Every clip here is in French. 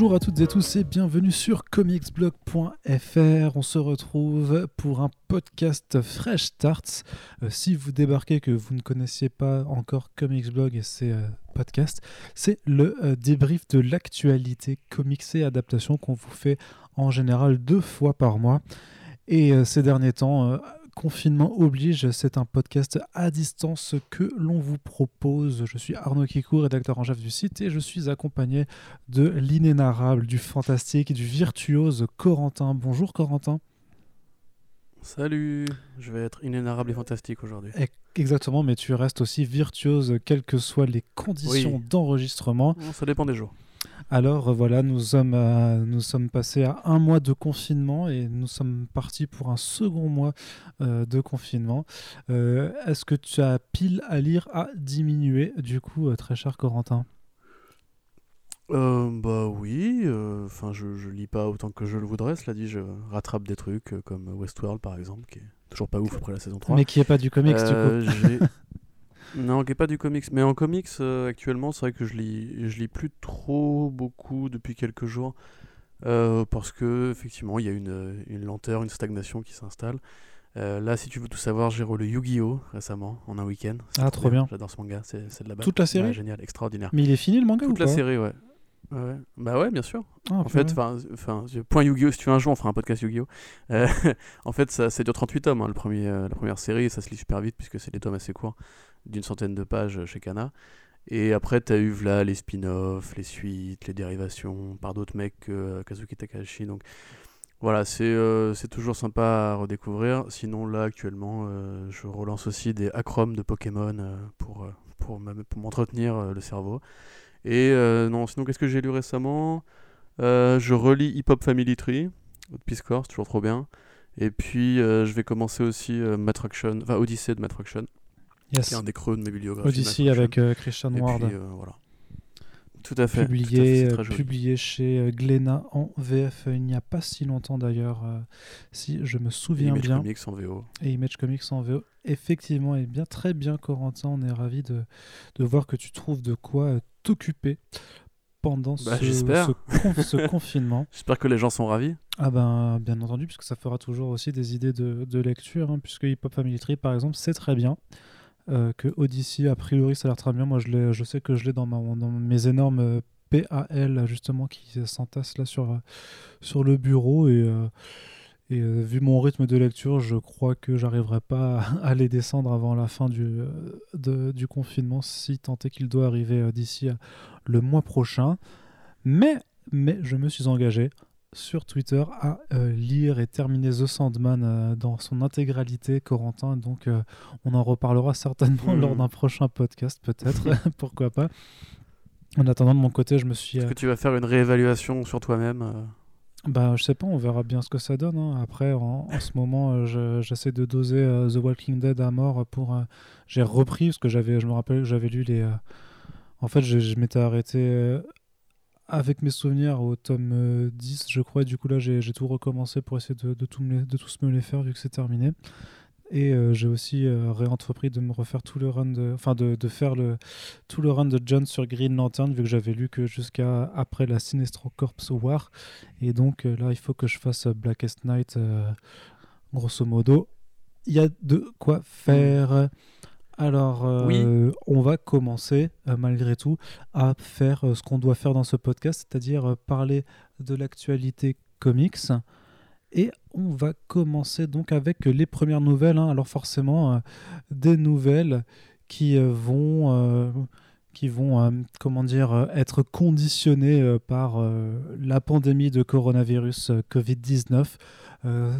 Bonjour à toutes et tous et bienvenue sur comicsblog.fr. On se retrouve pour un podcast Fresh Starts. Euh, si vous débarquez que vous ne connaissiez pas encore Comicsblog et ses euh, podcasts, c'est le euh, débrief de l'actualité comics et adaptation qu'on vous fait en général deux fois par mois. Et ces derniers temps, Confinement oblige, c'est un podcast à distance que l'on vous propose. Je suis Arnaud Kikou, rédacteur en chef du site, et je suis accompagné de l'inénarrable, du fantastique, du virtuose Corentin. Bonjour Corentin. Salut, je vais être inénarrable et fantastique aujourd'hui. Exactement, mais tu restes aussi virtuose quelles que soient les conditions d'enregistrement. Ça dépend des jours. Alors euh, voilà, nous sommes, nous sommes passés à un mois de confinement et nous sommes partis pour un second mois euh, de confinement. Euh, est-ce que tu as pile à lire à diminuer du coup, très cher Corentin? Bah oui, enfin je, je lis pas autant que je le voudrais, cela dit je rattrape des trucs comme Westworld par exemple, qui est toujours pas ouf après la saison 3. Mais qui est pas du comics du coup Non, qui n'est pas du comics. Mais en comics, euh, actuellement, c'est vrai que je lis, je lis plus trop beaucoup depuis quelques jours. Euh, parce que effectivement, il y a une, une, lenteur, une stagnation qui s'installe. Euh, là, si tu veux tout savoir, j'ai relu Yu-Gi-Oh récemment en un week-end. Ah, trop bien. J'adore ce manga, c'est de la base. Toute la série Génial, extraordinaire. Mais il est fini le manga Toute la série, ouais. ouais. Bah ouais, bien sûr. Ah, en fait, enfin, point Yu-Gi-Oh! Si tu veux un jour, on fera un podcast Yu-Gi-Oh! en fait, ça, ça dure 38 tomes, hein, le premier, la première série, ça se lit super vite puisque c'est des tomes assez courts d'une centaine de pages chez Kana. Et après, tu as eu là les spin-offs, les suites, les dérivations par d'autres mecs que euh, Kazuki Takahashi. Donc voilà, euh, c'est toujours sympa à redécouvrir. Sinon, là, actuellement, euh, je relance aussi des acromes de Pokémon pour, pour m'entretenir le cerveau. Et non, sinon, qu'est-ce que j'ai lu récemment? Je relis Hip Hop Family Tree, de Peace Corps, toujours trop bien. Et puis, je vais commencer aussi Matraction, enfin Odyssey de Matraction. C'est un des creux de mes bibliographies. Odyssey avec euh, Christian Ward. Euh, voilà. Tout à fait. Publié, euh, publié chez Glénat en VF il n'y a pas si longtemps d'ailleurs, si je me souviens Image bien. Comics en VO. Et Image Comics en VO. Effectivement, et bien très bien Corentin, on est ravi de, de voir que tu trouves de quoi t'occuper pendant bah, ce, ce, confinement. J'espère que les gens sont ravis. Ah ben bien entendu, puisque ça fera toujours aussi des idées de, de lecture, hein, puisque Hip Hop Family Tree par exemple, c'est très bien. Euh, que Odyssey, a priori, ça a l'air très bien. Moi, je, je sais que je l'ai dans, mes énormes euh, PAL, justement, qui s'entassent là sur, euh, sur le bureau. Et, et vu mon rythme de lecture, je crois que j'arriverai pas à les descendre avant la fin du, du confinement, si tant est qu'il doit arriver d'ici le mois prochain. Mais, mais je me suis engagé sur Twitter à euh, lire et terminer The Sandman euh, dans son intégralité, Corentin. Donc, euh, on en reparlera certainement lors d'un prochain podcast, peut-être. Pourquoi pas. En attendant, de mon côté, je me suis. Est-ce que tu vas faire une réévaluation sur toi-même bah, je sais pas, on verra bien ce que ça donne. Hein. Après, en, ce moment, j'essaie de doser The Walking Dead à mort pour. j'ai repris parce que j'avais, je me rappelle que j'avais lu les. En fait, je, je m'étais arrêté avec mes souvenirs au tome 10, euh, je crois. Du coup, là, j'ai tout recommencé pour essayer de, de, tout tous me les faire vu que c'est terminé. Et euh, j'ai aussi euh, réentrepris de me refaire tout le run de, enfin de, de, faire le tout le run de John sur Green Lantern vu que j'avais lu que jusqu'à après la Sinestro Corps War. Et donc là, il faut que je fasse Blackest Night, grosso modo. Il y a de quoi faire. Alors, euh, on va commencer, euh, malgré tout, à faire euh, ce qu'on doit faire dans ce podcast, c'est-à-dire parler de l'actualité comics. Et on va commencer donc avec les premières nouvelles. Hein. Alors forcément, des nouvelles qui vont qui vont, euh, comment dire, euh, être conditionnés euh, par la pandémie de coronavirus Covid-19,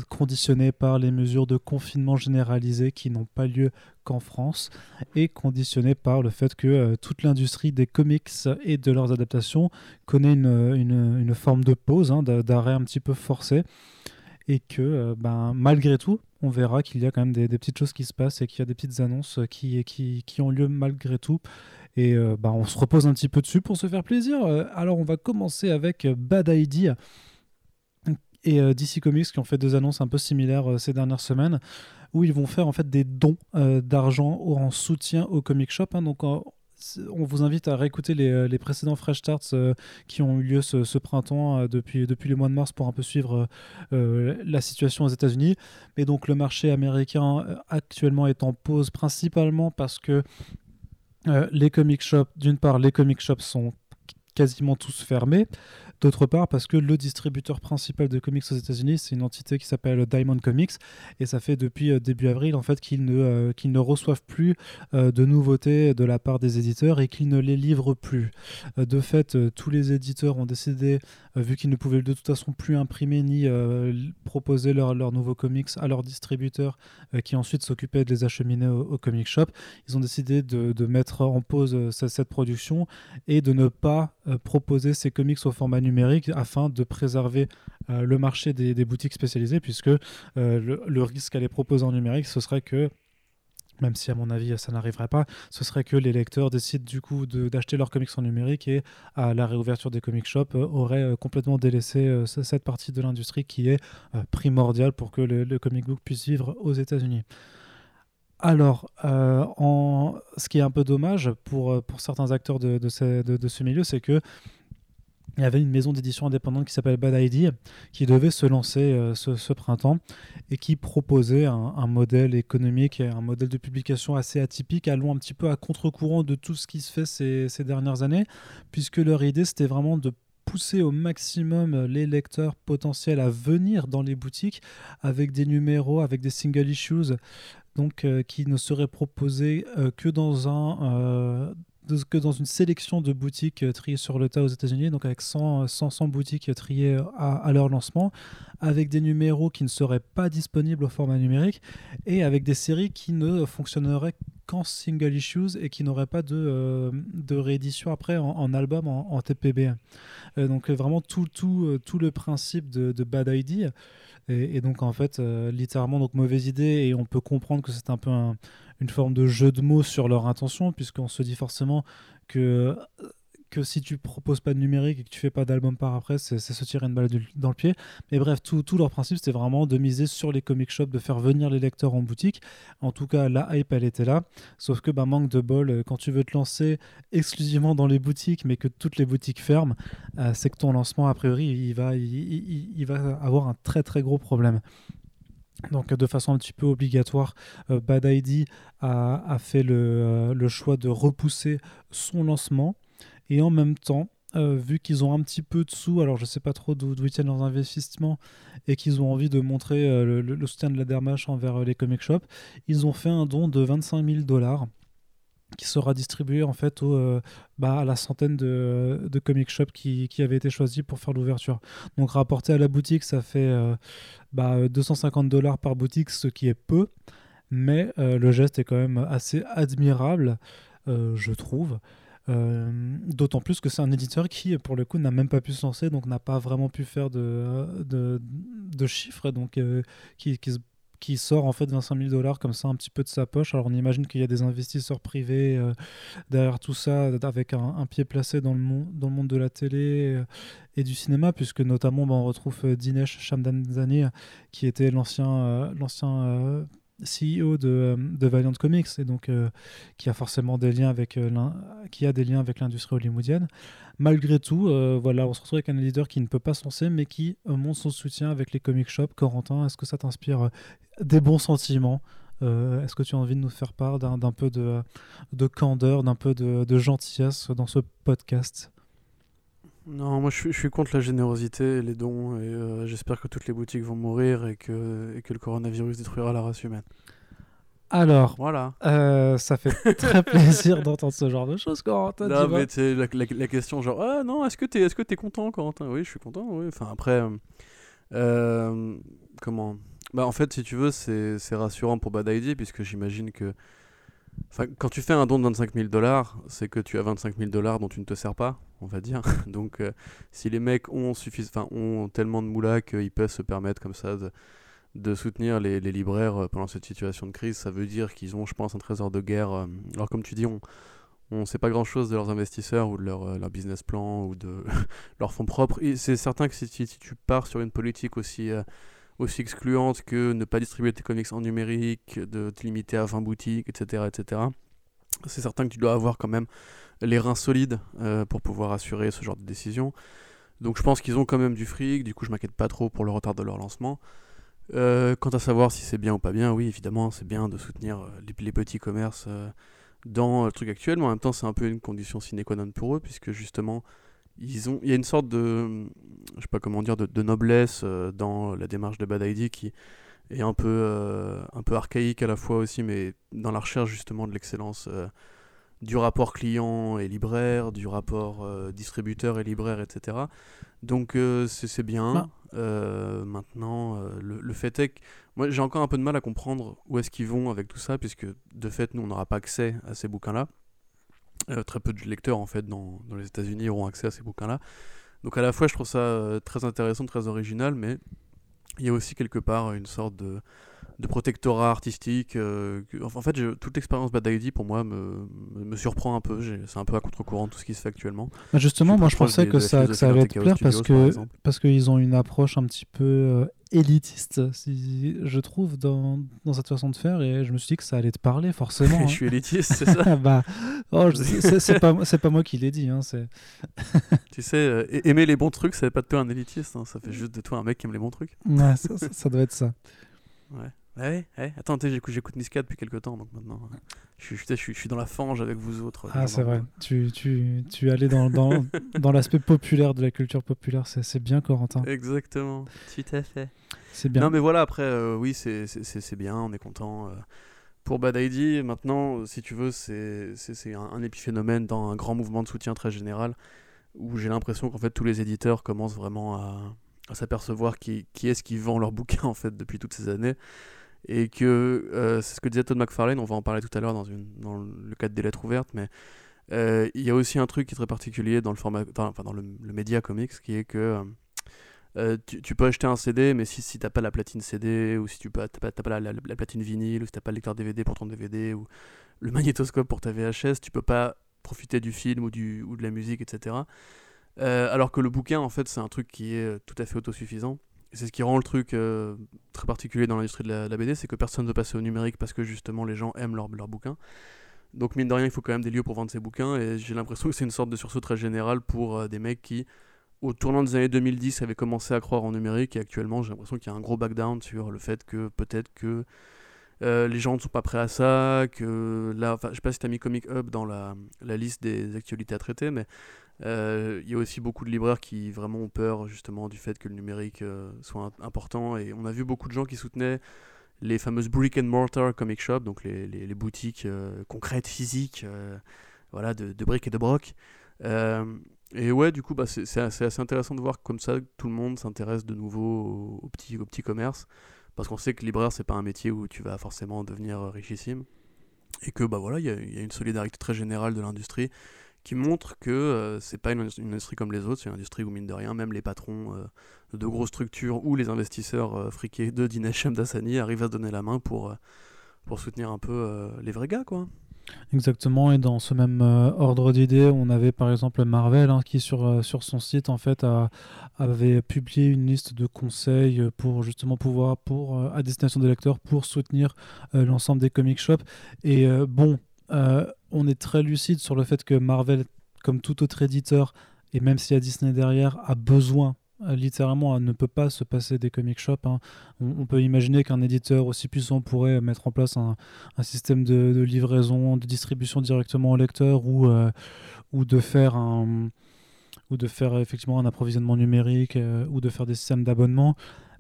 conditionnés par les mesures de confinement généralisé qui n'ont pas lieu qu'en France, et conditionnés par le fait que toute l'industrie des comics et de leurs adaptations connaît une, une, forme de pause, hein, d'arrêt un petit peu forcé et que ben, malgré tout, on verra qu'il y a quand même des, petites choses qui se passent et qu'il y a des petites annonces qui, qui, qui ont lieu malgré tout. Et euh, bah, on se repose un petit peu dessus pour se faire plaisir. Euh, alors on va commencer avec euh, Bad Idea et DC Comics qui ont fait deux annonces un peu similaires ces dernières semaines où ils vont faire en fait des dons d'argent en soutien au comic shop. Hein. donc on vous invite à réécouter les, les précédents Fresh Starts qui ont eu lieu ce, printemps depuis, depuis le mois de mars pour un peu suivre la situation aux États-Unis. Mais donc le marché américain actuellement est en pause principalement parce que les comic shops, d'une part, les comic shops sont quasiment tous fermés. D'autre part, parce que le distributeur principal de comics aux États-Unis, c'est une entité qui s'appelle Diamond Comics, et ça fait depuis euh, début avril en fait qu'ils ne, euh, qu'ils ne reçoivent plus euh, de nouveautés de la part des éditeurs et qu'ils ne les livrent plus. de fait, tous les éditeurs ont décidé, vu qu'ils ne pouvaient de toute façon plus imprimer ni proposer leurs leur nouveaux comics à leurs distributeurs, qui ensuite s'occupaient de les acheminer au, comic shop, ils ont décidé de, de mettre en pause cette production et de ne pas proposer ces comics au format numérique afin de préserver euh, le marché des, boutiques spécialisées, puisque euh, le, risque à les proposer en numérique, ce serait que même si à mon avis ça n'arriverait pas, ce serait que les lecteurs décident du coup d'acheter leurs comics en numérique et à la réouverture des comic shops euh, auraient complètement délaissé cette partie de l'industrie qui est primordiale pour que le, comic book puisse vivre aux États-Unis. Alors, ce qui est un peu dommage pour, certains acteurs de ce, milieu, c'est que il y avait une maison d'édition indépendante qui s'appelle Bad ID qui devait se lancer euh, ce, printemps et qui proposait un, modèle économique un modèle de publication assez atypique, allant un petit peu à contre-courant de tout ce qui se fait ces, ces dernières années, puisque leur idée c'était vraiment de pousser au maximum les lecteurs potentiels à venir dans les boutiques avec des numéros, avec des single issues, donc euh, qui ne seraient proposés euh, que dans un que dans une sélection de boutiques euh, triées sur le tas aux États-Unis, donc avec 100, 100, boutiques triées à, leur lancement, avec des numéros qui ne seraient pas disponibles au format numérique et avec des séries qui ne fonctionneraient single issues et qui n'auraient pas de, euh, de réédition après en, album, en, TPB. Euh, donc vraiment tout, tout, tout le principe de, Bad ID. Et, donc en fait, littéralement, donc mauvaise idée et on peut comprendre que c'est un peu un une forme de jeu de mots sur leur intention, puisqu'on se dit forcément que que si tu proposes pas de numérique et que tu fais pas d'album par après, c'est se tirer une balle dans le pied. Mais bref, tout, leur principe, c'était vraiment de miser sur les comic shops, de faire venir les lecteurs en boutique. En tout cas, la hype, elle était là. Sauf que, bah, manque de bol, euh, quand tu veux te lancer exclusivement dans les boutiques, mais que toutes les boutiques ferment, euh, c'est que ton lancement, a priori, il va, avoir un très très gros problème. Donc de façon un petit peu obligatoire, euh, Bad ID a, fait le, choix de repousser son lancement et en même temps, euh, vu qu'ils ont un petit peu de sous, alors je ne sais pas trop d'où ils tiennent leurs investissements et qu'ils ont envie de montrer le, soutien de la Dermash envers les comic shops, ils ont fait un don de 25 000 dollars qui sera distribué en fait euh, bah, à la centaine de, comic shops qui, avaient été choisis pour faire l'ouverture. Donc rapporté à la boutique, ça fait euh, bah, 250 dollars par boutique, ce qui est peu, mais euh, le geste est quand même assez admirable, je trouve. D'autant plus que c'est un éditeur qui, pour le coup, n'a même pas pu se lancer, donc n'a pas vraiment pu faire de, de, chiffres, donc qui, qui se qui sort en fait 25 000 dollars comme ça un petit peu de sa poche. Alors on imagine qu'il y a des investisseurs privés euh, derrière tout ça, avec un, pied placé dans le, monde, dans le monde de la télé euh, et du cinéma, puisque notamment bah, on retrouve euh, Dinesh Shamdanzani, qui était l'ancien l'ancien CEO de, de, Valiant Comics et donc qui a forcément des liens avec qui a des liens avec l'industrie hollywoodienne malgré tout, euh, voilà, on se retrouve avec un éditeur qui ne peut pas se lancer, mais qui euh, montre son soutien avec les comic shops. Corentin, est-ce que ça t'inspire euh, des bons sentiments Est-ce que tu as envie de nous faire part d'un peu de candeur, d'un peu de, gentillesse dans ce podcast? Non, moi je suis, contre la générosité et les dons, et j'espère que toutes les boutiques vont mourir et que, et que le coronavirus détruira la race humaine. Alors, voilà. Euh, ça fait très plaisir d'entendre ce genre de choses, Corentin. Non, mais c'est la, la, question, genre, ah non, est-ce que t'es es content, Corentin? Oui, je suis content, oui. Enfin, après, euh, euh, comment? Bah, en fait, si tu veux, c'est rassurant pour Bad ID, puisque j'imagine que. Quand tu fais un don de 25 000 dollars, c'est que tu as 25 000 dollars dont tu ne te sers pas, on va dire. Donc, si les mecs ont, suffis... ont tellement de moula qu'ils peuvent se permettre comme ça de soutenir les, libraires euh, pendant cette situation de crise. Ça veut dire qu'ils ont, je pense, un trésor de guerre. Euh, alors, comme tu dis, on ne sait pas grand-chose de leurs investisseurs ou de leur, euh, business plan ou de leur fonds propres. C'est certain que si, tu pars sur une politique aussi, aussi excluante que ne pas distribuer tes comics en numérique, de te limiter à 20 boutiques, etc., etc., c'est certain que tu dois avoir quand même les reins solides pour pouvoir assurer ce genre de décision. Donc je pense qu'ils ont quand même du fric, du coup je m'inquiète pas trop pour le retard de leur lancement. Euh, quant à savoir si c'est bien ou pas bien, oui évidemment c'est bien de soutenir euh, les, petits commerces euh, dans le truc actuel, mais en même temps c'est un peu une condition sine qua non pour eux, puisque justement ils ont, il y a une sorte de, je sais pas comment dire, de, noblesse dans la démarche de Bad ID qui est un peu, un peu archaïque à la fois aussi, mais dans la recherche justement de l'excellence du rapport client et libraire, du rapport euh, distributeur et libraire, etc. Donc euh, c'est bien. Bah. Euh, maintenant, le, fait est que moi j'ai encore un peu de mal à comprendre où est-ce qu'ils vont avec tout ça, puisque de fait nous on n'aura pas accès à ces bouquins-là. très peu de lecteurs en fait dans, dans les États-Unis auront accès à ces bouquins-là. Donc à la fois je trouve ça très intéressant, très original, mais il y a aussi quelque part une sorte de de protectorat artistique. Euh, en fait, toute l'expérience Bad ID pour moi me, me surprend un peu. C'est un peu à contre-courant tout ce qui se fait actuellement. Bah, justement, moi je pensais que, ça, que ça allait te plaire parce que parce qu'ils ont une approche un petit peu euh, élitiste, si, je trouve, dans, dans, cette façon de faire. Et je me suis dit que ça allait te parler forcément. je hein. suis élitiste, c'est ça bah, oh, C'est pas, pas moi qui l'ai dit. Hein, tu sais, euh, aimer les bons trucs, ça fait pas de toi un élitiste. Hein, ça fait juste de toi un mec qui aime les bons trucs. Ouais, ça, ça doit être ça. Ouais. Ouais, ouais. Attends, j'écoute Niska depuis quelques temps, donc maintenant, je suis, je, suis, dans la fange avec vous autres. Ah, c'est vrai. Tu, tu, tu es allé dans, dans, dans l'aspect populaire de la culture populaire, c'est bien, Corentin. Exactement, tout à fait. C'est bien. Non, mais voilà, après, euh, oui, c'est bien, on est content. Euh. Pour Bad ID, maintenant, si tu veux, c'est un, un épiphénomène dans un grand mouvement de soutien très général, où j'ai l'impression qu'en fait, tous les éditeurs commencent vraiment à, à s'apercevoir qui, qui est-ce qui vend leurs bouquins, en fait, depuis toutes ces années et que euh, c'est ce que disait Todd McFarlane, on va en parler tout à l'heure dans, le cadre des lettres ouvertes, mais euh, il y a aussi un truc qui est très particulier dans le format, enfin dans le, média comics, qui est que euh, tu, peux acheter un CD, mais si, si t'as pas la platine CD, ou si tu n'as pas, pas la, platine vinyle, ou si t'as pas le lecteur DVD pour ton DVD, ou le magnétoscope pour ta VHS, tu peux pas profiter du film ou de la musique, etc. alors que le bouquin, en fait, c'est un truc qui est tout à fait autosuffisant c'est ce qui rend le truc euh, très particulier dans l'industrie de la, BD, c'est que personne ne veut passer au numérique parce que justement les gens aiment leurs leur bouquins. Donc mine de rien, il faut quand même des lieux pour vendre ses bouquins et j'ai l'impression que c'est une sorte de sursaut très général pour euh, des mecs qui, au tournant des années 2010, avaient commencé à croire en numérique et actuellement j'ai l'impression qu'il y a un gros backdown sur le fait que peut-être que euh, les gens ne sont pas prêts à ça, que là, enfin, je sais pas si tu as mis Comic Hub dans la, liste des actualités à traiter, mais euh, il y a aussi beaucoup de libraires qui vraiment ont peur justement du fait que le numérique euh, soit important et on a vu beaucoup de gens qui soutenaient les fameuses brick and mortar comic shop, donc les, boutiques concrètes, physiques, voilà, de, de, briques et de broc. et ouais, du coup, bah, c'est assez, intéressant de voir comme ça tout le monde s'intéresse de nouveau au, petit, au petit commerce, parce qu'on sait que libraire, c'est pas un métier où tu vas forcément devenir richissime, et que bah voilà, il y, a une solidarité très générale de l'industrie qui montre que euh, c'est pas une, industrie comme les autres, c'est une industrie où mine de rien, même les patrons euh, de grosses structures ou les investisseurs euh, friqués de Dinesh Dassani arrivent à se donner la main pour, pour soutenir un peu les vrais gars, quoi. Exactement, et dans ce même ordre d'idées, on avait par exemple Marvel hein, qui sur, sur son site en fait avait publié une liste de conseils pour justement pouvoir pour à destination des lecteurs pour soutenir l'ensemble des comic shops. Et bon, on est très lucide sur le fait que Marvel, comme tout autre éditeur, et même s'il y a Disney derrière, a besoin euh, littéralement ne peut pas se passer des comic shops. Hein. On, peut imaginer qu'un éditeur aussi puissant pourrait mettre en place un, système de, livraison, de distribution directement au lecteur ou, euh, de faire un effectivement un approvisionnement numérique euh, ou de faire des systèmes d'abonnement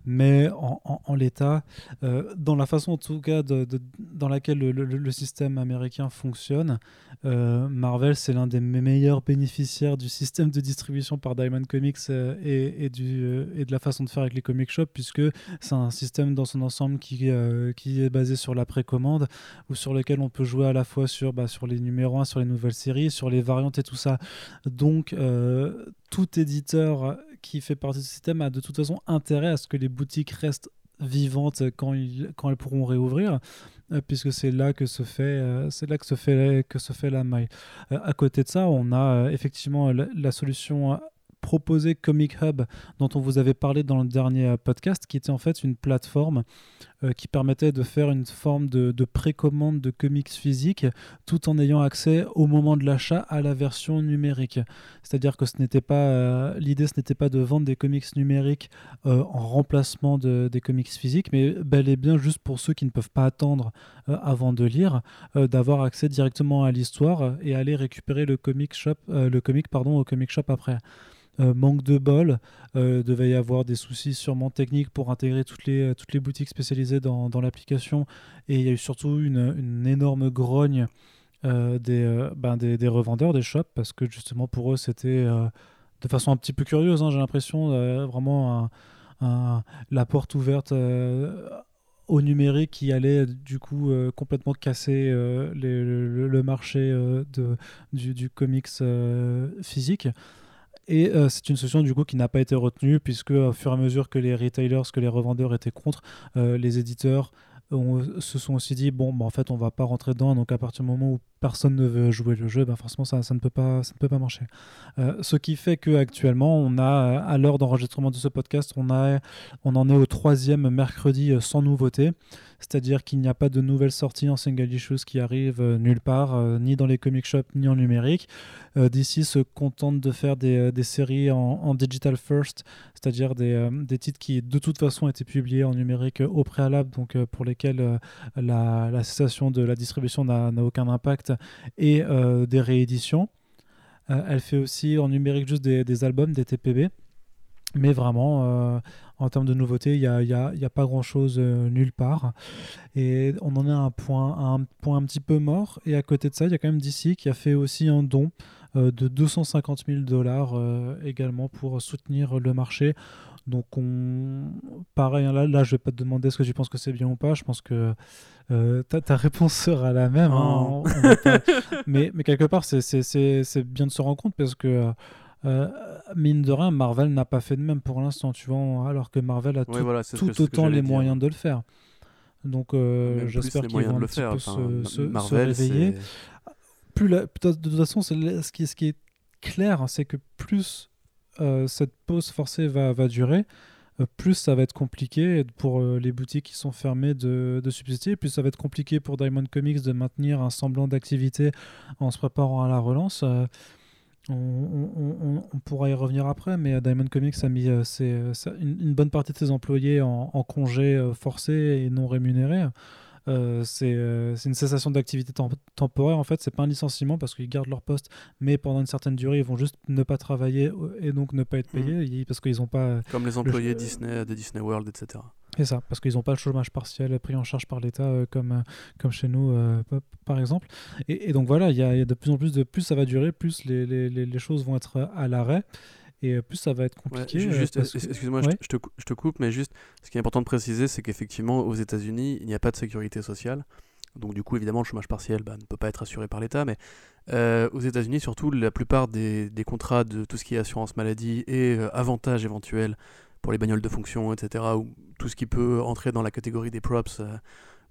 mais en, l'état, euh, dans la façon en tout cas dans laquelle le, système américain fonctionne, euh, Marvel c'est l'un des meilleurs bénéficiaires du système de distribution par Diamond Comics euh, et, et, du, et de la façon de faire avec les comic shops, puisque c'est un système dans son ensemble qui, qui est basé sur la précommande, ou sur lequel on peut jouer à la fois sur, bah, sur les numéros 1, sur les nouvelles séries, sur les variantes et tout ça. Donc tout éditeur qui fait partie du système a de toute façon intérêt à ce que les boutiques restent vivantes quand, ils, quand elles pourront réouvrir euh, puisque c'est là que se fait euh, c'est là que se fait que se fait la maille. Euh, à côté de ça on a effectivement la, solution proposé Comic Hub, dont on vous avait parlé dans le dernier podcast, qui était en fait une plateforme qui permettait de faire une forme de, de précommande de comics physiques tout en ayant accès au moment de l'achat à la version numérique. C'est-à-dire que ce n'était pas l'idée, ce n'était pas de vendre des comics numériques en remplacement de, des comics physiques, mais bel et bien juste pour ceux qui ne peuvent pas attendre avant de lire, d'avoir accès directement à l'histoire et aller récupérer le comic shop, le comic pardon, au comic shop après. Euh, manque de bol, euh, devait y avoir des soucis sûrement techniques pour intégrer toutes les, euh, toutes les boutiques spécialisées dans, dans l'application. Et il y a eu surtout une, une énorme grogne des, ben des, des, revendeurs, des shops, parce que justement pour eux c'était de façon un petit peu curieuse, hein, j'ai l'impression, vraiment la porte ouverte au numérique qui allait du coup complètement casser le, le, marché de, du, du comics physique. Et euh, c'est une solution du coup qui n'a pas été retenue puisque au fur et à mesure que les retailers, que les revendeurs étaient contre, euh, les éditeurs se sont aussi dit bon bah, en fait on va pas rentrer dedans donc à partir du moment où personne ne veut jouer le jeu, ben forcément ça, ne peut pas, ça ne peut pas marcher. Euh, ce qui fait que actuellement, à l'heure d'enregistrement de ce podcast, on, en est au troisième mercredi euh, sans nouveauté, c'est-à-dire qu'il n'y a pas de nouvelles sorties en single issues qui arrivent euh, nulle part, ni dans les comic shops, ni en numérique. D'ici se contente de faire des, des séries en, digital first, c'est-à-dire des, des, titres qui de toute façon étaient publiés en numérique au préalable, donc pour lesquels la, la cessation de la distribution n'a aucun impact et euh, des rééditions. Euh, elle fait aussi en numérique juste des, albums, des TPB. Mais vraiment, euh, en termes de nouveautés, il n'y a, y a, y a, pas grand-chose nulle part. Et on en est à un point, un point un petit peu mort. Et à côté de ça, il y a quand même DC qui a fait aussi un don de 250 000 dollars également pour soutenir le marché. Donc, on... pareil, hein, là, là, je vais pas te demander ce que tu penses que c'est bien ou pas. Je pense que euh, ta, réponse sera la même. Hein. Oh. mais, mais, quelque part, c'est bien de se rendre compte parce que. Euh, mine de rien, Marvel n'a pas fait de même pour l'instant, tu vois, alors que Marvel a tout, autant les moyens de le faire. Donc euh, j'espère qu'ils vont un petit peu se, se, réveiller. Plus de toute façon, ce qui, ce qui est clair, c'est que plus euh, cette pause forcée va, va durer, plus ça va être compliqué pour les boutiques qui sont fermées de, de subsister, plus ça va être compliqué pour Diamond Comics de maintenir un semblant d'activité en se préparant à la relance. On, pourra y revenir après, mais Diamond Comics a mis une, bonne partie de ses employés en, en congé forcé et non rémunéré. Euh, euh, c'est une cessation d'activité temporaire en fait c'est pas un licenciement parce qu'ils gardent leur poste mais pendant une certaine durée ils vont juste ne pas travailler et donc ne pas être mmh. payés parce qu'ils ont pas comme les employés Disney de Disney World etc c'est ça parce qu'ils n'ont pas le chômage partiel pris en charge par l'État euh, comme comme chez nous par exemple et, donc voilà il y, a de plus en plus de plus ça va durer plus les, les, les choses vont être à l'arrêt et euh, plus ça va être compliqué. Euh, excuse-moi, je, te, je, te, coupe, mais juste, ce qui est important de préciser, c'est qu'effectivement, aux États-Unis, il n'y a pas de sécurité sociale. Donc, du coup, évidemment, le chômage partiel bah, ne peut pas être assuré par l'État. Mais euh, aux États-Unis, surtout, la plupart des, des, contrats de tout ce qui est assurance maladie et avantages éventuels pour les bagnoles de fonction, etc., ou tout ce qui peut entrer dans la catégorie des props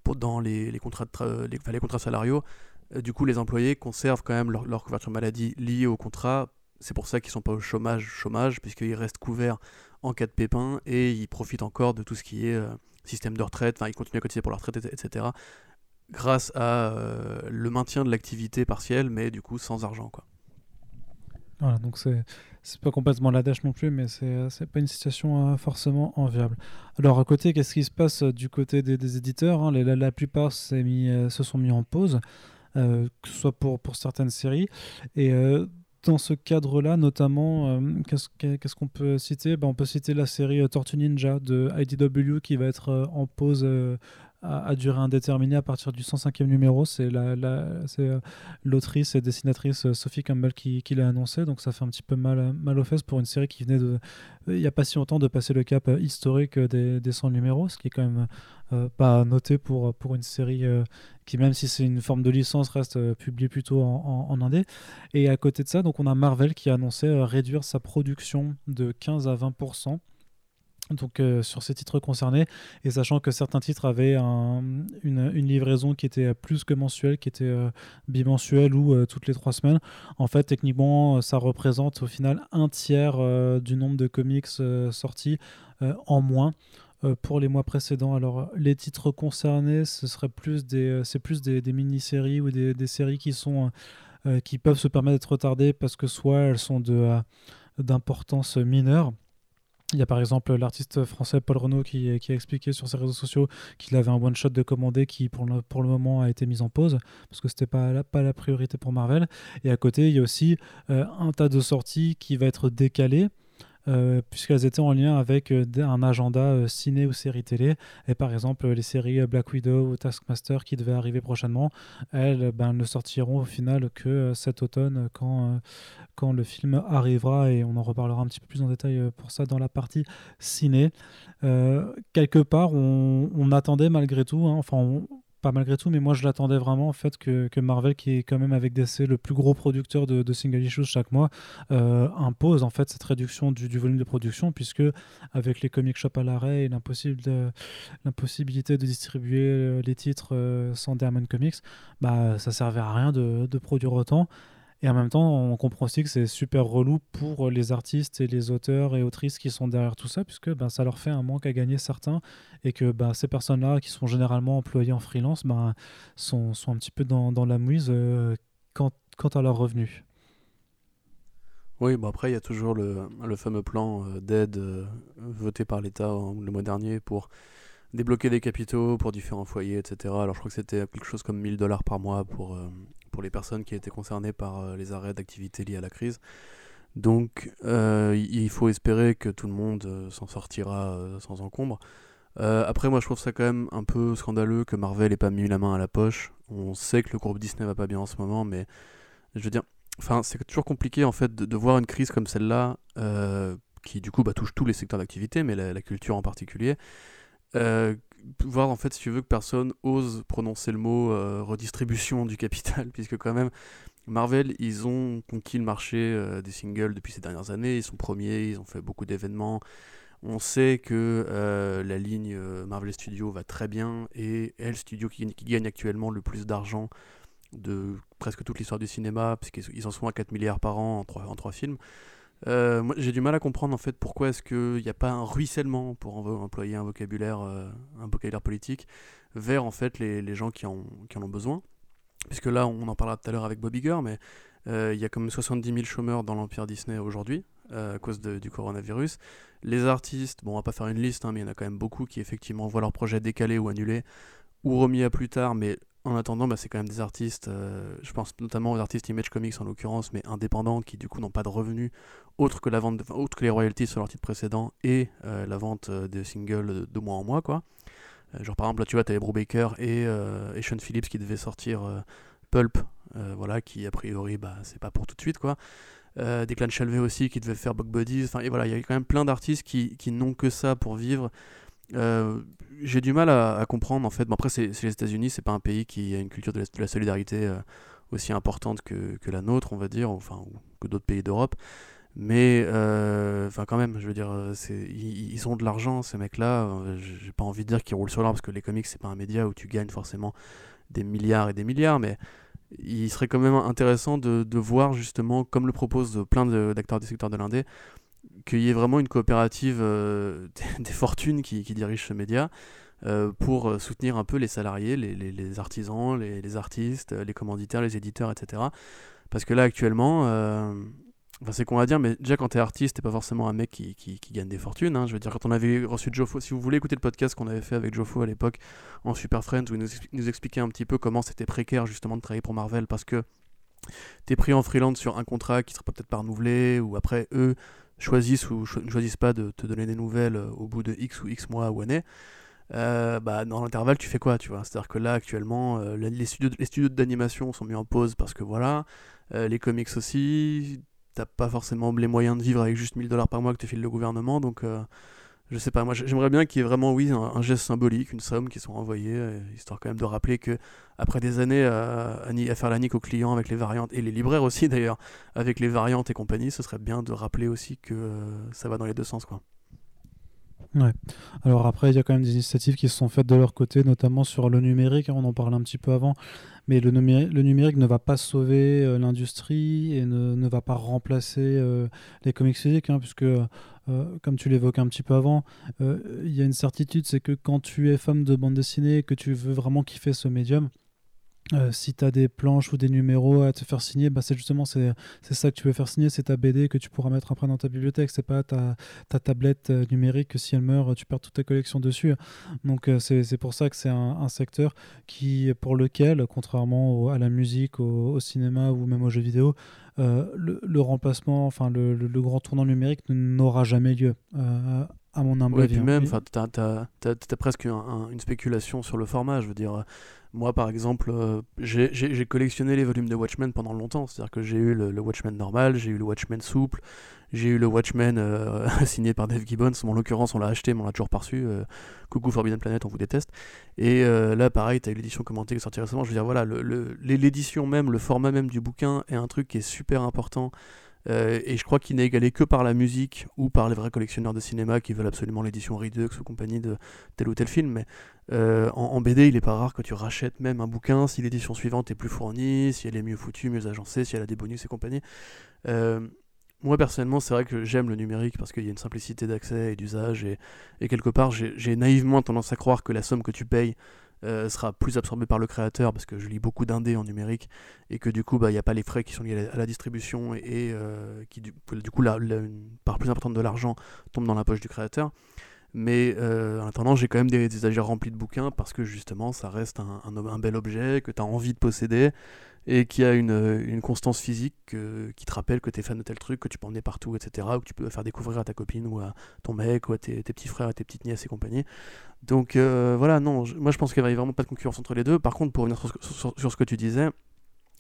pour, dans les, les contrats, les, les, contrats salariaux, du coup, les employés conservent quand même leur, leur couverture maladie liée au contrat c'est pour ça qu'ils sont pas au chômage, chômage, puisqu'ils restent couverts en cas de pépin et ils profitent encore de tout ce qui est euh, système de retraite, enfin ils continuent à cotiser pour la retraite, etc. Grâce à euh, le maintien de l'activité partielle, mais du coup sans argent. Quoi. Voilà, donc c'est c'est pas complètement la dèche non plus, mais c'est euh, pas une situation forcément enviable. Alors à côté, qu'est-ce qui se passe du côté des, éditeurs hein, la, plupart se sont mis en pause. que ce soit pour, pour certaines séries. Et dans ce cadre-là, notamment, euh, qu'est-ce qu'on peut citer? Ben, On peut citer la série euh, Tortue Ninja de IDW qui va être euh, en pause à, durée indéterminée à partir du 105e numéro. C'est l'autrice et dessinatrice Sophie Campbell qui, qui l'a annoncé, donc ça fait un petit peu mal, mal aux fesses pour une série qui venait de, il n'y a pas si longtemps de passer le cap historique des, des 100 numéros, ce qui est quand même pas noté pour, pour une série qui même si c'est une forme de licence reste euh, publié plutôt en, en, indé. Et à côté de ça, donc on a Marvel qui a annoncé euh, réduire sa production de 15 à 20%. Donc euh, sur ces titres concernés et sachant que certains titres avaient une, livraison qui était plus que mensuelle qui était euh, bimensuelle ou euh, toutes les trois semaines en fait techniquement ça représente au final un tiers du nombre de comics sortis en moins pour les mois précédents. Alors les titres concernés ce serait plus des c'est plus des, mini-séries ou des, des, séries qui sont qui peuvent se permettre d'être retardées parce que soit elles sont de d'importance mineure il y a par exemple l'artiste français Paul Renault qui, a expliqué sur ses réseaux sociaux qu'il avait un one-shot de commandé qui pour le, pour le moment a été mis en pause parce que c'était pas la, pas la priorité pour Marvel. Et à côté, il y a aussi euh, un tas de sorties qui va être décalé euh, puisqu'elles étaient en lien avec euh, un agenda euh, ciné ou série télé. Et par exemple, les séries Black Widow ou Taskmaster qui devaient arriver prochainement, elles ben, ne sortiront au final que cet automne quand, quand le film arrivera. Et on en reparlera un petit peu plus en détail pour ça dans la partie ciné. quelque part, on, attendait malgré tout, hein, enfin, pas malgré tout, mais moi je l'attendais vraiment en fait que, Marvel, qui est quand même avec DC le plus gros producteur de, single issues chaque mois, euh, impose en fait cette réduction du, volume de production, puisque avec les comic shops à l'arrêt et l'impossibilité de distribuer euh, les titres euh, sans Diamond Comics, bah ça servait à rien de, de produire autant. Et en même temps, on comprend aussi que c'est super relou pour les artistes et les auteurs et autrices qui sont derrière tout ça, puisque ben, ça leur fait un manque à gagner certains, et que ben, ces personnes-là, qui sont généralement employées en freelance, ben, sont, sont un petit peu dans, dans la mouise euh, quant, à leurs revenus. Oui, bon après, il y a toujours le, le fameux plan euh, d'aide euh, voté par l'État le mois dernier pour débloquer des capitaux pour différents foyers, etc. Alors je crois que c'était quelque chose comme 1000 dollars par mois pour, pour les personnes qui étaient concernées par euh, les arrêts d'activité liés à la crise. Donc euh, il faut espérer que tout le monde euh, s'en sortira sans encombre. après, moi, je trouve ça quand même un peu scandaleux que Marvel ait pas mis la main à la poche. On sait que le groupe Disney va pas bien en ce moment, mais je veux dire, enfin, c'est toujours compliqué en fait de, voir une crise comme celle-là, qui du coup bah, touche tous les secteurs d'activité, mais la, culture en particulier voir en fait si tu veux que personne ose prononcer le mot euh, redistribution du capital puisque quand même Marvel ils ont conquis le marché euh, des singles depuis ces dernières années. Ils sont premiers ils ont fait beaucoup d'événements. On sait que euh, la ligne Marvel Studios va très bien et est le studio qui, gagne actuellement le plus d'argent de presque toute l'histoire du cinéma puisqu'ils en sont à 4 milliards par an en 3, en 3 films euh, moi, j'ai du mal à comprendre en fait pourquoi est-ce qu'il n'y a pas un ruissellement pour employer un vocabulaire, euh, un vocabulaire politique vers en fait les, gens qui en, ont besoin. Puisque là, on en parlera tout à l'heure avec Bobby Gurr, mais euh, il y a comme 70 000 chômeurs dans l'empire Disney aujourd'hui à cause du coronavirus. Les artistes, bon, on va pas faire une liste, hein, mais il y en a quand même beaucoup qui effectivement voient leur projet décalé ou annulé ou remis à plus tard, mais en attendant, bah, c'est quand même des artistes, euh, je pense notamment aux artistes Image Comics en l'occurrence, mais indépendants qui du coup n'ont pas de revenus autre que la vente, autre que les royalties sur leurs titres précédents et euh, la vente euh, des singles de mois en mois quoi. genre par exemple tu vois t'avais Brubaker et, et Sean Phillips qui devaient sortir Pulp, voilà qui a priori bah c'est pas pour tout de suite quoi. des clans Chalvet aussi qui devaient faire Bug Buddies, enfin et voilà il y a quand même plein d'artistes qui n'ont que ça pour vivre euh, j'ai du mal à, comprendre en fait. Bon, après, c'est les États-Unis, c'est pas un pays qui a une culture de la, solidarité euh, aussi importante que, la nôtre, on va dire, enfin, ou que d'autres pays d'Europe. Mais, euh, enfin, quand même, je veux dire, ils, ont de l'argent, ces mecs-là. J'ai pas envie de dire qu'ils roulent sur l'or parce que les comics, c'est pas un média où tu gagnes forcément des milliards et des milliards, mais il serait quand même intéressant de, de voir justement, comme le proposent plein d'acteurs du secteur de l'indé, qu'il y ait vraiment une coopérative euh, des, fortunes qui, qui dirige ce média euh, pour euh, soutenir un peu les salariés, les, artisans, les, artistes, les commanditaires, les éditeurs, etc. Parce que là, actuellement, c'est qu'on va dire, mais déjà quand tu es artiste, t'es pas forcément un mec qui, gagne des fortunes. Hein. Je veux dire, quand on avait reçu Joffo, si vous voulez écouter le podcast qu'on avait fait avec Joffo à l'époque en Super Friends, où il nous, expliquait un petit peu comment c'était précaire justement de travailler pour Marvel parce que tu es pris en freelance sur un contrat qui sera peut-être pas renouvelé, ou après eux choisissent ou ne choisissent pas de te donner des nouvelles euh, au bout de X ou X mois ou années, euh, bah, dans l'intervalle, tu fais quoi, tu vois? C'est-à-dire que là, actuellement, euh, les studios, les studios d'animation sont mis en pause parce que voilà, les comics aussi, t'as pas forcément les moyens de vivre avec juste 1000 dollars par mois que te file le gouvernement, donc je sais pas, moi j'aimerais bien qu'il y ait vraiment, oui, un, geste symbolique, une somme qui soit envoyée, euh, histoire quand même de rappeler que après des années à, faire la nique aux clients avec les variantes, et les libraires aussi d'ailleurs, avec les variantes et compagnie, ce serait bien de rappeler aussi que euh, ça va dans les deux sens, quoi. Ouais. Alors après, il y a quand même des initiatives qui se sont faites de leur côté, notamment sur le numérique, hein, on en parlait un petit peu avant, mais le, numérique ne va pas sauver euh, l'industrie et ne, va pas remplacer les comics physiques, hein, puisque, euh, comme tu l'évoquais un petit peu avant, il y a une certitude, c'est que quand tu es femme de bande dessinée et que tu veux vraiment kiffer ce médium, euh, si tu as des planches ou des numéros à te faire signer, bah c'est justement c'est, ça que tu veux faire signer, c'est ta BD que tu pourras mettre après dans ta bibliothèque, c'est pas ta, ta tablette euh, numérique que si elle meurt, tu perds toute ta collection dessus. Donc euh, c'est, pour ça que c'est un, secteur qui, pour lequel, contrairement à la musique, au, cinéma ou même aux jeux vidéo, le, remplacement, enfin le, le, grand tournant numérique n'aura jamais lieu. à mon humble avis. Et puis même, tu as, presque une spéculation sur le format. Je veux dire, moi, par exemple, euh, j'ai collectionné les volumes de Watchmen pendant longtemps. C'est-à-dire que j'ai eu le, Watchmen normal, j'ai eu le Watchmen souple, j'ai eu le Watchmen euh, signé par Dave Gibbons. en l'occurrence, on l'a acheté, mais on l'a toujours pas reçu. Euh, coucou Forbidden Planet, on vous déteste. Et là, pareil, tu as eu l'édition commentée qui est sortie récemment. Je veux dire, voilà, l'édition même, le format même du bouquin est un truc qui est super important. Euh, et je crois qu'il n'est égalé que par la musique ou par les vrais collectionneurs de cinéma qui veulent absolument l'édition Redux ou compagnie de tel ou tel film. Mais euh, en, BD, il n'est pas rare que tu rachètes même un bouquin si l'édition suivante est plus fournie, si elle est mieux foutue, mieux agencée, si elle a des bonus et compagnie. Euh, moi personnellement, c'est vrai que j'aime le numérique parce qu'il y a une simplicité d'accès et d'usage. Et, et, quelque part, j'ai naïvement tendance à croire que la somme que tu payes euh, sera plus absorbé par le créateur parce que je lis beaucoup d'indés en numérique et que du coup bah, il n'y a pas les frais qui sont liés à la, distribution et, euh, qui du, coup la, une part plus importante de l'argent tombe dans la poche du créateur mais euh, en attendant j'ai quand même des, des remplis de bouquins parce que justement ça reste un, un bel objet que tu as envie de posséder et qui a une, une constance physique qui te rappelle que tu es fan de tel truc, que tu peux emmener partout, etc. Ou que tu peux faire découvrir à ta copine ou à ton mec ou à tes, petits frères, à tes petites nièces et compagnie. Donc euh, voilà, non, moi je pense qu'il n'y a vraiment pas de concurrence entre les deux. Par contre, pour revenir sur, ce que tu disais,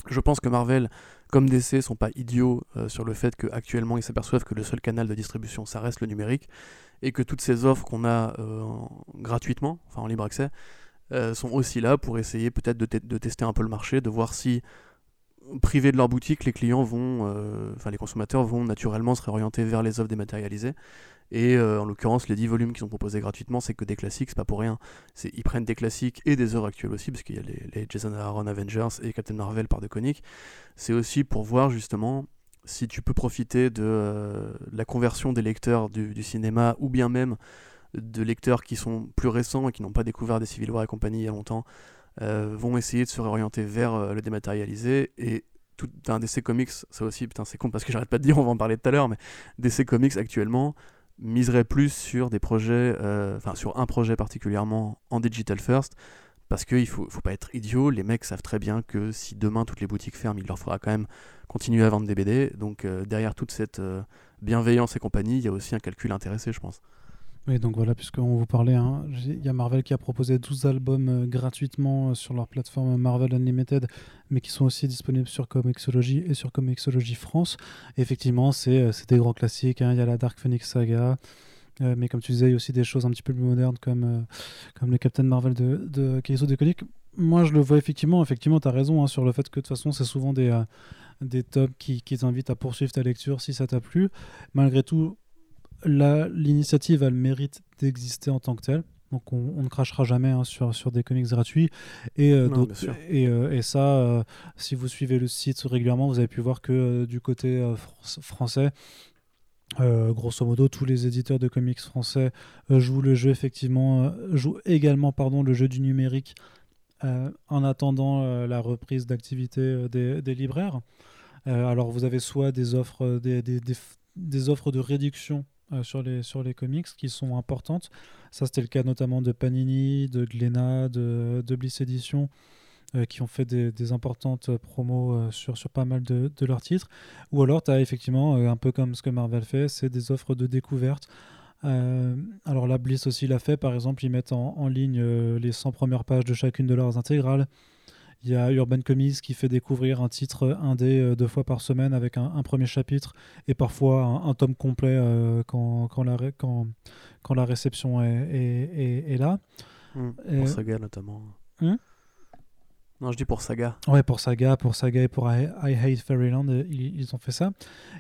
je pense que Marvel, comme DC, sont pas idiots euh, sur le fait qu'actuellement ils s'aperçoivent que le seul canal de distribution, ça reste le numérique, et que toutes ces offres qu'on a euh, gratuitement, enfin en libre accès, euh, sont aussi là pour essayer peut-être de, de, tester un peu le marché, de voir si privés de leur boutique, les clients vont, enfin les consommateurs vont naturellement se réorienter vers les offres dématérialisées. Et euh, en l'occurrence, les 10 volumes qui sont proposés gratuitement, c'est que des classiques, c'est pas pour rien. Ils prennent des classiques et des œuvres actuelles aussi, parce qu'il y a les, Jason Aaron Avengers et Captain Marvel par de coniques. C'est aussi pour voir justement si tu peux profiter de la conversion des lecteurs du, cinéma ou bien même de lecteurs qui sont plus récents et qui n'ont pas découvert des Civil War et compagnie il y a longtemps euh, vont essayer de se réorienter vers euh, le dématérialisé et tout un DC Comics, ça aussi, putain, c'est con parce que j'arrête pas de dire, on va en parler tout à l'heure, mais DC Comics actuellement miserait plus sur des projets, euh, enfin sur un projet particulièrement en digital first, parce qu'il faut, faut pas être idiot, les mecs savent très bien que si demain toutes les boutiques ferment, il leur faudra quand même continuer à vendre des BD, donc derrière toute cette bienveillance et compagnie, il y a aussi un calcul intéressé, je pense. Oui, donc voilà, puisqu'on vous parlait, hein, il y a Marvel qui a proposé 12 albums euh, gratuitement euh, sur leur plateforme Marvel Unlimited, mais qui sont aussi disponibles sur Comixology et sur Comixology France. effectivement, c'est des grands classiques. Hein. Il y a la Dark Phoenix Saga, euh, mais comme tu disais, il y a aussi des choses un petit peu plus modernes comme, le Captain Marvel de, de Keizo Moi, je le vois effectivement. Effectivement, tu as raison hein, sur le fait que de toute façon, c'est souvent des, des tops qui t'invitent à poursuivre ta lecture si ça t'a plu. Malgré tout, l'initiative a le mérite d'exister en tant que telle. Donc on, ne crachera jamais hein, sur, sur des comics gratuits. Et, euh, et, euh, et, ça, euh, si vous suivez le site régulièrement, vous avez pu voir que du côté français, grosso modo, tous les éditeurs de comics français jouent le jeu effectivement, jouent également pardon, le jeu du numérique en attendant la reprise d'activité des, des, libraires. alors vous avez soit des offres, des, des, des offres de réduction euh, sur, les, sur les comics qui sont importantes. Ça, c'était le cas notamment de Panini, de Glénat, de, de Bliss Edition, euh, qui ont fait des, importantes promos euh, sur, sur pas mal de, de leurs titres. Ou alors, tu as effectivement, un peu comme ce que Marvel fait, c'est des offres de découverte. alors la Bliss aussi l'a fait, par exemple, ils mettent en, en ligne les 100 premières pages de chacune de leurs intégrales. Il y a Urban Comics qui fait découvrir un titre indé euh, deux fois par semaine avec un, premier chapitre et parfois un, tome complet euh, quand, quand, la, quand, quand, la réception est, est, est, là. Mmh, pour Saga notamment. Mmh. Non, je dis pour Saga. Ouais, pour Saga, pour Saga et pour I, Hate Fairyland, ils, ils, ont fait ça.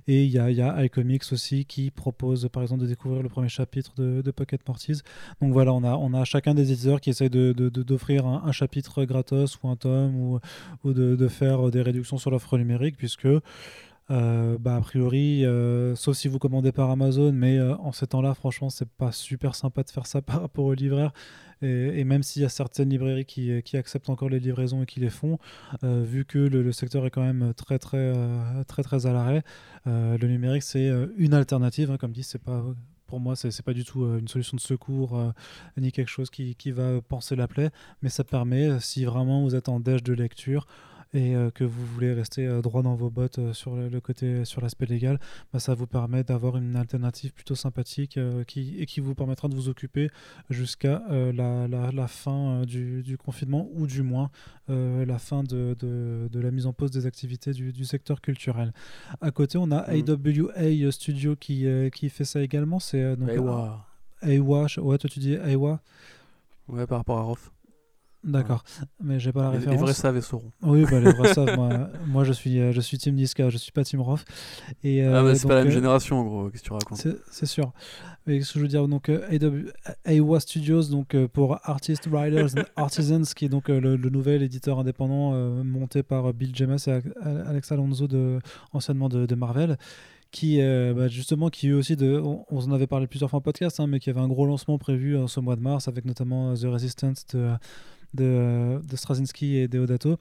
Et il y a, y a iComics aussi qui propose, par exemple, de découvrir le premier chapitre de, de Pocket Mortis. Donc voilà, on a, on a chacun des éditeurs qui essayent d'offrir de, de, un, un, chapitre gratos ou un tome ou, ou de, faire des réductions sur l'offre numérique, puisque euh, bah, a priori, euh, sauf si vous commandez par Amazon, mais euh, en ces temps-là, franchement, c'est pas super sympa de faire ça par rapport aux libraires. Et, même s'il y a certaines librairies qui, qui, acceptent encore les livraisons et qui les font, vu que le, secteur est quand même très très très très, à l'arrêt, le numérique c'est une alternative. Hein, comme dit, c'est pas pour moi, c'est pas du tout une solution de secours ni quelque chose qui, qui, va penser la plaie, mais ça permet, si vraiment vous êtes en déj de lecture, et euh, que vous voulez rester euh, droit dans vos bottes euh, sur le, côté, sur l'aspect légal, bah, ça vous permet d'avoir une alternative plutôt sympathique qui, et qui vous permettra de vous occuper jusqu'à la, la, fin du, du, confinement ou du moins la fin de, de, de, la mise en pause des activités du, du secteur culturel. À côté, on a mmh. AWA Studio qui, qui fait ça également. C'est donc Aiwa. Aiwa. Ouais, toi tu dis Aiwa. Ouais, par rapport à Roth. D'accord, mais j'ai pas la référence. Les vrais savent et sauront. Oui, bah, les vrais savent. Moi, moi, je suis, euh, je suis Team Niska, je suis pas Team Roth. Et, euh, ah bah, c'est pas la même euh, génération, en gros. Qu'est-ce que tu racontes? C'est sûr. Mais ce que je veux dire, donc AWA Studios, donc pour Artists, Writers and Artisans, qui est donc le, nouvel éditeur indépendant monté par Bill Jemas et Alex Alonso, de, anciennement de, de Marvel qui bah, justement qui eux aussi de on, en avait parlé plusieurs fois en podcast hein, mais qui avait un gros lancement prévu en ce mois de mars avec notamment The Resistance de de, de Straczynski et Deodato.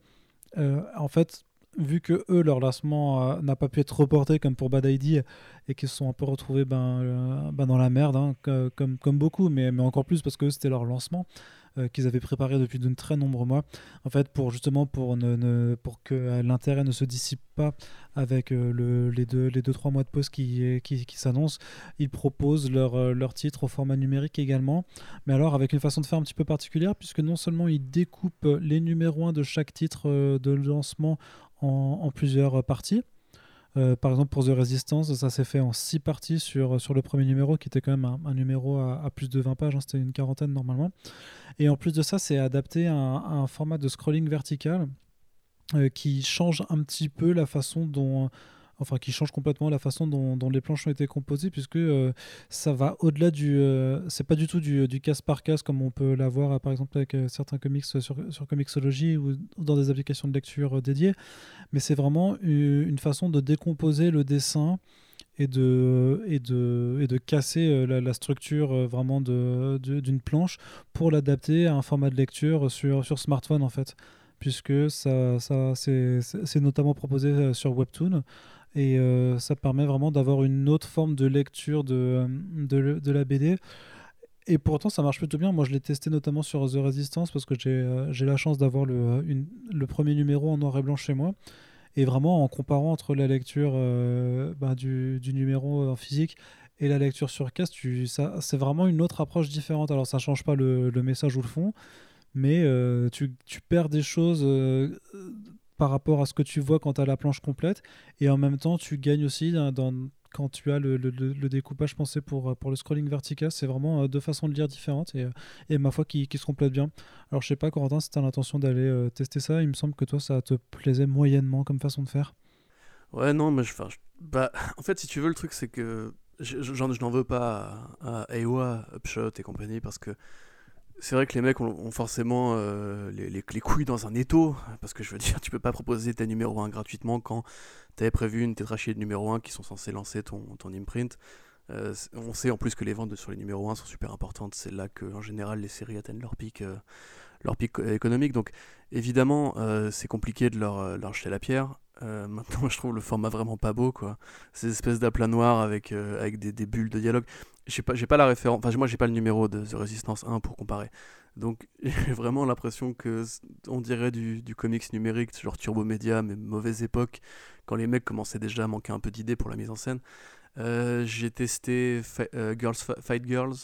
Euh, en fait, vu que eux, leur lancement euh, n'a pas pu être reporté comme pour Bad ID et qu'ils se sont un peu retrouvés ben, euh, ben dans la merde, hein, comme, comme beaucoup, mais, mais encore plus parce que c'était leur lancement. Euh, qu'ils avaient préparé depuis de très nombreux mois, en fait, pour justement pour, ne, pour que l'intérêt ne se dissipe pas avec euh, le, les deux les deux trois mois de pause qui, qui, s'annoncent, ils proposent leur, euh, leur titre au format numérique également, mais alors avec une façon de faire un petit peu particulière, puisque non seulement ils découpent les numéros 1 de chaque titre de lancement en, en plusieurs parties, euh, par exemple, pour The Resistance, ça s'est fait en six parties sur, sur le premier numéro, qui était quand même un, numéro à, plus de 20 pages, hein, c'était une quarantaine normalement. Et en plus de ça, c'est adapté à un, format de scrolling vertical euh, qui change un petit peu la façon dont enfin qui change complètement la façon dont, les planches ont été composées, puisque euh, ça va au-delà du. Euh, c'est pas du tout du, case par case comme on peut l'avoir par exemple avec euh, certains comics sur, sur Comixology ou, dans des applications de lecture dédiées, mais c'est vraiment une, façon de décomposer le dessin et de, et de, et de casser la, structure vraiment d'une de, planche pour l'adapter à un format de lecture sur, sur smartphone en fait puisque ça, ça c'est notamment proposé sur Webtoon et euh, ça permet vraiment d'avoir une autre forme de lecture de, de, la BD. Et pourtant, ça marche plutôt bien. Moi, je l'ai testé notamment sur The Resistance parce que j'ai euh, la chance d'avoir le, le premier numéro en noir et blanc chez moi. Et vraiment, en comparant entre la lecture euh, bah, du, du, numéro en physique et la lecture sur cast, c'est vraiment une autre approche différente. Alors, ça change pas le, le message ou le fond, mais tu, tu, perds des choses par rapport à ce que tu vois quand tu as la planche complète. Et en même temps, tu gagnes aussi dans, quand tu as le, découpage pensé pour, pour le scrolling vertical. C'est vraiment euh, deux façons de lire différentes et, et ma foi qui, se complètent bien. Alors je sais pas, Corentin, si tu as l'intention d'aller euh, tester ça, il me semble que toi, ça te plaisait moyennement comme façon de faire. Ouais, non, mais je, bah, en fait, si tu veux, le truc, c'est que je, je, n'en veux pas à, à Upshot et compagnie parce que c'est vrai que les mecs ont, forcément euh, les, les, couilles dans un étau, parce que je veux dire, tu peux pas proposer tes numéro 1 gratuitement quand tu avais prévu une tétrachie de numéro 1 qui sont censés lancer ton, imprint. Euh, on sait en plus que les ventes sur les numéros 1 sont super importantes, c'est là que en général les séries atteignent leur pic, euh, leur pic économique, donc évidemment c'est compliqué de leur, leur jeter la pierre. maintenant, je trouve le format vraiment pas beau, quoi. Ces espèces d'aplats noirs avec, des, bulles de dialogue j'ai pas, j'ai pas la référence, enfin moi j'ai pas le numéro de The Resistance 1 pour comparer. Donc j'ai vraiment l'impression que on dirait du, du comics numérique, genre Turbo Media, mais mauvaise époque, quand les mecs commençaient déjà à manquer un peu d'idées pour la mise en scène. Euh, j'ai testé euh, Girls Fight Girls,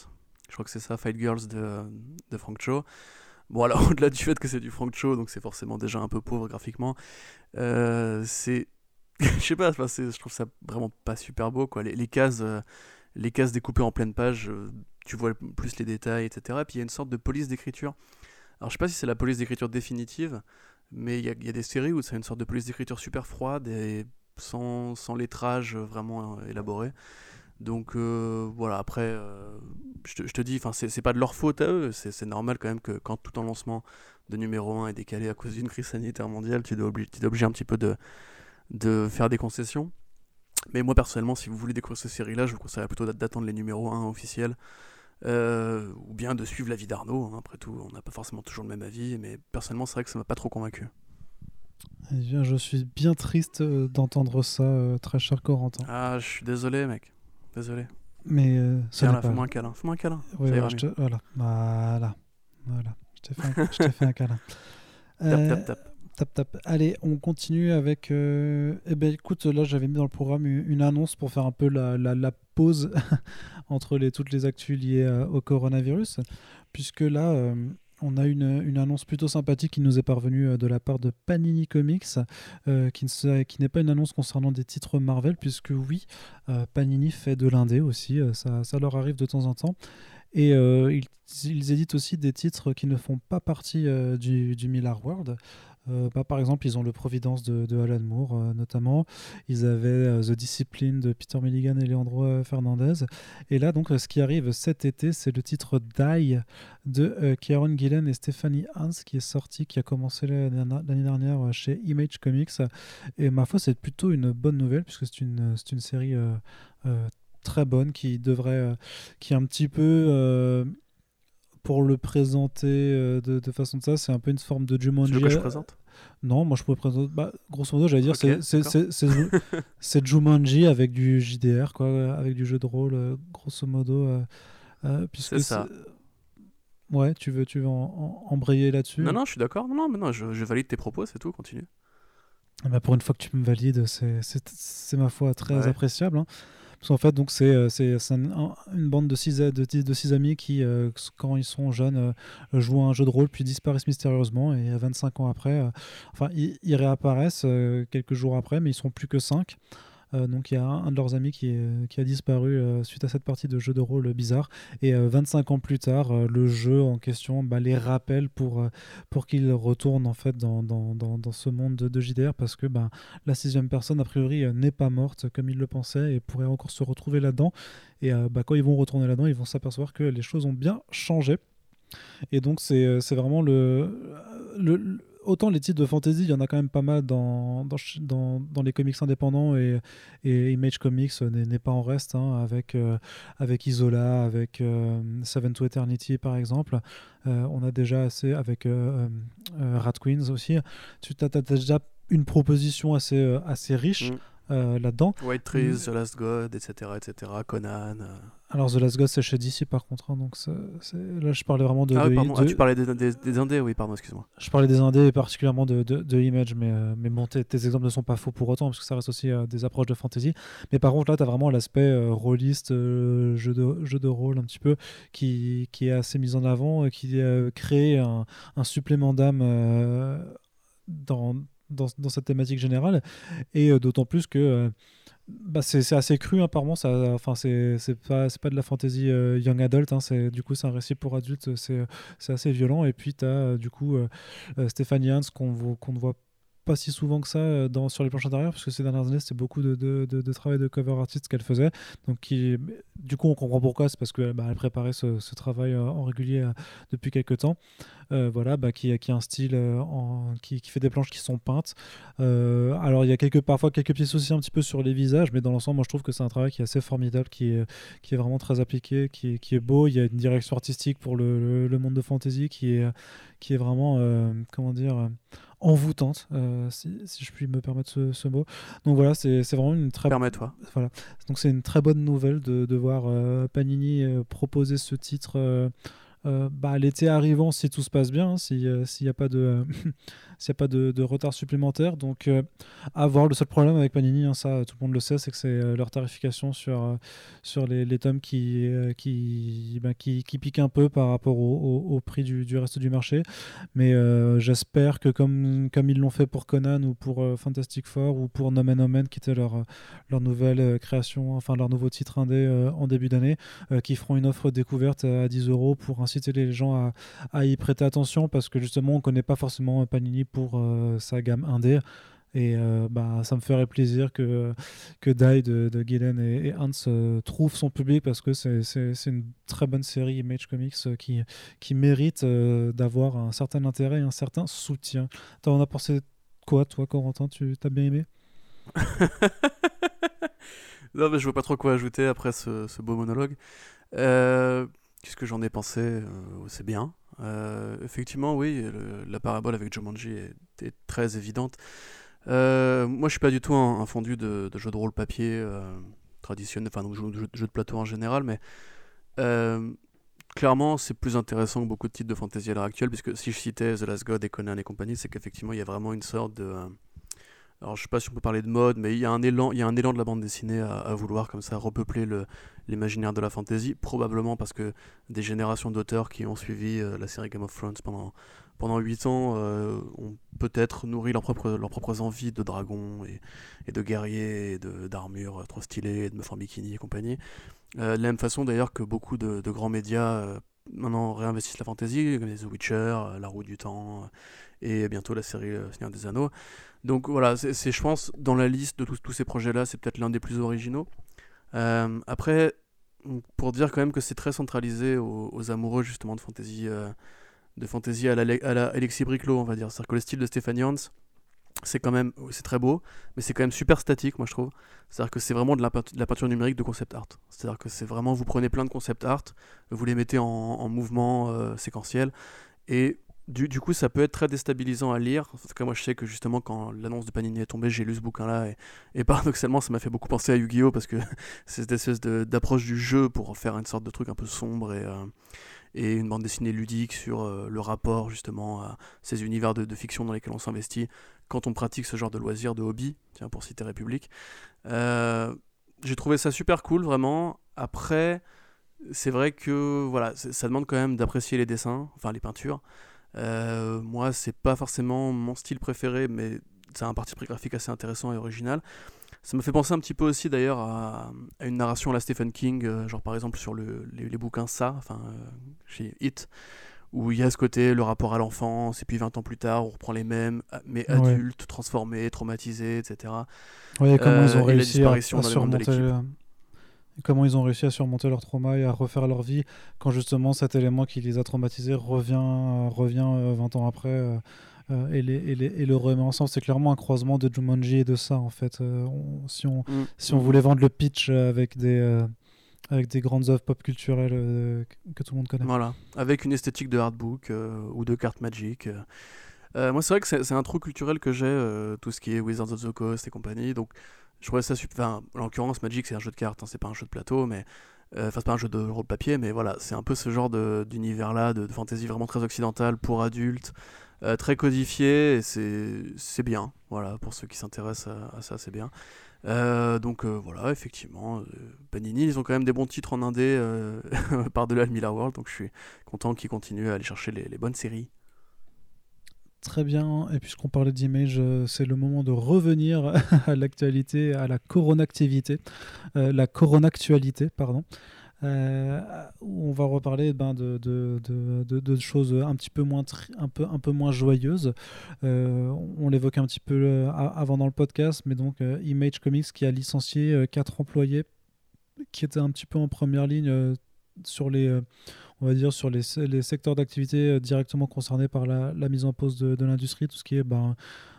je crois que c'est ça, Fight Girls de, de Frank Cho. Bon alors au-delà du fait que c'est du Frank Cho, donc c'est forcément déjà un peu pauvre graphiquement, euh, c'est... je sais pas, je trouve ça vraiment pas super beau, quoi. Les, les cases les cases découpées en pleine page, euh, tu vois plus les détails, etc. Et puis il y a une sorte de police d'écriture. Alors je sais pas si c'est la police d'écriture définitive, Mais il y, a des séries où c'est une sorte de police d'écriture super froide et sans, sans lettrage vraiment élaboré. Donc voilà, après, je, te, je, te, dis, c'est pas de leur faute à eux, c'est normal quand même que quand tout en lancement de numéro 1 est décalé à cause d'une crise sanitaire mondiale, tu es obligé un petit peu de, de faire des concessions. Mais moi personnellement, si vous voulez découvrir cette série-là, je vous conseillerais plutôt d'attendre les numéros 1 officiels. Euh, ou bien de suivre l'avis d'Arnaud. Hein. Après tout, on n'a pas forcément toujours le même avis, mais personnellement, c'est vrai que ça m'a pas trop convaincu. Eh bien, je suis bien triste euh, d'entendre ça, euh, très cher Corentin. Ah, je suis désolé, mec. Désolé. Mais ça là, fais-moi un câlin. Fais-moi un câlin. voilà, voilà, voilà, voilà. Je t'ai fait, fait, un câlin. tap, tap, tap. Tap, tap. Allez, on continue avec. Euh... Eh ben, écoute, là, j'avais mis dans le programme une annonce pour faire un peu la, pause entre toutes les actus liées euh, au coronavirus, puisque là, euh, on a une, annonce plutôt sympathique qui nous est parvenue de la part de Panini Comics, qui, n'est pas une annonce concernant des titres Marvel, puisque oui, Panini fait de l'indé aussi, ça, leur arrive de temps en temps. Et ils, éditent aussi des titres qui ne font pas partie du, du World. Euh, bah, par exemple, ils ont le Providence de, Alan Moore, euh, notamment. Ils avaient euh, The Discipline de Peter Milligan et Leandro Fernandez. Et là, donc, ce qui arrive cet été, c'est le titre Die de Kieron Gillen et Stephanie Hans qui est sorti, qui a commencé l'année dernière chez Image Comics. Et ma foi, c'est plutôt une bonne nouvelle puisque c'est une, une série très bonne qui devrait, qui est un petit peu pour le présenter euh, de, de, façon de ça, c'est un peu une forme de Jumanji. Tu veux que je présente? Non, moi je pourrais présenter. Bah, grosso modo, j'allais dire, okay, c'est Jumanji avec du JDR, quoi, avec du jeu de rôle, euh, grosso modo. Euh, euh c'est ça. Ouais, tu veux, tu veux embrayer là-dessus? Non, non, je suis d'accord. Non, non, mais non, je, je, valide tes propos, c'est tout, continue. Bah pour une fois que tu me valides, c'est ma foi très ouais. appréciable. Hein. Fait, c'est euh, une bande de six, amis qui, euh, quand ils sont jeunes, euh, jouent un jeu de rôle puis disparaissent mystérieusement et 25 ans après, enfin ils, réapparaissent quelques jours après, mais ils sont plus que 5. Euh, donc il y a un, de leurs amis qui, a disparu euh, suite à cette partie de jeu de rôle bizarre. Et 25 euh, ans plus tard, le jeu en question bah, les rappelle pour, pour qu'ils retournent en fait dans, dans, dans, ce monde de, JDR parce que bah, la sixième personne, a priori, n'est pas morte comme ils le pensaient et pourrait encore se retrouver là-dedans. Et bah, quand ils vont retourner là-dedans, ils vont s'apercevoir que les choses ont bien changé. Et donc c'est vraiment le autant les titres de fantasy, il y en a quand même pas mal dans, dans, dans, les comics indépendants et, et Image Comics n'est pas en reste, hein, avec, euh, avec Isola, avec euh, Seven to Eternity par exemple. Euh, on a déjà assez avec Rat Queens aussi. Tu as, déjà une proposition assez, assez riche. Mm. Là-dedans. White Trees, The Last God, etc., etc., Conan. Euh. Alors The Last God c'est chez DC par contre, hein, donc là je parlais vraiment de. Ah, pardon. Ah, tu parlais des, des, indés, oui, pardon, excuse-moi. Je parlais des indés et particulièrement de, de, Image, mais, euh, mais bon, tes, exemples ne sont pas faux pour autant, parce que ça reste aussi des approches de fantasy. Mais par contre là, tu as vraiment l'aspect rôliste, jeu, de, jeu de rôle un petit peu, qui, qui est assez mis en avant, qui crée un, un supplément d'âme dans dans, dans, cette thématique générale. Et euh, d'autant plus que euh, bah c'est assez cru, apparemment. Ça, enfin, c'est pas, pas de la fantasy euh, young adult. Hein, du coup, c'est un récit pour adultes. C'est assez violent. Et puis, tu as du coup Stéphanie Hans qu'on qu'on ne voit pas si souvent que ça euh, dans, sur les planches intérieures, parce que ces dernières années, c'était beaucoup de, de, de, travail de cover artiste qu'elle faisait. Donc, qui, du coup, on comprend pourquoi, c'est parce qu'elle bah, elle préparait ce, travail euh, en régulier euh, depuis quelques temps. voilà, bah, qui, qui a un style en, qui, qui, fait des planches qui sont peintes. alors, il y a quelques, parfois quelques petits soucis un petit peu sur les visages, mais dans l'ensemble, moi, je trouve que c'est un travail qui est assez formidable, qui est, qui est vraiment très appliqué, qui qui est beau. Il y a une direction artistique pour le, le, monde de fantasy qui est, qui est vraiment, comment dire, envoûtante, euh, si, si, je puis me permettre ce, ce mot. Donc voilà, c'est vraiment une très Permets-toi. Voilà. Donc c'est une très bonne nouvelle de, de voir euh, Panini euh, proposer ce titre bah, l'été arrivant si tout se passe bien, hein, s'il n'y a pas de n'y a pas de, retard supplémentaire. Donc, euh, à voir. Le seul problème avec Panini, hein, ça, tout le monde le sait, c'est que c'est euh, leur tarification sur, euh, sur les, les, tomes qui, qui, bah, qui, qui, pique un peu par rapport au, au, prix du, du, reste du marché. Mais j'espère que, comme, comme ils l'ont fait pour Conan ou pour Fantastic Four ou pour Nomen Omen, qui était leur, leur nouvelle création, enfin leur nouveau titre indé en début d'année, qui feront une offre découverte à 10 euros pour inciter inciter les gens à, y prêter attention parce que justement on connaît pas forcément Panini pour sa gamme indé. Et bah, ça me ferait plaisir que, que Die de, de Gillen et, Hans trouve son public parce que c'est une très bonne série Image Comics qui, qui mérite d'avoir un certain intérêt et un certain soutien. T'en as pensé quoi, toi, Corentin? Tu t'as bien aimé? Non, mais je vois pas trop quoi ajouter après ce, beau monologue. Euh, Qu'est-ce que j'en ai pensé euh, C'est bien. Euh, effectivement, oui, la parabole avec Jumanji était très évidente. Euh, moi, je suis pas du tout un, fondu de, de, jeux de rôle papier traditionnel, enfin, de jeux, de plateau en général, mais clairement, c'est plus intéressant que beaucoup de titres de fantasy à l'heure actuelle, puisque si je citais The Last God et Conan et compagnie, c'est qu'effectivement, il y a vraiment une sorte de alors je sais pas si on peut parler de mode, mais il y a un élan, il y a un élan de la bande dessinée à, vouloir comme ça repeupler l'imaginaire de la fantasy, probablement parce que des générations d'auteurs qui ont suivi euh, la série Game of Thrones pendant pendant 8 ans euh, ont peut-être nourri leurs propres, leurs propres envies de dragons et, et de guerriers et d'armures trop stylées, de meufs en bikini et compagnie. Euh, de la même façon d'ailleurs que beaucoup de, grands médias maintenant réinvestissent la fantasy, comme The Witcher, La Roue du Temps et bientôt la série Seigneur des Anneaux. Donc voilà, c'est je pense dans la liste de tous, tous ces projets-là, c'est peut-être l'un des plus originaux. Euh, après, pour dire quand même que c'est très centralisé aux, amoureux justement de fantasy, euh, de fantasy à la, à la Alexis Briclot, on va dire. C'est-à-dire que le style de Stéphanie Hans, c'est quand même, c'est très beau, mais c'est quand même super statique, moi je trouve. C'est-à-dire que c'est vraiment de la, de la, peinture numérique de concept art. C'est-à-dire que c'est vraiment, vous prenez plein de concept art, vous les mettez en, mouvement euh, séquentiel, et du, coup, ça peut être très déstabilisant à lire. En tout cas, moi, je sais que justement, quand l'annonce de Panini est tombée, j'ai lu ce bouquin-là. Et, paradoxalement, ça m'a fait beaucoup penser à Yu-Gi-Oh! parce que c'est cette espèce d'approche du jeu pour faire une sorte de truc un peu sombre et, euh, une bande dessinée ludique sur euh, le rapport justement à ces univers de, de fiction dans lesquels on s'investit quand on pratique ce genre de loisir, de hobby, tiens, pour citer République. Euh, j'ai trouvé ça super cool, vraiment. Après, c'est vrai que voilà, ça demande quand même d'apprécier les dessins, enfin les peintures. Euh, moi, c'est pas forcément mon style préféré, mais c'est un parti pris graphique assez intéressant et original. Ça me fait penser un petit peu aussi d'ailleurs à, une narration à la Stephen King, euh, genre par exemple sur le, les, bouquins Ça, enfin euh, chez Hit, où il y a ce côté, le rapport à l'enfance, et puis 20 ans plus tard, on reprend les mêmes, mais adultes, transformés, traumatisés, etc. Oui, comment ils ont réussi à, surmonter comment ils ont réussi à surmonter leur trauma et à refaire leur vie quand justement cet élément qui les a traumatisés revient, euh, revient 20 euh, ans après euh, et, les, et, les, et, le remet ensemble? C'est clairement un croisement de Jumanji et de ça en fait. si, on, mm. si on voulait vendre le pitch avec des, avec des grandes œuvres pop culturelles que tout le monde connaît. Voilà, avec une esthétique de hardbook ou de cartes Magic. moi, c'est vrai que c'est un trou culturel que j'ai, tout ce qui est Wizards of the Coast et compagnie. Donc, je trouvais ça super. En l'occurrence, Magic, c'est un jeu de cartes, hein, c'est pas un jeu de plateau, mais. Euh, enfin, c'est pas un jeu de rôle papier, mais voilà, c'est un peu ce genre d'univers-là, de, de, fantasy vraiment très occidentale pour adultes, euh, très codifié, et c'est bien. Voilà, pour ceux qui s'intéressent à, ça, c'est bien. Euh, donc voilà, effectivement, Panini, ils ont quand même des bons titres en indé par-delà le Miller World, donc je suis content qu'ils continuent à aller chercher les bonnes séries. Très bien. Et puisqu'on parlait d'image, euh, c'est le moment de revenir à l'actualité, à la coronactivité, euh, la coronactualité, pardon. Euh, on va reparler ben, de, choses un petit peu moins, un peu, un peu moins joyeuses. on l'évoquait un petit peu avant dans le podcast, mais donc Image Comics qui a licencié quatre employés qui étaient un petit peu en première ligne sur les on va dire, sur les, les secteurs d'activité euh, directement concernés par la, la, mise en pause de, de l'industrie, tout ce qui est ben,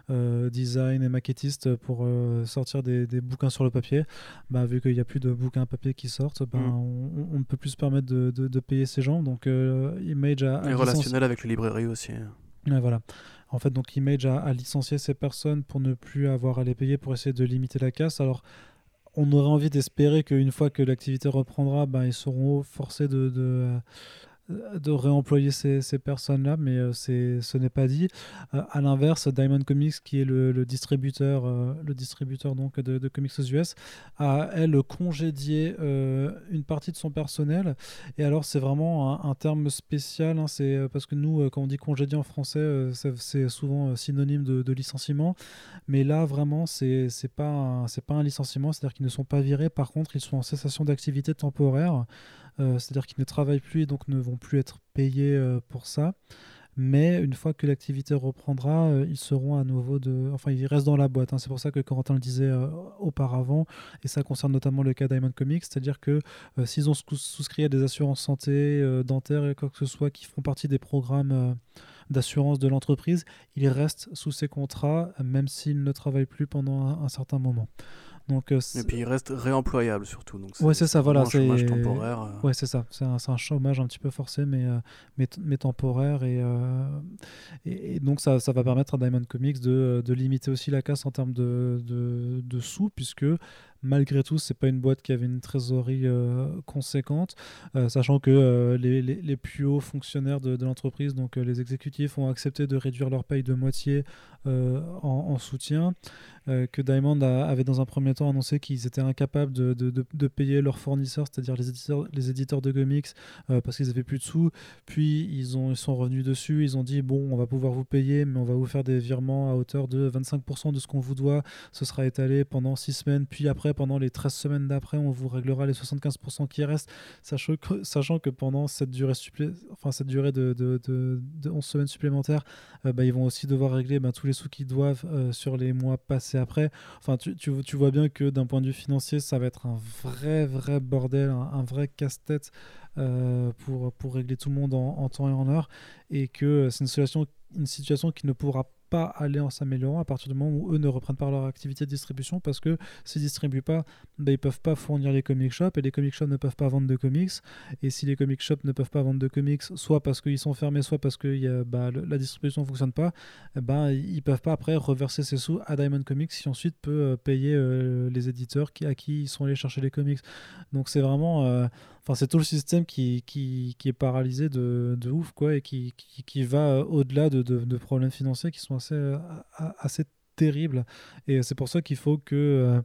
euh, design et maquettiste pour euh, sortir des, des, bouquins sur le papier. Bah, vu qu'il n'y a plus de bouquins papier qui sortent, ben, mm. on, ne peut plus se permettre de, de, payer ces gens. Donc Image a... Et relationnel avec les librairies aussi. Ouais, voilà. En fait, donc Image a, a, licencié ces personnes pour ne plus avoir à les payer pour essayer de limiter la casse. Alors, on aurait envie d'espérer qu'une fois que l'activité reprendra, ben, ils seront forcés de, de, de réemployer ces, ces personnes-là, mais euh, ce n'est pas dit. Euh, à l'inverse, Diamond Comics, qui est le, le distributeur, euh, le distributeur donc de, comics aux US, a elle congédié une partie de son personnel. Et alors c'est vraiment un, terme spécial, hein, c'est parce que nous, quand on dit congédié en français, c'est souvent synonyme de, licenciement, mais là vraiment c'est pas pas un licenciement, c'est-à-dire qu'ils ne sont pas virés. Par contre, ils sont en cessation d'activité temporaire. C'est-à-dire qu'ils ne travaillent plus et donc ne vont plus être payés pour ça mais une fois que l'activité reprendra, euh, ils seront à nouveau de. Enfin, ils restent dans la boîte. Hein. C'est pour ça que Corentin le disait euh, auparavant, et ça concerne notamment le cas Diamond Comics, c'est-à-dire que euh, s'ils ont souscrit à des assurances santé, dentaires et quoi que ce soit qui font partie des programmes d'assurance de l'entreprise, ils restent sous ces contrats, même s'ils ne travaillent plus pendant un certain moment. Donc, euh, et puis il reste réemployable surtout. Donc ouais, c'est ça, voilà. C'est un chômage temporaire. Euh. Ouais, c'est ça. C'est un, un, chômage un petit peu forcé, mais, euh, mais, mais, temporaire. Et, et, donc ça, ça, va permettre à Diamond Comics de, de, limiter aussi la casse en termes de, de, de sous, puisque malgré tout, c'est pas une boîte qui avait une trésorerie conséquente, sachant que les, les, les, plus hauts fonctionnaires de, l'entreprise, donc les exécutifs, ont accepté de réduire leur paye de moitié en, en, soutien. Euh, que Diamond avait dans un premier temps annoncé qu'ils étaient incapables de, de, de, payer leurs fournisseurs, c'est-à-dire les éditeurs, les éditeurs de comics, euh, parce qu'ils avaient plus de sous. Puis ils, ont, ils sont revenus dessus, ils ont dit bon, on va pouvoir vous payer, mais on va vous faire des virements à hauteur de 25% de ce qu'on vous doit. Ce sera étalé pendant 6 semaines, puis après, pendant les 13 semaines d'après, on vous réglera les 75% qui restent, sachant que, sachant que pendant cette durée, enfin, cette durée de, de, de, 11 semaines supplémentaires, euh, bah, ils vont aussi devoir régler bah, tous les sous qu'ils doivent sur les mois passés après. Enfin, tu, tu, vois bien que d'un point de vue financier, ça va être un vrai, vrai bordel, un, vrai casse-tête euh, pour, pour régler tout le monde en, en, temps et en heure. Et que c'est une situation, une situation qui ne pourra pas aller en s'améliorant à partir du moment où eux ne reprennent pas leur activité de distribution parce que s'ils distribuent pas, ben, ils peuvent pas fournir les comic shops et les comic shops ne peuvent pas vendre de comics. Et si les comic shops ne peuvent pas vendre de comics, soit parce qu'ils sont fermés, soit parce que bah, la distribution ne fonctionne pas, ben, ils peuvent pas après reverser ces sous à Diamond Comics qui ensuite peut euh, payer euh, les éditeurs qui, à qui ils sont allés chercher les comics. Donc c'est vraiment. Euh, Enfin, c'est tout le système qui, qui, qui est paralysé de, de, ouf, quoi, et qui, qui, qui va au-delà de, de, problèmes financiers qui sont assez, assez terribles. Et c'est pour ça qu'il faut que, euh,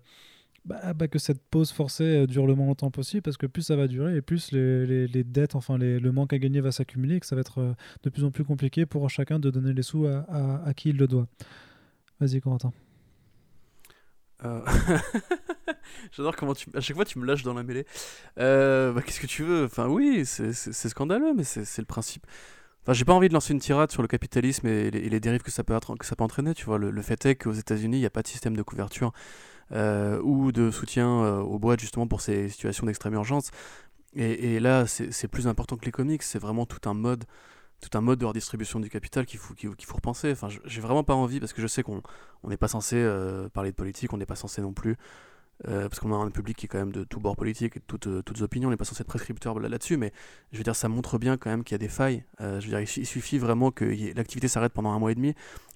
bah, bah, que cette pause forcée dure le moins longtemps possible, parce que plus ça va durer, et plus les, les, dettes, enfin le manque à gagner va s'accumuler, et que ça va être euh, de plus en plus compliqué pour chacun de donner les sous à, à, à qui il le doit. Vas-y, Corentin. Euh... J'adore comment tu, à chaque fois tu me lâches dans la mêlée. Euh, bah, Qu'est-ce que tu veux? Enfin, oui, c'est scandaleux, mais c'est le principe. Enfin, j'ai pas envie de lancer une tirade sur le capitalisme et les, dérives que ça peut, entraîner. Tu vois, le, fait est qu'aux États-Unis, il n'y a pas de système de couverture euh, ou de soutien aux boîtes justement pour ces situations d'extrême urgence. Et, et là, c'est plus important que les comics. C'est vraiment tout un mode tout un mode de redistribution du capital qu'il faut, faut repenser. Enfin, j'ai vraiment pas envie, parce que je sais qu'on n'est pas censé parler de politique, on n'est pas censé non plus euh, parce qu'on a un public qui est quand même de tout bord politique de toutes, euh, toutes opinions, on n'est pas censé être prescripteur là-dessus, mais je veux dire, ça montre bien quand même qu'il y a des failles. Euh, je veux dire, il, suffit vraiment que l'activité s'arrête pendant un mois et demi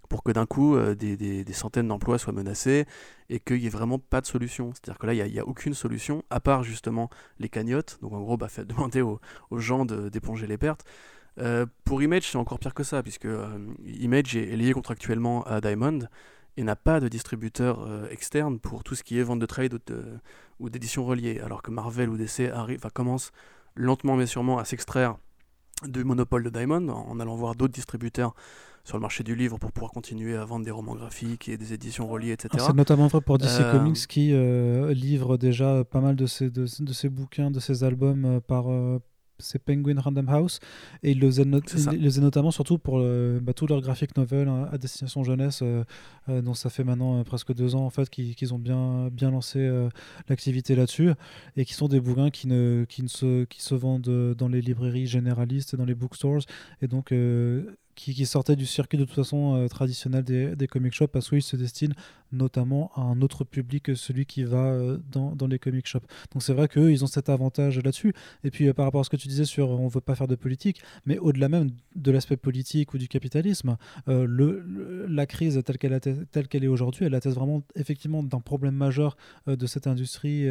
pour que d'un coup, des, des, centaines d'emplois soient menacés et qu'il n'y ait vraiment pas de solution. C'est-à-dire que là, il n'y a, aucune solution, à part justement les cagnottes. Donc en gros, bah, demander aux, aux gens d'éponger les pertes. Pour Image, c'est encore pire que ça, puisque Image est lié contractuellement à Diamond et n'a pas de distributeur euh, externe pour tout ce qui est vente de trade ou d'édition reliée, alors que Marvel ou DC arrive, enfin, commence lentement mais sûrement à s'extraire du monopole de Diamond en allant voir d'autres distributeurs sur le marché du livre pour pouvoir continuer à vendre des romans graphiques et des éditions reliées, etc. C'est notamment vrai pour DC euh, Comics qui euh, livre déjà pas mal de ses, de, de ses bouquins, de ses albums par, c'est Penguin Random House. Et ils le faisaient, notamment surtout pour bah, tous leurs graphic novels hein, à destination jeunesse euh, euh, dont ça fait maintenant euh, presque deux ans en fait qu'ils ont bien, bien lancé l'activité là-dessus et qui sont des bouquins qui, ne, qui, ne se, qui se vendent dans les librairies généralistes et dans les bookstores et donc qui, qui, sortait du circuit de toute façon euh, traditionnel des, des, comic shops parce qu'il se destine notamment à un autre public que celui qui va euh, dans, dans, les comic shops. Donc c'est vrai qu'eux, ils ont cet avantage là-dessus. Et puis euh, par rapport à ce que tu disais sur on veut pas faire de politique, mais au-delà même de l'aspect politique ou du capitalisme, le, la crise telle qu'elle telle qu'elle est aujourd'hui, elle atteste vraiment effectivement d'un problème majeur de cette industrie,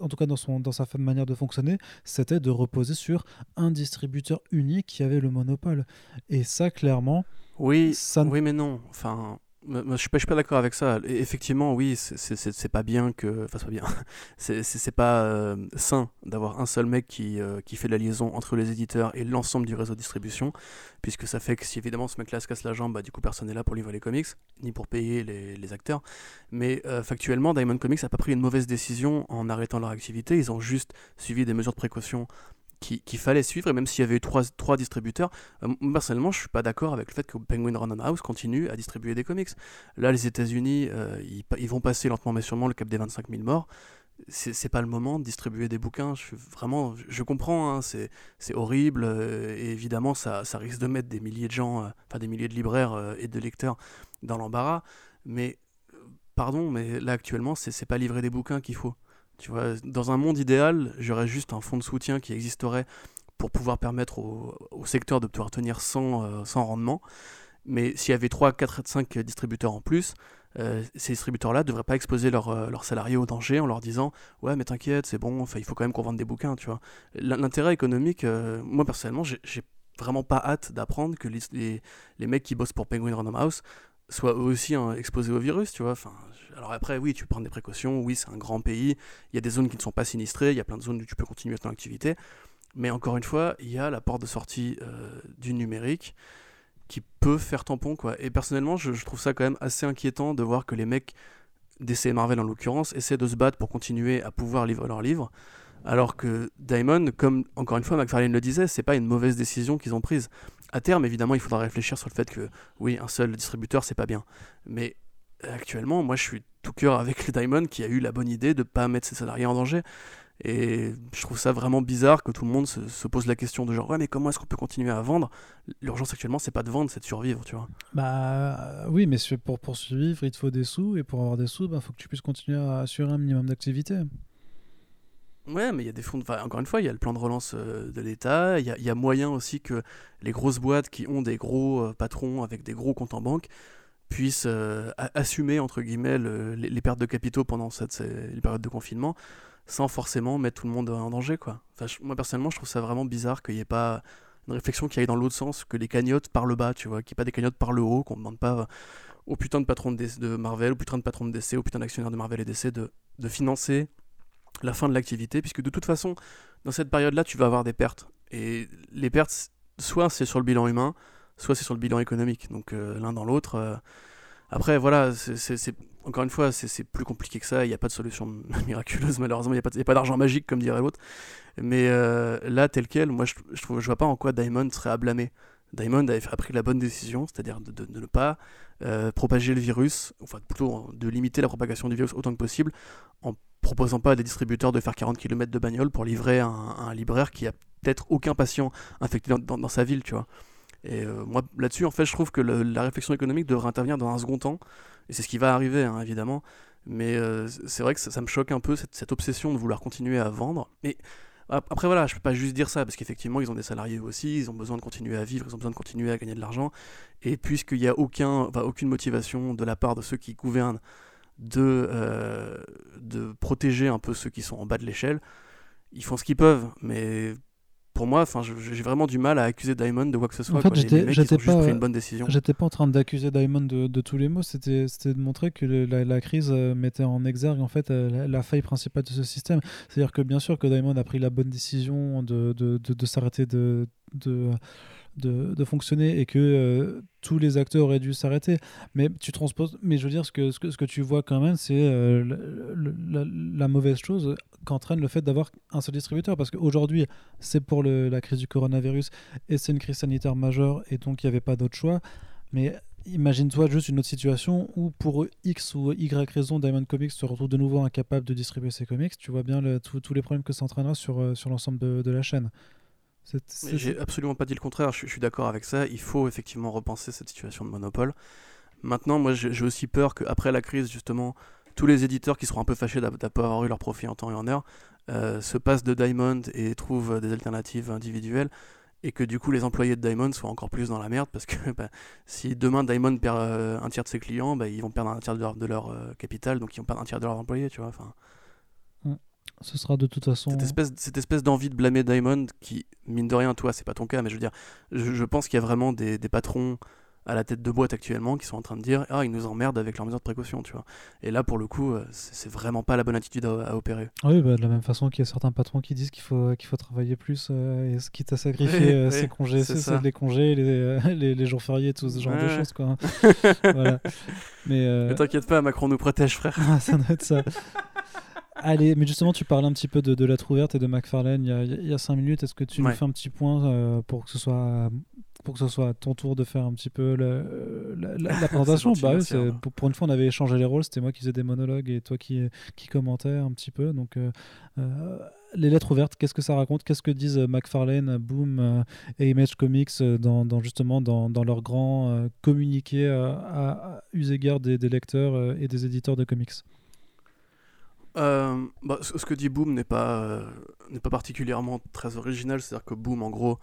en tout cas dans, son, dans sa manière de fonctionner, c'était de reposer sur un distributeur unique qui avait le monopole. Et ça clairement. Oui, ça... oui, mais non. Enfin, je suis pas, d'accord avec ça. effectivement, oui, c'est pas bien que. Enfin, c'est pas bien. c'est pas euh, sain d'avoir un seul mec qui, euh, fait la liaison entre les éditeurs et l'ensemble du réseau de distribution, puisque ça fait que si évidemment ce mec-là se casse la jambe, bah, du coup personne n'est là pour livrer les comics, ni pour payer les, acteurs. Mais euh, factuellement, Diamond Comics a pas pris une mauvaise décision en arrêtant leur activité. Ils ont juste suivi des mesures de précaution qu'il fallait suivre, et même s'il y avait eu trois, distributeurs, euh, personnellement, je suis pas d'accord avec le fait que Penguin Random House continue à distribuer des comics. Là, les États-Unis, euh, ils, vont passer lentement mais sûrement le cap des 25 000 morts. C'est pas le moment de distribuer des bouquins. Je vraiment, je comprends, hein, c'est horrible, euh, et évidemment, ça, ça, risque de mettre des milliers de gens, enfin des milliers de libraires et de lecteurs dans l'embarras. Mais, pardon, mais là actuellement, c'est pas livrer des bouquins qu'il faut. Tu vois, dans un monde idéal, j'aurais juste un fonds de soutien qui existerait pour pouvoir permettre au, secteur de pouvoir tenir sans, euh, sans rendement. Mais s'il y avait 3, 4, 5 distributeurs en plus, euh, ces distributeurs-là ne devraient pas exposer euh, leurs salariés au danger en leur disant Ouais, mais t'inquiète, c'est bon, il faut quand même qu'on vende des bouquins. tu vois. L'intérêt économique, moi personnellement, j'ai vraiment pas hâte d'apprendre que les, les, les, mecs qui bossent pour Penguin Random House soient eux aussi hein, exposés au virus, tu vois. Alors après, oui, tu prendre des précautions, oui, c'est un grand pays, il y a des zones qui ne sont pas sinistrées, il y a plein de zones où tu peux continuer ton activité, mais encore une fois, il y a la porte de sortie euh, du numérique qui peut faire tampon. Et personnellement, je, trouve ça quand même assez inquiétant de voir que les mecs d'essai Marvel en l'occurrence essaient de se battre pour continuer à pouvoir livrer leurs livres, alors que Diamond, comme encore une fois McFarlane le disait, c'est pas une mauvaise décision qu'ils ont prise. À terme, évidemment, il faudra réfléchir sur le fait que oui, un seul distributeur, c'est pas bien. Mais actuellement, moi, je suis tout cœur avec les Diamond qui a eu la bonne idée de ne pas mettre ses salariés en danger. Et je trouve ça vraiment bizarre que tout le monde se, pose la question de genre ouais mais comment est-ce qu'on peut continuer à vendre? L'urgence actuellement c'est pas de vendre, c'est de survivre, tu vois. Bah euh, oui, mais pour, pour survivre il te faut des sous et pour avoir des sous, il bah, faut que tu puisses continuer à assurer un minimum d'activité. Ouais, mais il y a des fonds. Encore une fois, il y a le plan de relance euh, de l'État. Il y, a moyen aussi que les grosses boîtes qui ont des gros euh, patrons avec des gros comptes en banque puissent euh, assumer entre guillemets les, pertes de capitaux pendant cette les périodes de confinement, sans forcément mettre tout le monde en danger, moi personnellement, je trouve ça vraiment bizarre qu'il n'y ait pas une réflexion qui aille dans l'autre sens, que les cagnottes par le bas, tu vois, qu'il n'y ait pas des cagnottes par le haut, qu'on ne demande pas au putain de patron de, Marvel, au putain de patron de DC, au putain d'actionnaire de Marvel et DC de financer la fin de l'activité, puisque de toute façon, dans cette période-là, tu vas avoir des pertes. Et les pertes, soit c'est sur le bilan humain, soit c'est sur le bilan économique. Donc euh, l'un dans l'autre. Euh. Après, voilà, c'est encore une fois, c'est plus compliqué que ça. Il n'y a pas de solution miraculeuse, malheureusement. Il n'y a pas, d'argent magique, comme dirait l'autre. Mais euh, là, tel quel, moi, je, je vois pas en quoi Diamond serait à blâmer. Diamond a pris la bonne décision, c'est-à-dire de, ne pas propager le virus, enfin plutôt de limiter la propagation du virus autant que possible, en proposant pas à des distributeurs de faire 40 km de bagnole pour livrer un, un libraire qui a peut-être aucun patient infecté dans, sa ville, tu vois. Et euh, moi, là-dessus, en fait, je trouve que la réflexion économique devrait intervenir dans un second temps, et c'est ce qui va arriver, hein, évidemment. Mais euh, c'est vrai que ça, me choque un peu, cette, cette, obsession de vouloir continuer à vendre. Mais après, voilà, je peux pas juste dire ça, parce qu'effectivement, ils ont des salariés aussi, ils ont besoin de continuer à vivre, ils ont besoin de continuer à gagner de l'argent. Et puisqu'il n'y a aucun, aucune motivation de la part de ceux qui gouvernent de, euh, de protéger un peu ceux qui sont en bas de l'échelle. Ils font ce qu'ils peuvent, mais pour moi, enfin, j'ai vraiment du mal à accuser Diamond de quoi que ce soit. En fait, j'étais pas, une bonne décision. J'étais pas en train d'accuser Diamond de, tous les mots. C'était de montrer que la, crise euh, mettait en exergue en fait euh, la, faille principale de ce système. C'est-à-dire que bien sûr que Diamond a pris la bonne décision de, de, de s'arrêter de, de de, fonctionner et que euh, tous les acteurs auraient dû s'arrêter. Mais tu transposes. Mais je veux dire, ce que, ce que, ce que tu vois quand même, c'est euh, la, mauvaise chose qu'entraîne le fait d'avoir un seul distributeur. Parce qu'aujourd'hui, c'est pour la crise du coronavirus et c'est une crise sanitaire majeure et donc il n'y avait pas d'autre choix. Mais imagine-toi juste une autre situation où pour X ou Y raison, Diamond Comics se retrouve de nouveau incapable de distribuer ses comics. Tu vois bien tous les problèmes que ça entraînera sur, euh, sur l'ensemble de, de la chaîne. J'ai absolument pas dit le contraire, je, suis d'accord avec ça. Il faut effectivement repenser cette situation de monopole. Maintenant, moi j'ai aussi peur qu'après la crise, justement, tous les éditeurs qui seront un peu fâchés d'avoir eu leur profit en temps et en heure euh, se passent de Diamond et trouvent des alternatives individuelles et que du coup les employés de Diamond soient encore plus dans la merde parce que bah, si demain Diamond perd euh, un tiers de ses clients, bah, ils vont perdre un tiers de leur, de leur euh, capital, donc ils vont perdre un tiers de leurs employés, tu vois. Enfin, ce sera de toute façon. Cette espèce, cette espèce d'envie de blâmer Diamond, qui, mine de rien, toi, c'est pas ton cas, mais je veux dire, je, pense qu'il y a vraiment des, des, patrons à la tête de boîte actuellement qui sont en train de dire Ah, ils nous emmerdent avec leurs mesures de précaution, tu vois. Et là, pour le coup, euh, c'est vraiment pas la bonne attitude à, opérer. Oui, bah, de la même façon qu'il y a certains patrons qui disent qu'il faut, qu'il faut travailler plus, euh, et quitte à sacrifier euh, ses congés, c'est les congés, les, les, les, jours fériés, tout ce genre de choses, quoi. voilà. Mais, t'inquiète pas, Macron nous protège, frère. Ah, ça doit être ça. Allez, mais justement, tu parlais un petit peu de, de la et de McFarlane il y a 5 minutes. Est-ce que tu nous fais un petit point euh, pour que ce soit pour que ce soit à ton tour de faire un petit peu la, la, présentation? bah, pour, pour, une fois, on avait échangé les rôles. C'était moi qui faisais des monologues et toi qui, qui commentais un petit peu. Donc, euh, euh, les lettres ouvertes, qu'est-ce que ça raconte? Qu'est-ce que disent McFarlane, Boom et Image Comics dans, dans justement dans, dans leur grand communiqué à, à, des, lecteurs et des éditeurs de comics? Euh, bah, ce que dit Boom n'est pas, euh, pas particulièrement très original, c'est-à-dire que Boom, en gros,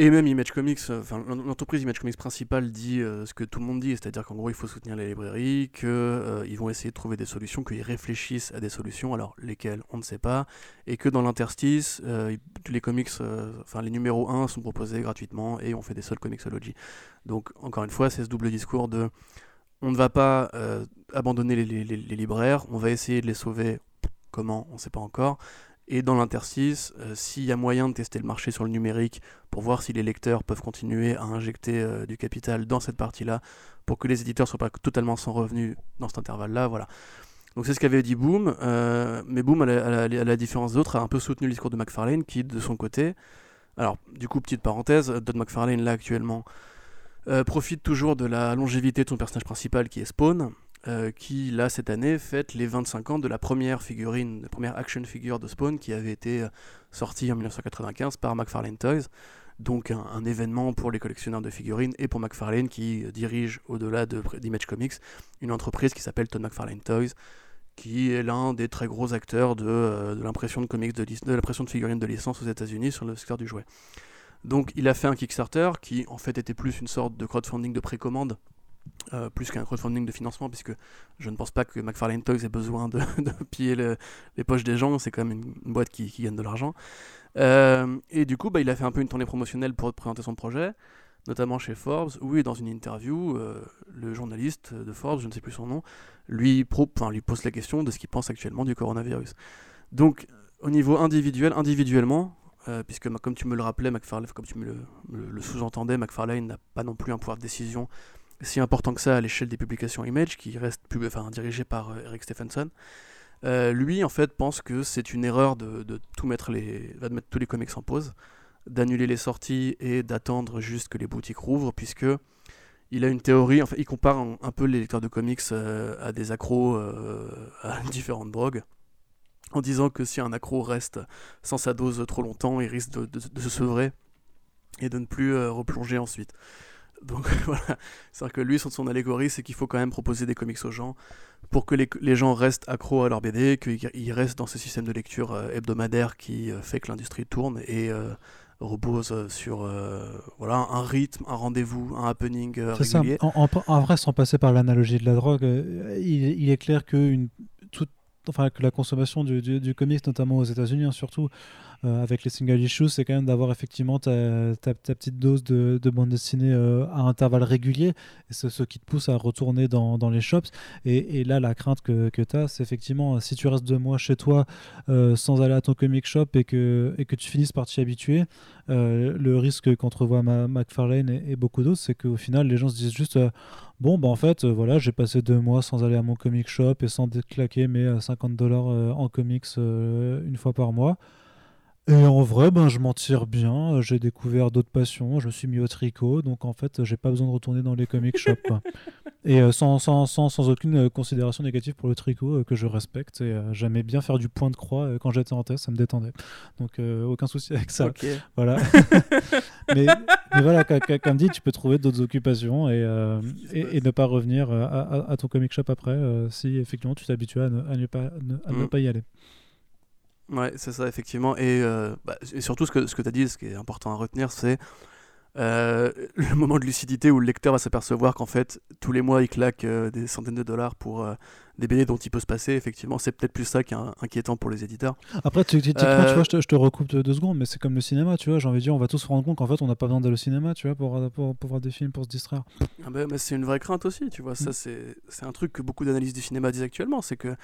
et même Image Comics, euh, enfin l'entreprise Image Comics principale dit ce que tout le monde dit, c'est-à-dire qu'en gros il faut soutenir les librairies, qu'ils vont essayer de trouver des solutions, qu'ils réfléchissent à des solutions, alors lesquelles on ne sait pas, et que dans l'interstice, les comics, enfin les numéros 1 sont proposés gratuitement et on fait des seuls comicsology. Donc encore une fois, c'est ce double discours de on ne va pas euh, abandonner les, libraires, on va essayer de les sauver. Comment On ne sait pas encore. Et dans l'interstice, euh, s'il y a moyen de tester le marché sur le numérique pour voir si les lecteurs peuvent continuer à injecter euh, du capital dans cette partie-là, pour que les éditeurs ne soient pas totalement sans revenus dans cet intervalle-là, voilà. Donc c'est ce qu'avait dit Boom, mais Boom, à la, différence d'autres, a un peu soutenu le discours de McFarlane, qui de son côté, alors du coup petite parenthèse, Dodd McFarlane là actuellement euh, profite toujours de la longévité de son personnage principal qui est Spawn, euh, qui là cette année fête les 25 ans de la première figurine, la première action figure de Spawn qui avait été euh, sortie en 1995 par McFarlane Toys. Donc un, événement pour les collectionneurs de figurines et pour McFarlane qui dirige au-delà d'Image Comics une entreprise qui s'appelle Todd McFarlane Toys qui est l'un des très gros acteurs de, l'impression de comics de, de l'impression de figurines de licence aux États-Unis sur le secteur du jouet. Donc il a fait un Kickstarter qui en fait était plus une sorte de crowdfunding de précommande. Euh, plus qu'un crowdfunding de financement, puisque je ne pense pas que McFarlane Toys ait besoin de, piller les poches des gens, c'est quand même une, boîte qui, gagne de l'argent. Euh, et du coup, bah, il a fait un peu une tournée promotionnelle pour présenter son projet, notamment chez Forbes, où, dans une interview, euh, le journaliste de Forbes, je ne sais plus son nom, lui pose la question de ce qu'il pense actuellement du coronavirus. Donc, au niveau individuel, individuellement, euh, puisque comme tu me le rappelais, comme tu me le, sous-entendais, McFarlane n'a pas non plus un pouvoir de décision si important que ça à l'échelle des publications Image, qui reste enfin, dirigé par euh, Eric Stephenson. Euh, lui, en fait, pense que c'est une erreur de, tout mettre les, de mettre tous les comics en pause, d'annuler les sorties et d'attendre juste que les boutiques rouvrent, puisque il a une théorie, enfin, il compare un, peu les lecteurs de comics à des accros à différentes drogues en disant que si un accro reste sans sa dose trop longtemps, il risque de, se sevrer et de ne plus euh, replonger ensuite. Donc voilà, c'est-à-dire que lui, son, son allégorie, c'est qu'il faut quand même proposer des comics aux gens pour que les, gens restent accros à leur BD, qu'ils restent dans ce système de lecture euh, hebdomadaire qui euh, fait que l'industrie tourne et repose sur voilà, un rythme, un rendez-vous, un happening régulier. Ça. En, vrai, sans passer par l'analogie de la drogue, il, il, est clair qu'une toute enfin que la consommation du, du, comics, notamment aux États-Unis, hein, surtout euh, avec les single issues, c'est quand même d'avoir effectivement ta, ta, petite dose de, de bande dessinée euh, à intervalles réguliers. Et ce qui te pousse à retourner dans, dans les shops. Et, là, la crainte que, que tu as, c'est effectivement si tu restes deux mois chez toi euh, sans aller à ton comic shop et que, et que tu finisses par t'y habituer, le risque qu'entrevoit McFarlane et beaucoup d'autres, c'est qu'au final, les gens se disent juste bon bah en fait voilà j'ai passé deux mois sans aller à mon comic shop et sans claquer mes 50 dollars en comics une fois par mois et en vrai, ben, je m'en tire bien. J'ai découvert d'autres passions. Je me suis mis au tricot. Donc, en fait, j'ai pas besoin de retourner dans les comic shops. et euh, sans, sans, sans, sans, aucune euh, considération négative pour le tricot euh, que je respecte. Et j'aimais bien faire du point de croix quand j'étais en test. Ça me détendait. Donc, aucun souci avec ça. Voilà. mais, mais, voilà, comme dit, tu peux trouver d'autres occupations et, et, ne pas revenir à, ton comic shop après si effectivement tu t'habitues à, ne, pas, à ne mm. pas y aller. Ouais, c'est ça, effectivement. Et, euh, bah, et, surtout, ce que, ce que tu as dit, ce qui est important à retenir, c'est euh, le moment de lucidité où le lecteur va s'apercevoir qu'en fait, tous les mois, il claque euh, des centaines de dollars pour des BD dont il peut se passer. Effectivement, c'est peut-être plus ça qui est inquiétant pour les éditeurs. Après, tu, tu, vois, je te, je te recoupe deux, secondes, mais c'est comme le cinéma, tu vois. J'ai envie de dire, on va tous se rendre compte qu'en fait, on n'a pas besoin d'aller au cinéma, tu vois, pour, pour, pour, voir des films, pour se distraire. Ah bah, c'est une vraie crainte aussi, tu vois. Ça, mm. c'est un truc que beaucoup d'analystes du cinéma disent actuellement, c'est que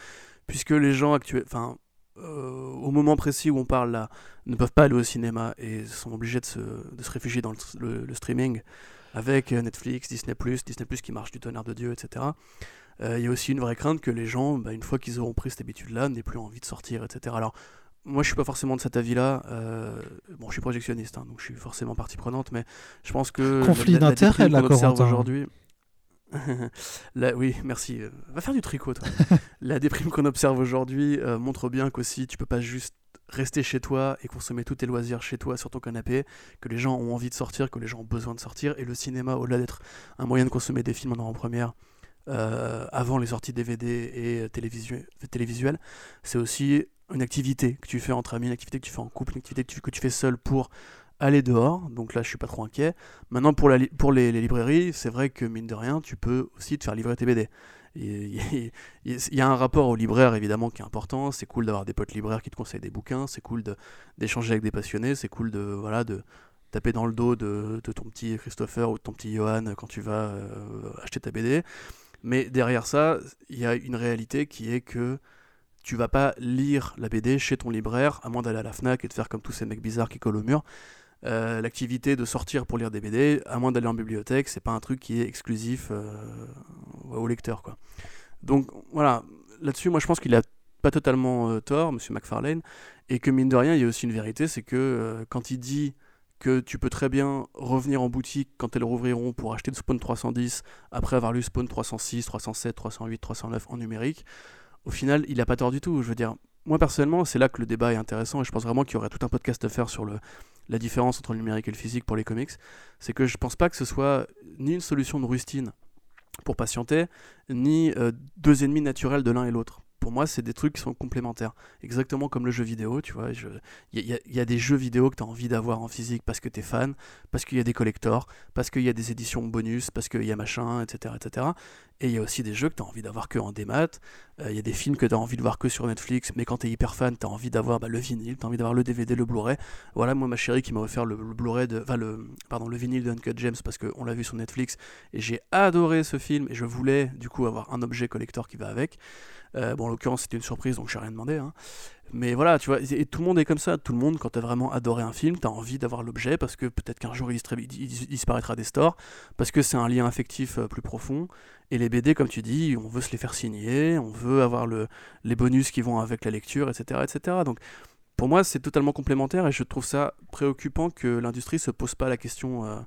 puisque les gens actuels, enfin euh, au moment précis où on parle là, ne peuvent pas aller au cinéma et sont obligés de se, de se réfugier dans le, streaming avec Netflix, Disney+, Disney+, qui marche du tonnerre de Dieu, etc. il y a aussi une vraie crainte que les gens, bah, une fois qu'ils auront pris cette habitude-là, n'aient plus envie de sortir, etc. Alors, moi, je suis pas forcément de cet avis-là. bon, je suis projectionniste, hein, donc je suis forcément partie prenante, mais je pense que conflit d'intérêt là, aujourd'hui. oui, merci. Va faire du tricot, toi. la déprime qu'on observe aujourd'hui montre bien qu'aussi tu peux pas juste rester chez toi et consommer tous tes loisirs chez toi sur ton canapé, que les gens ont envie de sortir, que les gens ont besoin de sortir, et le cinéma, au-delà d'être un moyen de consommer des films en avant-première, euh, avant les sorties DVD et télévisuelles, c'est aussi une activité que tu fais entre amis, une activité que tu fais en couple, une activité que tu, que tu fais seul pour aller dehors. Donc là, je suis pas trop inquiet. Maintenant, pour, pour les, les librairies, c'est vrai que mine de rien, tu peux aussi te faire livrer tes BD. Il y a un rapport au libraire évidemment qui est important. C'est cool d'avoir des potes libraires qui te conseillent des bouquins. C'est cool d'échanger avec des passionnés. C'est cool de voilà de taper dans le dos de, de, ton petit Christopher ou de ton petit Johan quand tu vas euh, acheter ta BD. Mais derrière ça, il y a une réalité qui est que tu vas pas lire la BD chez ton libraire, à moins d'aller à la FNAC et de faire comme tous ces mecs bizarres qui collent au mur. Euh, l'activité de sortir pour lire des BD, à moins d'aller en bibliothèque, c'est pas un truc qui est exclusif euh, au lecteur. Quoi. Donc voilà, là-dessus, moi je pense qu'il a pas totalement euh, tort, Monsieur McFarlane, et que mine de rien, il y a aussi une vérité, c'est que quand il dit que tu peux très bien revenir en boutique quand elles rouvriront pour acheter le Spawn 310 après avoir lu Spawn 306, 307, 308, 309 en numérique, au final, il n'a pas tort du tout. Je veux dire, moi personnellement, c'est là que le débat est intéressant et je pense vraiment qu'il y aurait tout un podcast à faire sur le, la différence entre le numérique et le physique pour les comics. C'est que je pense pas que ce soit ni une solution de rustine pour patienter, ni euh, deux ennemis naturels de l'un et l'autre pour moi, c'est des trucs qui sont complémentaires. Exactement comme le jeu vidéo, tu vois. Il y, a des jeux vidéo que tu as envie d'avoir en physique parce que tu es fan, parce qu'il y a des collectors, parce qu'il y a des éditions bonus, parce qu'il y a machin, etc. etc. Et il y a aussi des jeux que tu as envie d'avoir que en démat. Euh, il y a des films que tu as envie de voir que sur Netflix, mais quand tu es hyper fan, tu as envie d'avoir bah, le vinyle, tu envie d'avoir le DVD, le Blu-ray. Voilà, moi, ma chérie qui m'a offert le, Blu-ray, de, enfin, le, pardon, le vinyle de Uncut James parce qu'on l'a vu sur Netflix et j'ai adoré ce film et je voulais du coup avoir un objet collector qui va avec. Euh, bon, en l'occurrence, c'était une surprise, donc je n'ai rien demandé. Hein. Mais voilà, tu vois, et tout le monde est comme ça. Tout le monde, quand tu as vraiment adoré un film, tu as envie d'avoir l'objet parce que peut-être qu'un jour il, disparaîtra des stores, parce que c'est un lien affectif euh, plus profond. Et les BD, comme tu dis, on veut se les faire signer, on veut avoir le, les bonus qui vont avec la lecture, etc. etc. Donc pour moi, c'est totalement complémentaire et je trouve ça préoccupant que l'industrie se pose pas la question. Euh,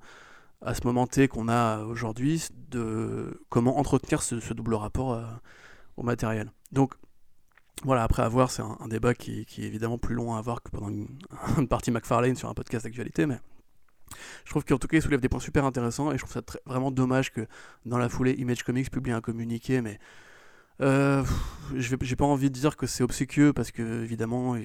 à ce moment T qu'on a aujourd'hui de comment entretenir ce, double rapport au matériel. Donc voilà, après avoir, c'est un, débat qui, est évidemment plus long à avoir que pendant une, partie McFarlane sur un podcast d'actualité, mais je trouve qu'en tout cas il soulève des points super intéressants et je trouve ça vraiment dommage que dans la foulée Image Comics publie un communiqué, mais euh, j'ai pas envie de dire que c'est obséquieux parce que évidemment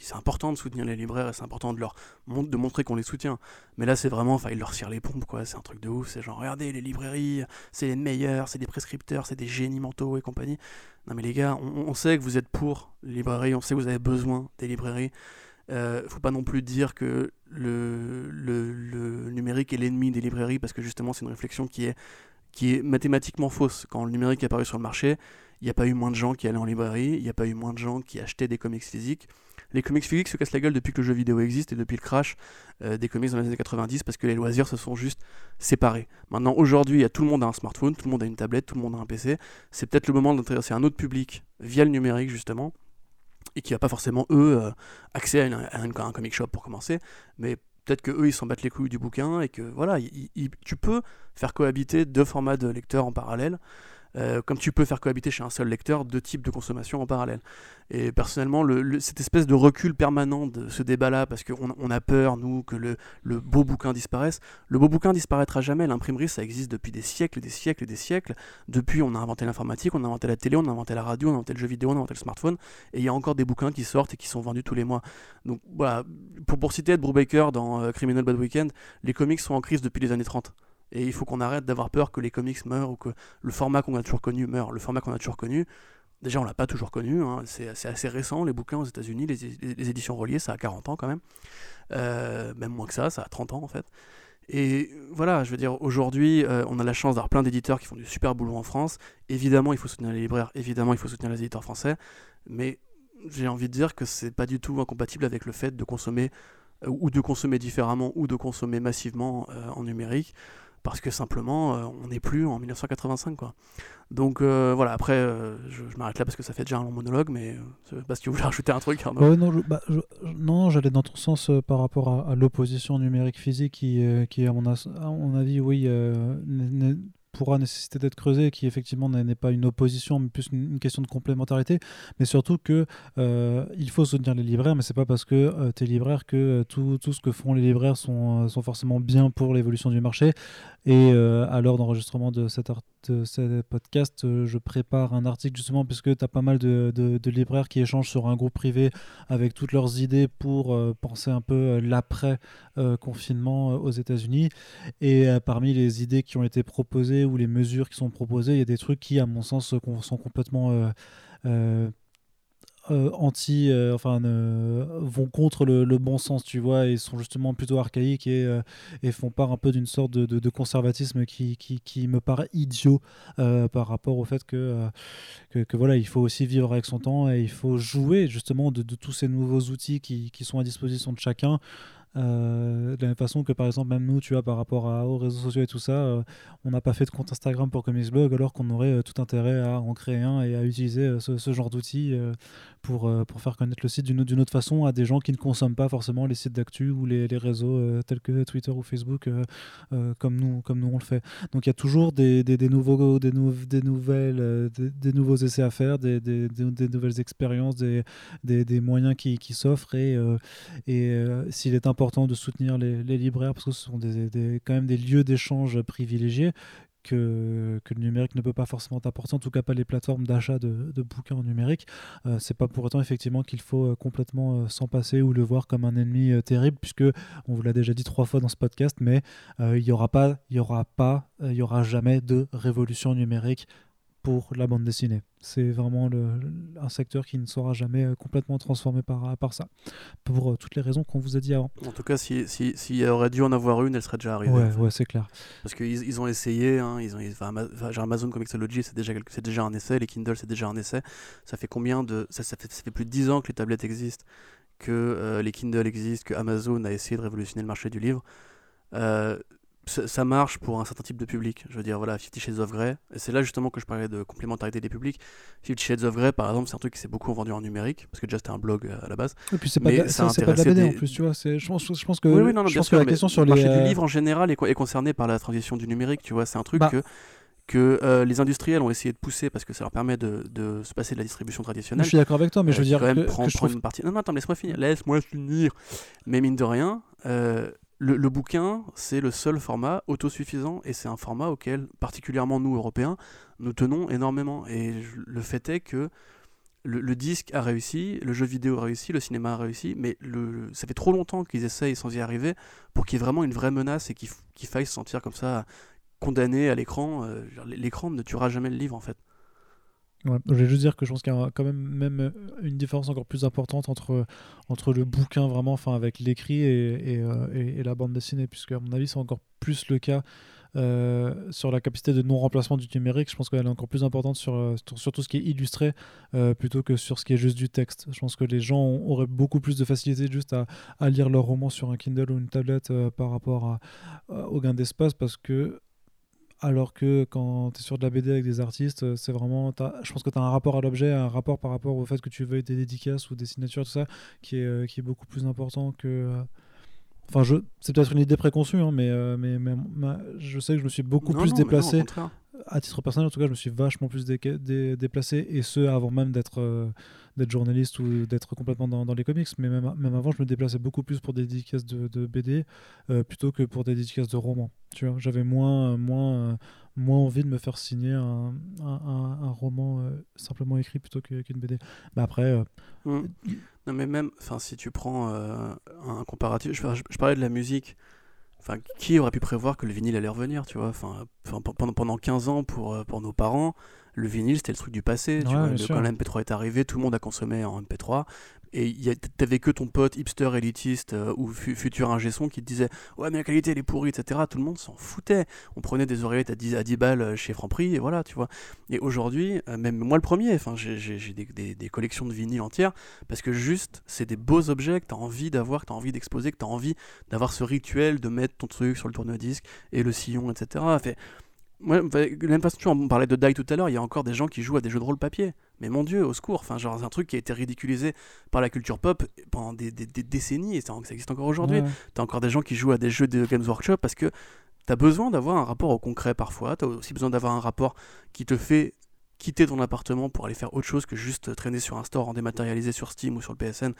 c'est important de soutenir les libraires et c'est important de leur de montrer qu'on les soutient. Mais là c'est vraiment, enfin ils leur tirent les pompes quoi, c'est un truc de ouf. C'est genre regardez les librairies, c'est les meilleurs, c'est des prescripteurs, c'est des génies mentaux et compagnie. Non mais les gars, on, sait que vous êtes pour les librairies, on sait que vous avez besoin des librairies. Euh, faut pas non plus dire que le, le, le numérique est l'ennemi des librairies parce que justement c'est une réflexion qui est qui est mathématiquement fausse. Quand le numérique est apparu sur le marché, il n'y a pas eu moins de gens qui allaient en librairie, il n'y a pas eu moins de gens qui achetaient des comics physiques. Les comics physiques se cassent la gueule depuis que le jeu vidéo existe et depuis le crash euh, des comics dans les années 90 parce que les loisirs se sont juste séparés. Maintenant, aujourd'hui, tout le monde a un smartphone, tout le monde a une tablette, tout le monde a un PC. C'est peut-être le moment d'intéresser un autre public via le numérique, justement, et qui n'a pas forcément, eux, euh, accès à, un comic shop pour commencer, mais peut-être que eux ils s'en battent les couilles du bouquin et que voilà, tu peux faire cohabiter deux formats de lecteurs en parallèle. Euh, comme tu peux faire cohabiter chez un seul lecteur deux types de consommation en parallèle. Et personnellement, cette espèce de recul permanent de ce débat-là, parce qu'on on a peur, nous, que le, beau bouquin disparaisse, le beau bouquin disparaîtra jamais. L'imprimerie, ça existe depuis des siècles, des siècles, des siècles. Depuis, on a inventé l'informatique, on a inventé la télé, on a inventé la radio, on a inventé le jeu vidéo, on a inventé le smartphone, et il y a encore des bouquins qui sortent et qui sont vendus tous les mois. Donc voilà, pour, citer Ed Brubaker dans euh, Criminal Bad Weekend, les comics sont en crise depuis les années 30. Et il faut qu'on arrête d'avoir peur que les comics meurent ou que le format qu'on a toujours connu meure. Le format qu'on a toujours connu, déjà on l'a pas toujours connu, hein. c'est assez récent, les bouquins aux États-Unis, les, éditions reliées, ça a 40 ans quand même. Euh, même moins que ça, ça a 30 ans en fait. Et voilà, je veux dire, aujourd'hui, euh, on a la chance d'avoir plein d'éditeurs qui font du super boulot en France. Évidemment, il faut soutenir les libraires, évidemment, il faut soutenir les éditeurs français, mais j'ai envie de dire que c'est pas du tout incompatible avec le fait de consommer euh, ou de consommer différemment ou de consommer massivement en numérique parce que simplement on n'est plus en 1985 quoi. Donc voilà, après je, m'arrête là parce que ça fait déjà un long monologue, mais parce que tu voulais rajouter un truc. non, bah, non j'allais dans ton sens par rapport à, l'opposition numérique physique qui, qui à, mon à mon avis, oui, pourra nécessiter d'être creusé, qui effectivement n'est pas une opposition, mais plus une, question de complémentarité, mais surtout que euh, il faut soutenir les libraires, mais c'est pas parce que euh, tu es libraire que euh, tout, ce que font les libraires sont, sont forcément bien pour l'évolution du marché. Et à l'heure d'enregistrement de, cet podcast, je prépare un article justement puisque tu as pas mal de, libraires qui échangent sur un groupe privé avec toutes leurs idées pour penser un peu l'après-confinement aux États-Unis. Et parmi les idées qui ont été proposées ou les mesures qui sont proposées, il y a des trucs qui, à mon sens, sont complètement euh, euh, euh, anti, enfin, vont contre le, bon sens, tu vois, et sont justement plutôt archaïques et, et font part un peu d'une sorte de, conservatisme qui, me paraît idiot par rapport au fait que, que, voilà, il faut aussi vivre avec son temps et il faut jouer justement de, tous ces nouveaux outils qui sont à disposition de chacun. Euh, de la même façon que par exemple même nous tu vois par rapport aux réseaux sociaux et tout ça euh, on n'a pas fait de compte Instagram pour Comics Blog alors qu'on aurait euh, tout intérêt à en créer un et à utiliser ce, ce, genre d'outils pour, pour faire connaître le site d'une autre façon à des gens qui ne consomment pas forcément les sites d'actu ou les, les réseaux tels que Twitter ou Facebook comme, nous, comme nous on le fait. Donc il y a toujours des, des, nouveaux des, nouvelles des, nouveaux essais à faire des, des, nouvelles expériences des, des, moyens qui, qui s'offrent et, et s'il est important important de soutenir les, libraires parce que ce sont des, quand même des lieux d'échange privilégiés que, que, le numérique ne peut pas forcément apporter, en tout cas pas les plateformes d'achat de, bouquins en numérique. Euh, c'est pas pour autant effectivement qu'il faut euh, complètement euh, s'en passer ou le voir comme un ennemi terrible, puisque on vous l'a déjà dit trois fois dans ce podcast, mais il n'y aura pas, il y aura pas, il y aura jamais de révolution numérique pour la bande dessinée. C'est vraiment le, un secteur qui ne sera jamais euh, complètement transformé par, par ça, pour euh, toutes les raisons qu'on vous a dit avant. En tout cas, s'il si, si, aurait dû en avoir une, elle serait déjà arrivée. Ouais, ouais c'est clair. Parce qu'ils ils ont essayé, hein, ils ont, enfin, Amazon Comixology, c'est déjà, déjà un essai, les Kindle, c'est déjà un essai. Ça fait combien de. Ça, ça, fait, ça fait plus de 10 ans que les tablettes existent, que euh, les Kindle existent, que Amazon a essayé de révolutionner le marché du livre. Euh, ça marche pour un certain type de public. Je veux dire, voilà, Fifty Shades of Grey, et c'est là justement que je parlais de complémentarité des publics. Fifty Shades of Grey, par exemple, c'est un truc qui s'est beaucoup vendu en numérique, parce que déjà c'était un blog euh, à la base. Et puis c'est pas, de, pas de la BD en plus, tu vois. Je pense, je pense que, oui, oui, non, je pense que la question sur le marché du euh, livre en général est, est concerné par la transition du numérique, tu vois. C'est un truc bah. que que euh, les industriels ont essayé de pousser parce que ça leur permet de, de se passer de la distribution traditionnelle. Je suis d'accord avec toi, mais je veux dire quand même prendre, une partie. Non, non, attends, laisse-moi finir. Laisse-moi finir. Mais mine de rien, le, bouquin, c'est le seul format autosuffisant et c'est un format auquel, particulièrement nous, Européens, nous tenons énormément. Et le fait est que le, disque a réussi, le jeu vidéo a réussi, le cinéma a réussi, mais le, ça fait trop longtemps qu'ils essayent sans y arriver pour qu'il y ait vraiment une vraie menace et qu'il faille se sentir comme ça condamné à l'écran. Euh, l'écran ne tuera jamais le livre en fait je vais juste dire que je pense qu'il y a quand même, même euh, une différence encore plus importante entre, entre le bouquin vraiment, enfin avec l'écrit et, et, euh, la bande dessinée, puisque à mon avis c'est encore plus le cas euh, sur la capacité de non-remplacement du numérique. Je pense qu'elle est encore plus importante sur, sur, tout ce qui est illustré plutôt que sur ce qui est juste du texte. Je pense que les gens auraient beaucoup plus de facilité juste à, à lire leur roman sur un Kindle ou une tablette par rapport au gain d'espace parce que alors que quand tu es sur de la BD avec des artistes, euh, c'est vraiment. Je pense que tu as un rapport à l'objet, un rapport par rapport au fait que tu veuilles des dédicaces ou des signatures, tout ça, qui est, euh, qui est beaucoup plus important que. Euh, enfin, je... c'est peut-être une idée préconçue, hein, mais, mais, je sais que je me suis beaucoup plus déplacé. À titre personnel, en tout cas, je me suis vachement plus déplacé, et ce, avant même d'être d'être journaliste ou d'être complètement dans, dans, les comics, mais même, même avant, je me déplaçais beaucoup plus pour des dédicaces de, de BD euh, plutôt que pour des dédicaces de romans. Tu vois, j'avais moins, moins, moins envie de me faire signer un, un, un, roman euh, simplement écrit plutôt qu'une BD. Mais après. Euh, mmh. Non, mais même, si tu prends un comparatif, je, je, parlais de la musique. Enfin, qui aurait pu prévoir que le vinyle allait revenir, tu vois? Enfin, pendant, pendant 15 ans pour, pour nos parents, le vinyle c'était le truc du passé. tu vois, quand la MP3 est arrivé, tout le monde a consommé en MP3 et t'avais que ton pote hipster élitiste euh, ou futur ingé son qui te disait ouais mais la qualité elle est pourrie etc tout le monde s'en foutait. On prenait des oreillettes à 10, à 10 balles euh, chez Franprix et voilà tu vois. Et aujourd'hui euh, même moi le premier j'ai des, des, collections de vinyles entières parce que juste c'est des beaux objets que t'as envie d'avoir que t'as envie d'exposer que t'as envie d'avoir ce rituel de mettre ton truc sur le tourne-disque et le sillon etc fait, moi, même pas on parlait de Die tout à l'heure, il y a encore des gens qui jouent à des jeux de rôle papier. Mais mon dieu, au secours, enfin, genre, c'est un truc qui a été ridiculisé par la culture pop pendant des, décennies et ça, existe encore aujourd'hui. T'as encore des gens qui jouent à des jeux de Games Workshop parce que t'as besoin d'avoir un rapport au concret parfois. T'as aussi besoin d'avoir un rapport qui te fait quitter ton appartement pour aller faire autre chose que juste traîner sur un store en dématérialisé sur Steam ou sur le PSN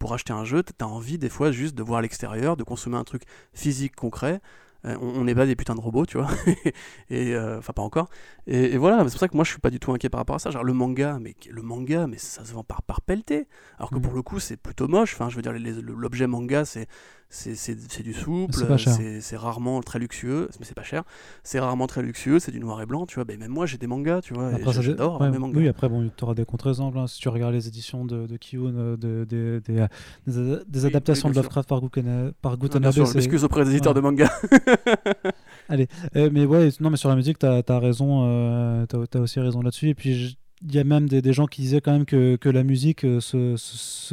pour acheter un jeu. T'as envie des fois juste de voir l'extérieur, de consommer un truc physique concret. Euh, on n'est pas des putains de robots, tu vois. et euh, enfin pas encore. Et, voilà, c'est pour ça que moi je suis pas du tout inquiet par rapport à ça. Genre le manga, mais le manga, mais ça se vend par par pelleté. Alors que mm. pour le coup c'est plutôt moche. Enfin je veux dire l'objet manga c'est c'est du souple, c'est rarement très luxueux, mais c'est pas cher. C'est rarement très luxueux, c'est du noir et blanc, tu vois. Ben, même moi, j'ai des mangas, tu vois. J'adore mes mangas. Oui, après, bon, tu auras des contre-exemples. Hein, si tu regardes les éditions de, de Kiyun, euh, de, de, des, adaptations de Lovecraft par, Guten, par Gutanabe. je m'excuse auprès des éditeurs de mangas. Allez, euh, mais ouais, non, mais sur la musique, tu as, raison, euh, tu as, aussi raison là-dessus. Et puis, il y a même des, des, gens qui disaient quand même que, que la musique euh, ce,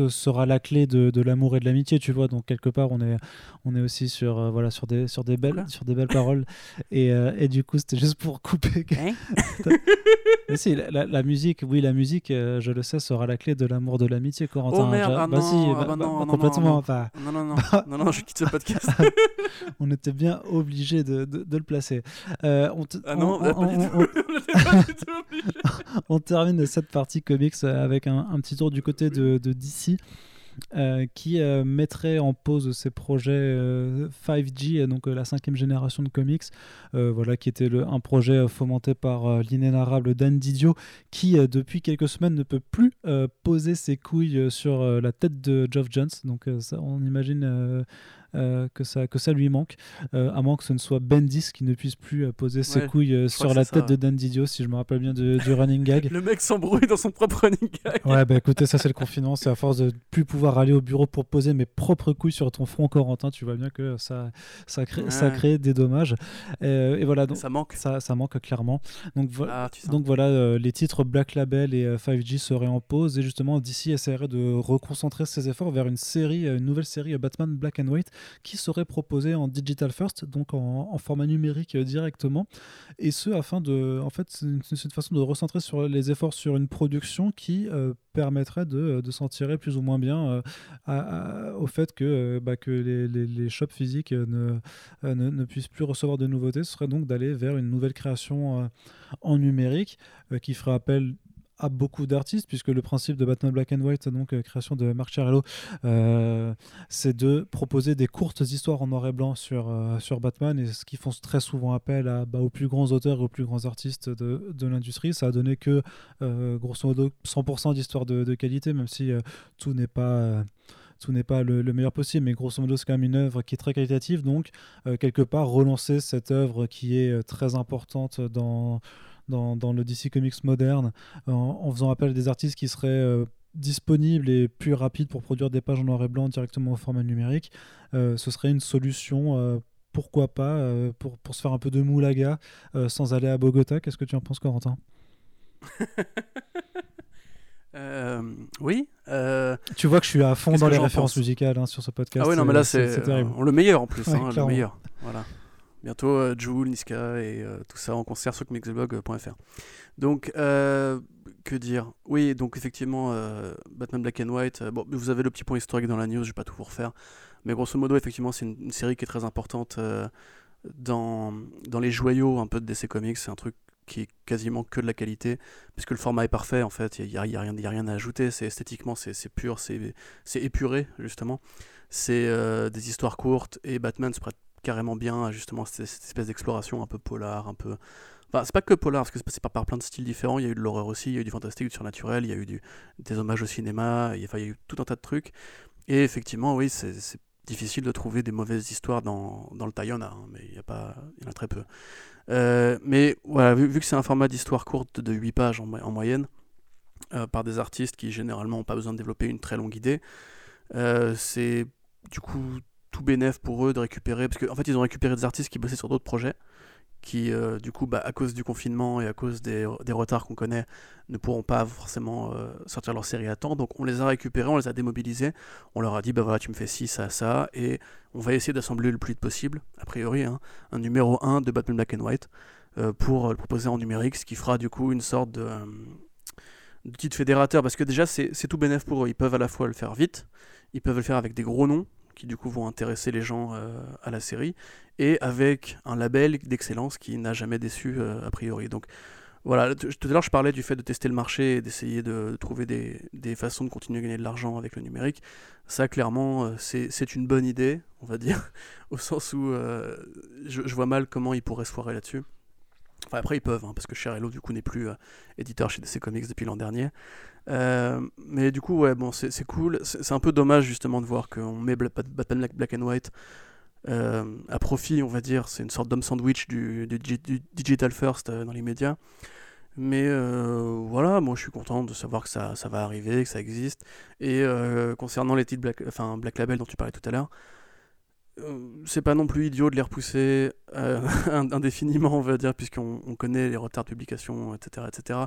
sera la clé de, de l'amour et de l'amitié, tu vois. Donc quelque part, on est, on est aussi sur, euh, voilà, sur, des, sur, des belles, sur des belles paroles. Et, euh, et, du coup, c'était juste pour couper. Hein Mais si, la, la, musique, oui, la musique, je le sais, sera la clé de l'amour, de l'amitié, Corentin. Oh merde, ah bah, si, bah, bah, non, complètement. Non, non, non, non, non, je quitte ce podcast. on était bien obligé de, de, de, le placer. on ah non, on, on, on, termine cette partie comics avec un, petit tour du côté de, DC. Euh, qui euh, mettrait en pause ses projets 5G, euh, donc la cinquième génération de comics, voilà, qui était un projet fomenté par l'inénarrable Dan Didio, qui depuis quelques semaines ne peut plus poser ses couilles sur la tête de Geoff Jones. Donc ça, on imagine euh, que, ça, que ça lui manque, euh, à moins que ce ne soit Bendis qui ne puisse plus euh, poser ses couilles sur la tête de Dan Didio, si je me rappelle bien du running gag. le mec s'embrouille dans son propre running gag. Ouais, bah écoutez, ça c'est le confinement, c'est à force de plus pouvoir aller au bureau pour poser mes propres couilles sur ton front, Corentin, tu vois bien que ça, ça, crée, ça crée des dommages. et voilà, donc, ça manque. Ça, ça manque clairement. Donc, ah, donc voilà, les titres Black Label et 5G seraient en pause, et justement, DC essaierait de reconcentrer ses efforts vers une série, une nouvelle série Batman Black and White qui serait proposé en digital first, donc en, format numérique euh, directement, et ce afin de, en fait, c'est une, façon de recentrer sur les efforts sur une production qui euh, permettrait de, de s'en tirer plus ou moins bien euh, au fait que, bah, que les, les, shops physiques ne, ne, ne, puissent plus recevoir de nouveautés. Ce serait donc d'aller vers une nouvelle création en numérique qui ferait appel à beaucoup d'artistes, puisque le principe de Batman Black and White, donc euh, création de Marc Chiarello, euh, c'est de proposer des courtes histoires en noir et blanc sur, euh, sur Batman, et ce qui font très souvent appel à, bah, aux plus grands auteurs et aux plus grands artistes de, de l'industrie. Ça a donné que, grosso modo, 100% d'histoires de, de, qualité, même si tout n'est pas tout n'est pas le, meilleur possible, mais grosso modo, c'est quand même une œuvre qui est très qualitative. Donc, quelque part, relancer cette œuvre qui est très importante dans, dans, le DC Comics moderne, en, faisant appel à des artistes qui seraient euh, disponibles et plus rapides pour produire des pages en noir et blanc directement au format numérique, euh, ce serait une solution euh, pourquoi pas, pour, pour, se faire un peu de moulaga sans aller à Bogota. Qu'est-ce que tu en penses, Corentin? Oui. Tu vois que je suis à fond dans les références musicales hein, sur ce podcast. Ah oui, non, mais là, c'est le meilleur en plus. Hein, le meilleur. Voilà. Bientôt euh, Joule, Niska et euh, tout ça en concert sur mixblog.fr. Donc, euh, que dire? Oui, donc effectivement, Batman Black and White, bon, vous avez le petit point historique dans la news, je vais pas tout vous refaire. Mais grosso modo, effectivement, c'est une, série qui est très importante dans, dans les joyaux un peu de DC Comics. C'est un truc qui est quasiment que de la qualité, puisque le format est parfait en fait, il n'y a, rien à ajouter, c'est esthétiquement c'est pur, c'est épuré justement, c'est des histoires courtes, et Batman se prête carrément bien justement cette, espèce d'exploration un peu polar, un peu. Enfin, c'est pas que polar, parce que c'est passé par, plein de styles différents. Il y a eu de l'horreur aussi, il y a eu du fantastique, du surnaturel, il y a eu des hommages au cinéma, il y, a, eu tout un tas de trucs. Et effectivement, oui, c'est difficile de trouver des mauvaises histoires dans, le tas, il y en a, hein, mais il y, a pas, il y en a très peu. Euh, mais voilà, vu, que c'est un format d'histoire courte de 8 pages en, en moyenne, euh, par des artistes qui généralement n'ont pas besoin de développer une très longue idée, euh, c'est du coup tout bénéf pour eux de récupérer, parce qu'en en fait ils ont récupéré des artistes qui bossaient sur d'autres projets, qui euh, du coup bah, à cause du confinement et à cause des, des retards qu'on connaît ne pourront pas forcément euh, sortir leur série à temps. Donc on les a récupérés on les a démobilisés. On leur a dit bah voilà tu me fais ci ça ça et on va essayer d'assembler le plus vite possible a priori hein, un numéro 1 de Batman Black and White euh, pour le proposer en numérique ce qui fera du coup une sorte de, de fédérateur parce que déjà c'est tout bénéf pour eux. Ils peuvent à la fois le faire vite ils peuvent le faire avec des gros noms qui du coup vont intéresser les gens euh, à la série, et avec un label d'excellence qui n'a jamais déçu euh, a priori. Donc voilà, tout à l'heure je parlais du fait de tester le marché et d'essayer de trouver des, des, façons de continuer à gagner de l'argent avec le numérique. Ça clairement euh, c'est une bonne idée, on va dire, au sens où je, vois mal comment ils pourraient se foirer là-dessus. Enfin après ils peuvent, hein, parce que Cher Hello du coup n'est plus éditeur chez DC Comics depuis l'an dernier. Euh, mais du coup, ouais, bon, c'est cool. C'est un peu dommage justement de voir qu'on met Batman Black and White euh, à profit, on va dire. C'est une sorte d'homme sandwich du, digital first euh, dans les médias. Mais voilà, moi je suis content de savoir que ça, ça va arriver, que ça existe. Et concernant les titres Black, enfin, Black Label dont tu parlais tout à l'heure, c'est pas non plus idiot de les repousser indéfiniment, on va dire, puisqu'on connaît les retards de publication, etc., etc.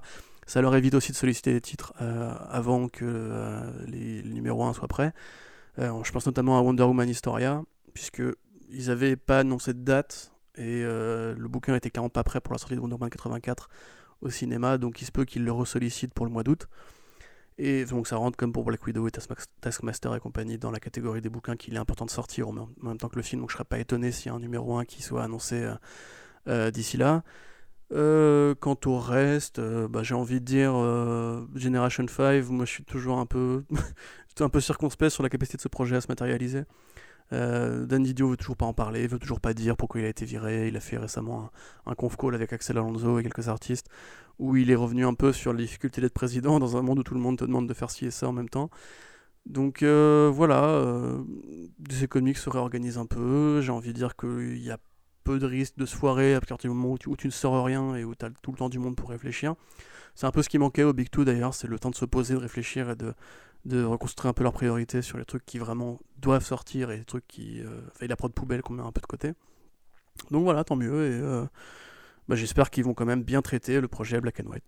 Ça leur évite aussi de solliciter des titres euh, avant que euh, les, numéros 1 soient prêts. Euh, je pense notamment à Wonder Woman Historia, puisqu'ils n'avaient pas annoncé de date, et le bouquin était clairement pas prêt pour la sortie de Wonder Woman 84 au cinéma, donc il se peut qu'ils le ressollicitent pour le mois d'août. Et donc ça rentre comme pour Black Widow et Taskmaster et compagnie dans la catégorie des bouquins qu'il est important de sortir en même temps que le film, donc je serais pas étonné s'il y a un numéro 1 qui soit annoncé d'ici là. Euh, quant au reste, euh, bah, j'ai envie de dire euh, Generation 5, moi je suis toujours un peu, un peu circonspect sur la capacité de ce projet à se matérialiser. Dan Didio veut toujours pas en parler, veut toujours pas dire pourquoi il a été viré. Il a fait récemment un, conf call avec Axel Alonso et quelques artistes où il est revenu un peu sur les difficultés d'être président dans un monde où tout le monde te demande de faire ci et ça en même temps. Donc voilà, DC Comics se réorganise un peu. J'ai envie de dire qu'il y a peu de risque de se foirer à partir du moment où tu, ne sors rien et où tu as tout le temps du monde pour réfléchir. C'est un peu ce qui manquait au Big Two d'ailleurs, c'est le temps de se poser, de réfléchir et de, de reconstruire un peu leurs priorités sur les trucs qui vraiment doivent sortir et les trucs qui. Euh, la prod poubelle qu'on met un peu de côté. Donc voilà, tant mieux et euh, bah, j'espère qu'ils vont quand même bien traiter le projet Black and White.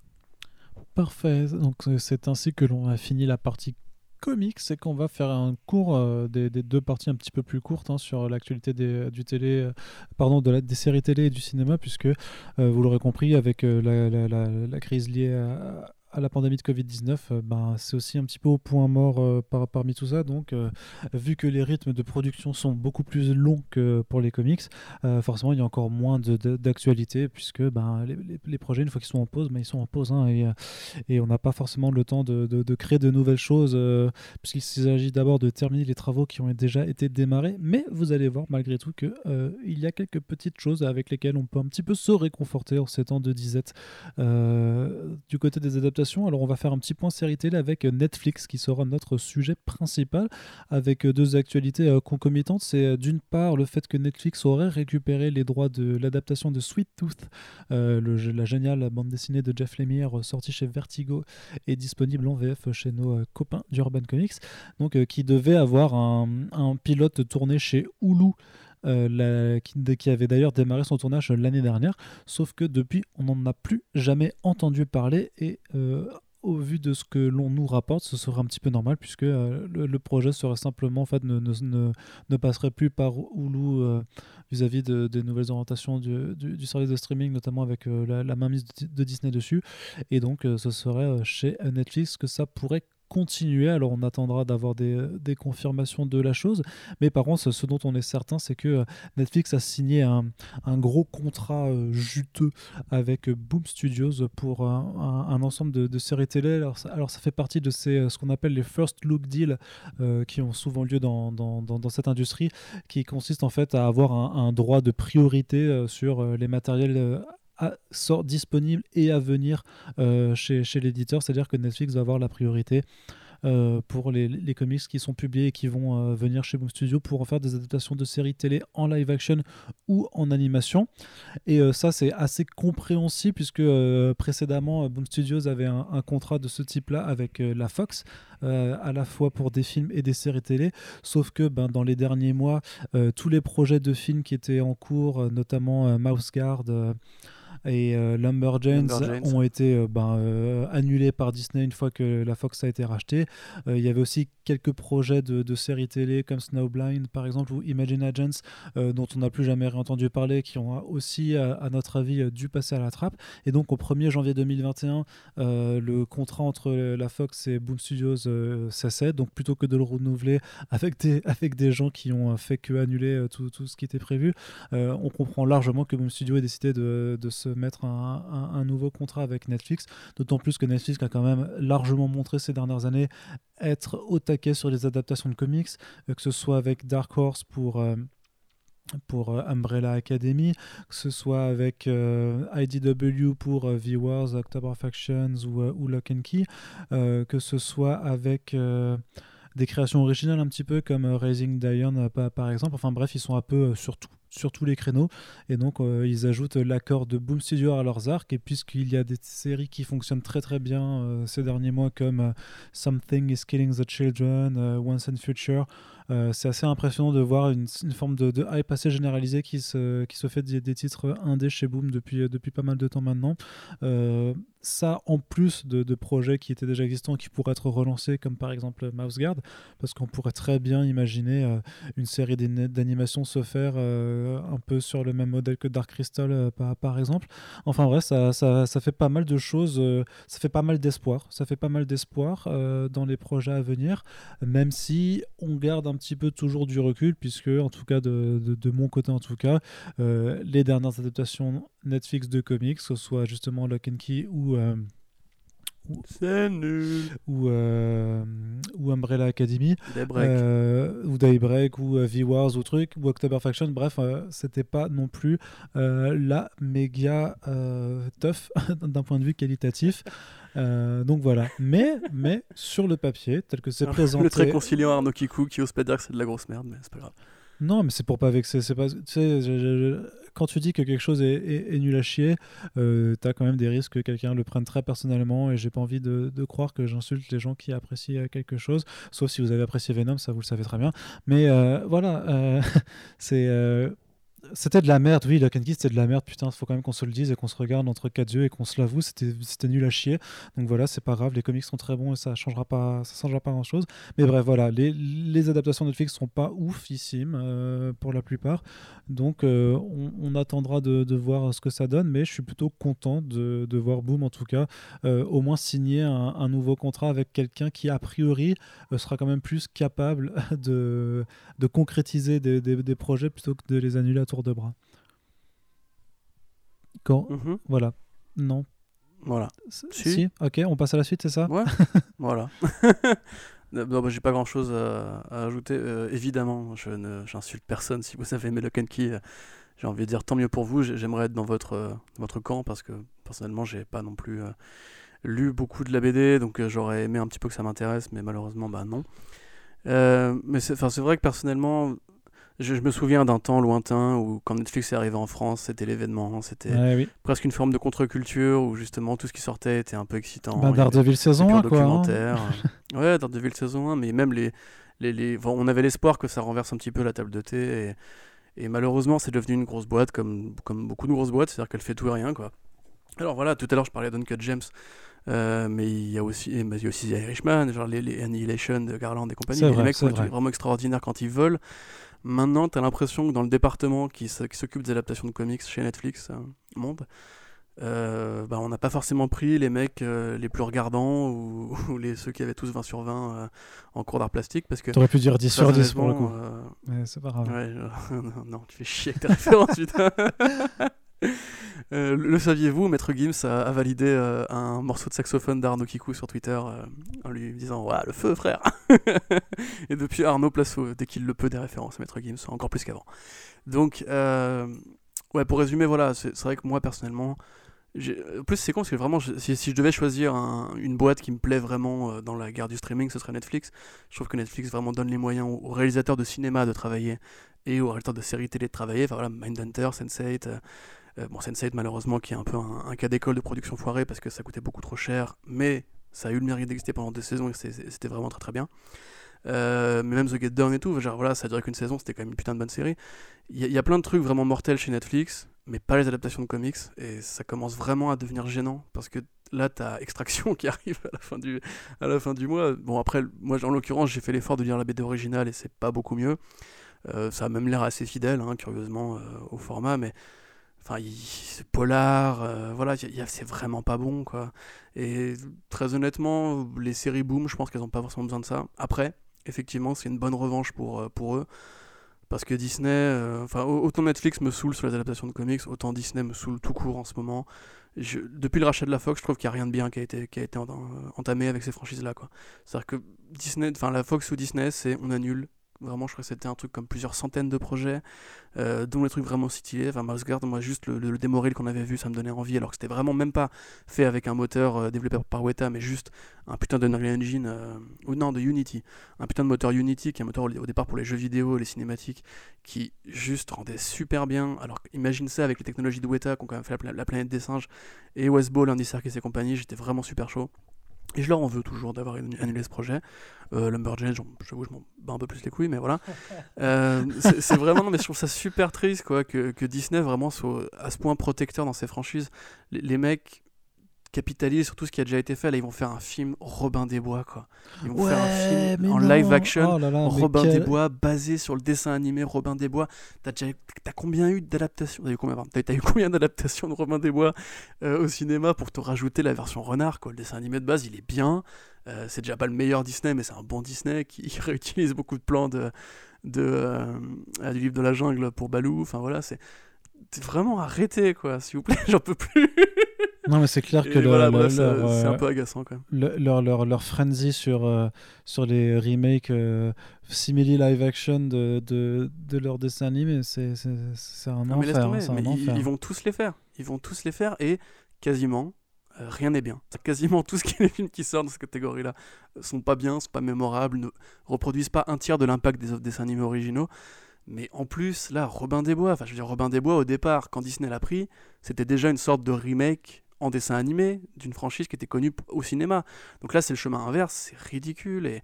Parfait, donc c'est ainsi que l'on a fini la partie comics, c'est qu'on va faire un cours euh, des, deux parties un petit peu plus courtes hein, sur l'actualité des, du télé, euh, pardon, de des séries télé et du cinéma, puisque euh, vous l'aurez compris, avec la, la, crise liée à, à la pandémie de Covid-19, euh, ben, c'est aussi un petit peu au point mort euh, par, parmi tout ça. Donc, euh, vu que les rythmes de production sont beaucoup plus longs que pour les comics, forcément, il y a encore moins d'actualité, puisque ben, les, projets, une fois qu'ils sont en pause, ben, ils sont en pause. Hein, et, et, on n'a pas forcément le temps de, de, créer de nouvelles choses, puisqu'il s'agit d'abord de terminer les travaux qui ont déjà été démarrés. Mais vous allez voir, malgré tout, qu'il il y a quelques petites choses avec lesquelles on peut un petit peu se réconforter en ces temps de disette. du côté des adaptations, alors on va faire un petit point série télé avec Netflix qui sera notre sujet principal avec deux actualités euh, concomitantes. C'est euh, d'une part le fait que Netflix aurait récupéré les droits de l'adaptation de Sweet Tooth, euh, la géniale bande dessinée de Jeff Lemire sortie chez Vertigo et disponible en VF chez nos copains d'Urban Comics, donc qui devait avoir un, pilote tourné chez Hulu. Qui, qui, avait d'ailleurs démarré son tournage l'année dernière, sauf que depuis on n'en a plus jamais entendu parler et euh, au vu de ce que l'on nous rapporte, ce serait un petit peu normal puisque euh, le, projet serait simplement en fait ne, ne, ne, passerait plus par Hulu euh, vis-à-vis de, des nouvelles orientations du, du, service de streaming, notamment avec la, la, mainmise de, Disney dessus. Et donc ce serait chez Netflix que ça pourrait continuer. Alors on attendra d'avoir des, des, confirmations de la chose. Mais par contre, ce dont on est certain, c'est que euh, Netflix a signé un, un gros contrat euh, juteux avec Boom Studios pour un, ensemble de, séries télé. Alors ça, fait partie de ces, euh, ce qu'on appelle les first look deals qui ont souvent lieu dans, dans, dans, cette industrie, qui consiste en fait à avoir un, droit de priorité sur les matériels sort disponible et à venir euh, chez, chez l'éditeur, c'est-à-dire que Netflix va avoir la priorité pour les, les, comics qui sont publiés et qui vont venir chez Boom Studio pour en faire des adaptations de séries télé en live action ou en animation. Et ça, c'est assez compréhensible puisque précédemment, Boom Studios avait un, un contrat de ce type-là avec la Fox. Euh, à la fois pour des films et des séries télé. Sauf que ben, dans les derniers mois, euh, tous les projets de films qui étaient en cours, euh, notamment Mouse Guard, et euh, Lumberjanes, ont été euh, ben, euh, annulés par Disney une fois que la Fox a été rachetée. Il y avait aussi quelques projets de, séries télé comme Snowblind par exemple ou Imagine Agents dont on n'a plus jamais entendu parler qui ont aussi à, notre avis dû passer à la trappe. Et donc au 1er janvier 2021, le contrat entre la Fox et Boom Studios cessait. Donc plutôt que de le renouveler avec des, avec des gens qui ont fait que annuler tout, tout ce qui était prévu, on comprend largement que Boom Studios ait décidé de, de se mettre un, nouveau contrat avec Netflix, d'autant plus que Netflix a quand même largement montré ces dernières années être au taquet sur les adaptations de comics, euh, que ce soit avec Dark Horse pour... Euh, pour euh, Umbrella Academy, que ce soit avec IDW pour Viewers, October Factions ou, ou Lock and Key, que ce soit avec des créations originales un petit peu comme Raising Diane par exemple. Enfin bref, ils sont un peu sur tout sur tous les créneaux. Et donc, euh, ils ajoutent l'accord de Boom Studio à leurs arcs. Et puisqu'il y a des séries qui fonctionnent très très bien euh, ces derniers mois, comme euh, Something is Killing the Children, Once and Future, c'est assez impressionnant de voir une, forme de, hype assez généralisée qui se, qui se fait des, des titres indés chez Boom depuis, depuis pas mal de temps maintenant ça en plus de, projets qui étaient déjà existants qui pourraient être relancés comme par exemple Mouse Guard parce qu'on pourrait très bien imaginer euh, une série d'animation se faire euh, un peu sur le même modèle que Dark Crystal euh, par, exemple. Enfin vrai ça, ça, ça, fait pas mal de choses ça fait pas mal d'espoir ça fait pas mal d'espoir dans les projets à venir même si on garde un petit peu toujours du recul puisque en tout cas de, de mon côté en tout cas les dernières adaptations Netflix de comics, que ce soit justement Lock and Key ou euh, c'est nul. Ou, euh, ou Umbrella Academy. Euh, ou Daybreak, ou euh, V-Wars, ou truc, ou October Faction. Bref, c'était pas non plus la méga tough d'un point de vue qualitatif. donc voilà. Mais, mais sur le papier, tel que c'est présenté. Le très conciliant Arnaud Kikou qui ose pas dire que c'est de la grosse merde, mais c'est pas grave. Non, mais c'est pour pas vexer. C'est pas, tu sais, quand tu dis que quelque chose est, nul à chier, euh, tu as quand même des risques que quelqu'un le prenne très personnellement. Et j'ai pas envie de, croire que j'insulte les gens qui apprécient quelque chose. Sauf si vous avez apprécié Venom, ça vous le savez très bien. Mais euh, voilà, euh, c'est c'était de la merde, oui, Lock and Key c'était de la merde, putain, faut quand même qu'on se le dise et qu'on se regarde entre quatre yeux et qu'on se l'avoue, c'était nul à chier. Donc voilà, c'est pas grave, les comics sont très bons et ça changera pas, ça changera pas grand chose. Mais bref, voilà, les, adaptations Netflix sont pas oufissimes euh, pour la plupart. Donc euh, on, attendra de, de, voir ce que ça donne, mais je suis plutôt content de, de voir Boom en tout cas. Euh, au moins signer un, nouveau contrat avec quelqu'un qui a priori sera quand même plus capable de, de concrétiser des projets plutôt que de les annuler à tour de bras. Quand mhm. Voilà. Non. Voilà. Si. Ok, on passe à la suite, c'est ça Ouais. voilà. non, bah, j'ai pas grand chose à, ajouter. Euh, évidemment, je ne, j'insulte personne. Si vous avez aimé le Kenki, euh, j'ai envie de dire tant mieux pour vous. J'aimerais être dans votre, euh, votre camp parce que personnellement, j'ai pas non plus lu beaucoup de la BD, donc j'aurais aimé un petit peu que ça m'intéresse, mais malheureusement, bah non. mais c'est, c'est vrai que personnellement, je, me souviens d'un temps lointain où, quand Netflix est arrivé en France, c'était l'événement. C'était presque une forme de contre-culture où justement tout ce qui sortait était un peu excitant. Bah, Daredevil saison 1, quoi. Hein. ouais, Daredevil saison 1, mais même les. les, les... on avait l'espoir que ça renverse un petit peu la table de thé. Et, et malheureusement, c'est devenu une grosse boîte, comme, comme beaucoup de grosses boîtes, c'est-à-dire qu'elle fait tout et rien, quoi. Alors voilà, tout à l'heure, je parlais d'Uncut James. Euh, mais il y a aussi, il y a aussi Irishman, genre les, les, Annihilation de Garland et compagnie. les mecs sont vraiment extraordinaires quand ils volent. Maintenant, tu as l'impression que dans le département qui s'occupe des adaptations de comics chez Netflix, euh, Monde, euh, bah, on n'a pas forcément pris les mecs euh, les plus regardants ou, les, ceux qui avaient tous 20 sur 20 en cours d'art plastique. Parce que T'aurais pu dire 10 sur 10 pour le coup. C'est pas grave. non, tu fais chier avec tes références, putain. Euh, le saviez-vous, Maître Gims a, validé euh, un morceau de saxophone d'Arnaud Kikou sur Twitter euh, en lui disant Ouais, le feu, frère Et depuis, Arnaud place dès qu'il le peut des références à Maître Gims, encore plus qu'avant. Donc, ouais, pour résumer, voilà, c'est vrai que moi, personnellement, En plus, c'est con parce que vraiment, si, je devais choisir une boîte qui me plaît vraiment dans la guerre du streaming, ce serait Netflix. Je trouve que Netflix vraiment donne les moyens aux, réalisateurs de cinéma de travailler et aux réalisateurs de séries télé de travailler. Enfin voilà, Mindhunter, Sense8. Euh, euh, bon, Sense8, malheureusement, qui est un peu un, cas d'école de production foiré parce que ça coûtait beaucoup trop cher, mais ça a eu le mérite d'exister pendant deux saisons et c'était vraiment très très bien. mais même The Get Down et tout, genre voilà, ça a duré qu'une saison, c'était quand même une putain de bonne série. Il y, a plein de trucs vraiment mortels chez Netflix mais pas les adaptations de comics. Et ça commence vraiment à devenir gênant parce que là, t'as Extraction qui arrive à la fin du, à la fin du mois. Bon, après, moi, en l'occurrence, j'ai fait l'effort de lire la BD originale et c'est pas beaucoup mieux. Euh, ça a même l'air assez fidèle, hein, curieusement, euh, au format, mais enfin, c'est polar, euh, voilà, c'est vraiment pas bon, quoi. Et très honnêtement, les séries Boom, je pense qu'elles ont pas forcément besoin de ça. Après, effectivement, c'est une bonne revanche pour, pour eux. Parce que Disney, euh, enfin autant Netflix me saoule sur les adaptations de comics, autant Disney me saoule tout court en ce moment. depuis le rachat de la Fox, je trouve qu'il n'y a rien de bien qui a été, qui a été entamé avec ces franchises-là. C'est-à-dire que Disney, enfin la Fox ou Disney, c'est on annule, Vraiment, je crois que c'était un truc comme plusieurs centaines de projets, euh, dont les trucs vraiment stylés. Enfin, Mars moi, juste le, le, qu'on avait vu, ça me donnait envie, alors que c'était vraiment même pas fait avec un moteur euh, développé par Weta, mais juste un putain d'Unreal Engine, euh, ou non, de Unity. Un putain de moteur Unity, qui est un moteur au, départ pour les jeux vidéo, les cinématiques, qui juste rendait super bien. Alors, imagine ça avec les technologies de Weta, qui ont quand même fait la, planète des singes, et Westball, Andy Serkis et compagnie, j'étais vraiment super chaud. Et je leur en veux toujours d'avoir annulé ce projet. Euh, Lumberjane, je m'en bats un peu plus les couilles, mais voilà. Euh, c'est vraiment, mais je trouve ça super triste quoi, que, que Disney vraiment soit à ce point protecteur dans ses franchises. les mecs, capitalisent sur tout ce qui a déjà été fait. Là, ils vont faire un film Robin des Bois, quoi. Ils vont faire un film en live action oh Robin des Bois, basé sur le dessin animé Robin des Bois. T'as déjà as combien eu d'adaptations? T'as eu combien, as eu combien d'adaptations de Robin des Bois euh, au cinéma pour te rajouter la version renard, quoi? Le dessin animé de base, il est bien. Euh, c'est déjà pas le meilleur Disney, mais c'est un bon Disney qui réutilise beaucoup de plans de, de euh, du livre de la jungle pour Balou. Enfin voilà, c'est vraiment arrêté, quoi, s'il vous plaît, j'en peux plus. Non, mais c'est clair que leur, c'est un peu agaçant quand même. Leur, leur, leur, frenzy sur, euh, sur les remakes euh, simili live action de, de, de leurs dessins animés, c'est un, enfer, hein, un enfer. Ils, vont tous les faire. Ils vont tous les faire et quasiment euh, rien n'est bien. Quasiment est les films qui sortent dans cette catégorie-là sont pas bien, sont pas mémorables, ne reproduisent pas un tiers de l'impact des dessins animés originaux. Mais en plus, là, Robin des Bois, enfin je veux dire, Robin des Bois au départ, quand Disney l'a pris, c'était déjà une sorte de remake en dessin animé d'une franchise qui était connue au cinéma. Donc là, c'est le chemin inverse, c'est ridicule. Et,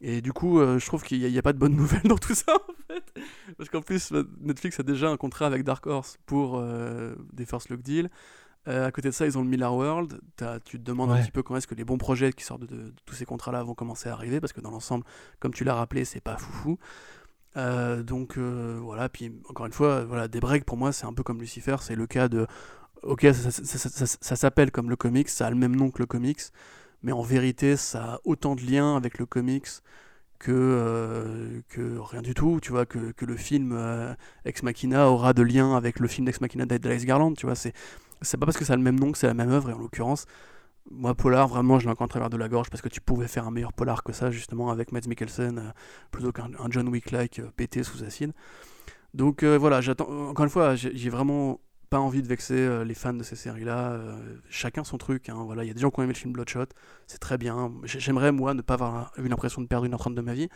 et du coup, euh, je trouve qu'il n'y a, pas de bonnes nouvelles dans tout ça, en fait. Parce qu'en plus, bah, Netflix a déjà un contrat avec Dark Horse pour euh, des First Look Deal. Euh, à côté de ça, ils ont le Miller World. tu te demandes un petit peu comment est-ce que les bons projets qui sortent de, tous ces contrats-là vont commencer à arriver, parce que dans l'ensemble, comme tu l'as rappelé, c'est pas foufou. donc voilà, puis encore une fois, voilà, des breaks pour moi c'est un peu comme Lucifer, c'est le cas de ok, ça, s'appelle comme le comics, ça a le même nom que le comics, mais en vérité, ça a autant de liens avec le comics que, euh, rien du tout, tu vois, que, que le film euh, Ex Machina aura de liens avec le film d'Ex Machina d'Alice Garland, tu vois, c'est, pas parce que ça a le même nom que c'est la même œuvre, et en l'occurrence, moi, Polar, vraiment, je l'ai encore travers de la gorge parce que tu pouvais faire un meilleur Polar que ça, justement, avec Mads Mikkelsen, euh, plutôt qu'un John Wick-like pété sous acide. Donc voilà, j'attends, encore une fois, j'ai vraiment pas envie de vexer euh, les fans de ces séries-là. Euh, chacun son truc. Hein, voilà, il y a des gens qui ont aimé le film Bloodshot, c'est très bien. J'aimerais moi ne pas avoir eu l'impression de perdre une trente de ma vie.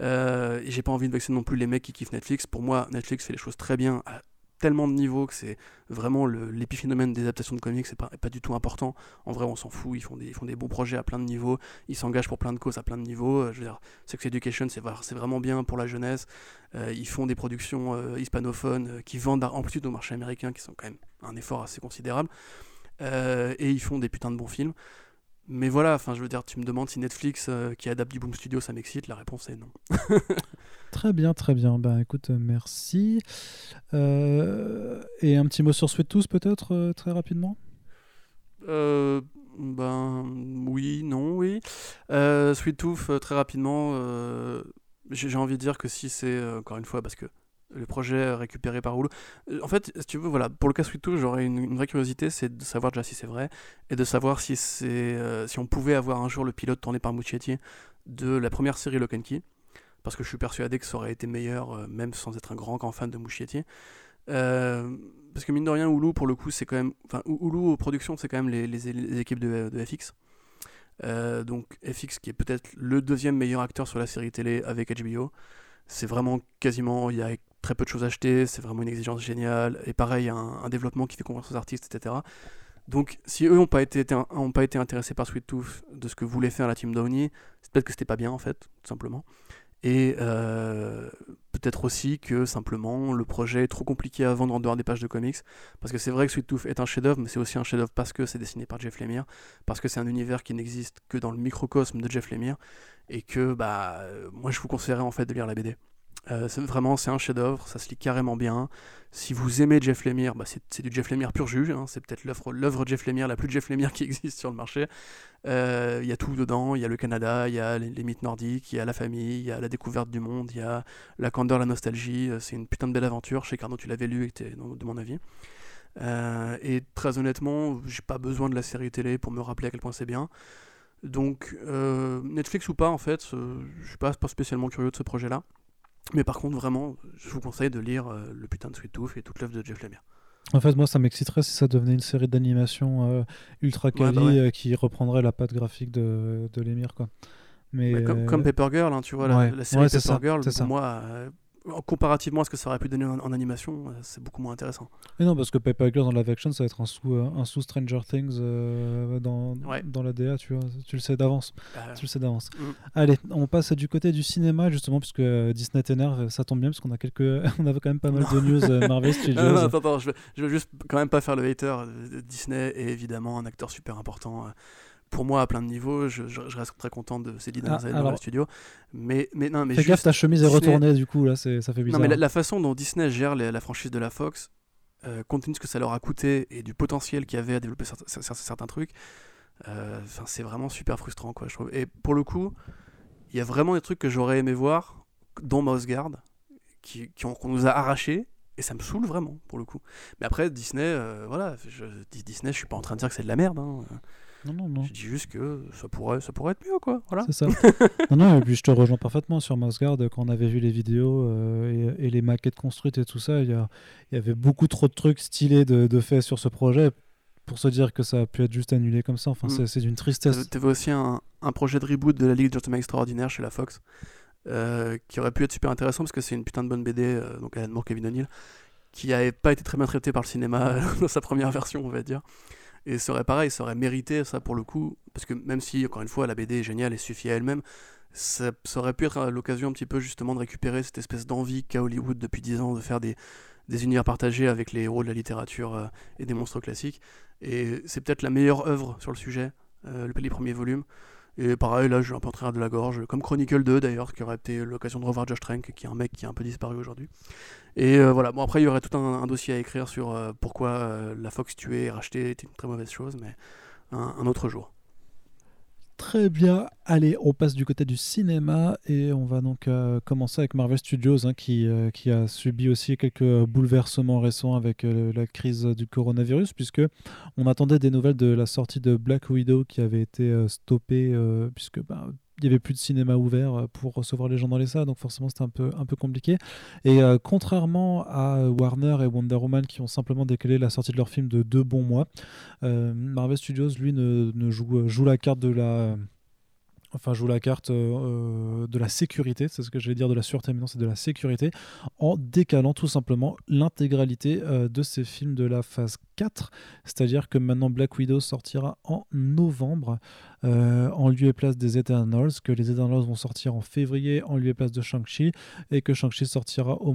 Euh, j'ai pas envie de vexer non plus les mecs qui kiffent Netflix. Pour moi, Netflix fait les choses très bien tellement de niveaux que c'est vraiment l'épiphénomène des adaptations de comics, c'est pas, pas du tout important. En vrai, on s'en fout, ils font, des, ils font des bons projets à plein de niveaux, ils s'engagent pour plein de causes à plein de niveaux. Euh, je veux dire, Sex Education, c'est vraiment bien pour la jeunesse. Euh, ils font des productions euh, hispanophones qui vendent en plus au marché américain, qui sont quand même un effort assez considérable. et ils font des putains de bons films. Mais voilà, enfin, je veux dire, tu me demandes si Netflix euh, qui adapte du Boom Studio ça m'excite, la réponse est non. très bien, très bien. Ben écoute, euh, merci. Euh, et un petit mot sur Sweet Tooth peut-être, très rapidement? Ben oui, non, oui. Sweet Tooth, très rapidement, j'ai envie de dire que si c'est, encore une fois, parce que le projet récupéré par Hulu. Euh, en fait, si tu veux, voilà, pour le cas Sweet Tooth, j'aurais une, vraie curiosité, c'est de savoir déjà si c'est vrai, et de savoir si, euh, si on pouvait avoir un jour le pilote tourné par Muschietti de la première série Lock and Key, parce que je suis persuadé que ça aurait été meilleur, euh, même sans être un grand, grand fan de Muschietti. parce que mine de rien, Hulu, pour le coup, c'est quand même. Enfin, Hulu, production, c'est quand même les, équipes de, de FX. Euh, donc FX, qui est peut-être le deuxième meilleur acteur sur la série télé avec HBO. C'est vraiment quasiment. Il y a très peu de choses achetées, c'est vraiment une exigence géniale. Et pareil, un, un développement qui fait confiance aux artistes, etc. Donc, si eux n'ont pas, été, intéressés par Sweet Tooth, de ce que voulait faire la team Downey, c'est peut-être que c'était pas bien en fait, tout simplement. Et euh, peut-être aussi que simplement le projet est trop compliqué à vendre en dehors des pages de comics. Parce que c'est vrai que Sweet Tooth est un chef-d'œuvre, mais c'est aussi un chef-d'œuvre parce que c'est dessiné par Jeff Lemire, parce que c'est un univers qui n'existe que dans le microcosme de Jeff Lemire, et que bah, moi je vous conseillerais en fait de lire la BD. Euh, vraiment, c'est un chef-d'œuvre, ça se lit carrément bien. Si vous aimez Jeff Lemire, bah, c'est du Jeff Lemire pur juge. Hein. c'est peut-être l'œuvre Jeff Lemire, la plus Jeff Lemire qui existe sur le marché. Euh, il y a tout dedans. Il y a le Canada, il y a les, mythes nordiques, il y a la famille, il y a la découverte du monde, il y a la candeur, la nostalgie. Euh, c'est une putain de belle aventure. Chez Carnot, tu l'avais lu et de mon avis. et très honnêtement, j'ai pas besoin de la série télé pour me rappeler à quel point c'est bien. Donc, Netflix ou pas, en fait, je suis pas spécialement curieux de ce projet-là. Mais par contre, vraiment, je vous conseille de lire euh, le putain de Sweet Tooth et toute l'œuvre de Jeff Lemire. En fait, moi, ça m'exciterait si ça devenait une série d'animation euh, ultra quali bah euh, qui reprendrait la patte graphique de, de Lemire, quoi. Mais comme, comme Paper Girl, hein, tu vois, la, série Paper Girl, pour moi, comparativement à ce que ça aurait pu donner en, animation, euh, c'est beaucoup moins intéressant. Mais non, parce que Paper Girls dans live action, ça va être un sous, euh, un sous Stranger Things euh, dans, dans la DA, tu vois. Tu le sais d'avance. tu le sais d'avance. Mm. Allez, on passe du côté du cinéma, justement, puisque Disney t'énerve, ça tombe bien, parce qu'on a quelques... on avait quand même pas mal de news Marvel Studios. non, non, attends, attends, je vais, je vais juste quand même pas faire le hater. Disney est évidemment un acteur super important pour moi à plein de niveaux. Je, reste très content de ces dernières ah, dans le studio. Mais, mais non, mais Fais gaffe, ta chemise est retournée du coup, là, ça fait bizarre. Non, mais la, façon dont Disney gère la franchise de la Fox, euh, compte tenu de ce que ça leur a coûté et du potentiel qu'il y avait à développer certains, trucs, euh, c'est vraiment super frustrant, quoi, je trouve. Et pour le coup, il y a vraiment des trucs que j'aurais aimé voir, dont Mouse Guard, qui, qu'on nous a arrachés et ça me saoule vraiment pour le coup. Mais après Disney, euh, voilà, je dis Disney, je suis pas en train de dire que c'est de la merde. Hein. Non, non, non. Je dis juste que ça pourrait, ça pourrait être mieux, quoi. Voilà. C'est ça. non, non, et puis je te rejoins parfaitement sur Masgard. Quand on avait vu les vidéos euh, et, les maquettes construites et tout ça, il y, y, avait beaucoup trop de trucs stylés de, de faits sur ce projet pour se dire que ça a pu être juste annulé comme ça. Enfin, mm. c'est d'une tristesse. Tu avais aussi un, un, projet de reboot de la Ligue Gentleman Extraordinaire chez la Fox. Euh, qui aurait pu être super intéressant parce que c'est une putain de bonne BD, euh, donc Alan Moore, Kevin O'Neill, qui n'avait pas été très bien traité par le cinéma dans sa première version, on va dire. Et ça aurait pareil, ça aurait mérité ça pour le coup, parce que même si, encore une fois, la BD est géniale et suffit à elle-même, ça, aurait pu être l'occasion un petit peu justement de récupérer cette espèce d'envie qu'a Hollywood depuis 10 ans de faire des, des univers partagés avec les héros de la littérature euh, et des monstres classiques. Et c'est peut-être la meilleure œuvre sur le sujet, euh, les premiers volumes. Et pareil, là, je suis un peu en train de la gorge, comme Chronicle 2 d'ailleurs, qui aurait été l'occasion de revoir Josh Trank, qui est un mec qui a un peu disparu aujourd'hui. Et euh, voilà, bon, après, il y aurait tout un, dossier à écrire sur euh, pourquoi euh, la Fox tuée et rachetée était une très mauvaise chose, mais un, autre jour. Très bien, allez, on passe du côté du cinéma et on va donc commencer avec Marvel Studios hein, qui, qui, a subi aussi quelques bouleversements récents avec la crise du coronavirus puisque on attendait des nouvelles de la sortie de Black Widow qui avait été stoppée puisque ben, il n'y avait plus de cinéma ouvert euh, pour recevoir les gens dans les salles, donc forcément c'était un peu, un peu compliqué. Et euh, contrairement à Warner et Wonder Woman qui ont simplement décalé la sortie de leur film de deux bons mois, euh, Marvel Studios, lui, ne, ne joue, joue, la carte de la enfin joue la carte euh, de la sécurité, c'est ce que je vais dire de la sûreté, mais non c'est de la sécurité, en décalant tout simplement l'intégralité euh, de ces films de la phase 4, c'est-à-dire que maintenant Black Widow sortira en novembre euh, en lieu et place des Eternals, que les Eternals vont sortir en février en lieu et place de Shang-Chi, et que Shang-Chi sortira au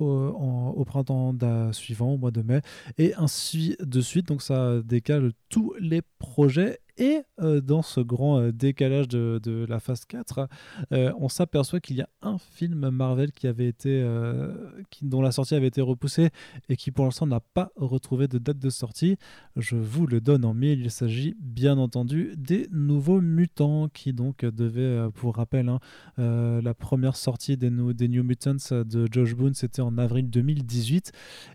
au, printemps suivant, au mois de mai, et ainsi de suite. Donc ça décale tous les projets et euh, dans ce grand euh, décalage de, de, la phase 4, euh, on s'aperçoit qu'il y a un film Marvel qui avait été, qui, dont la sortie avait été repoussée et qui pour l'instant n'a pas retrouvé de date de sortie. Je vous le donne en mille. Il s'agit bien entendu des Nouveaux Mutants qui donc devaient, pour rappel, hein, la première sortie des, des, New Mutants de Josh Boone, c'était en avril 2018.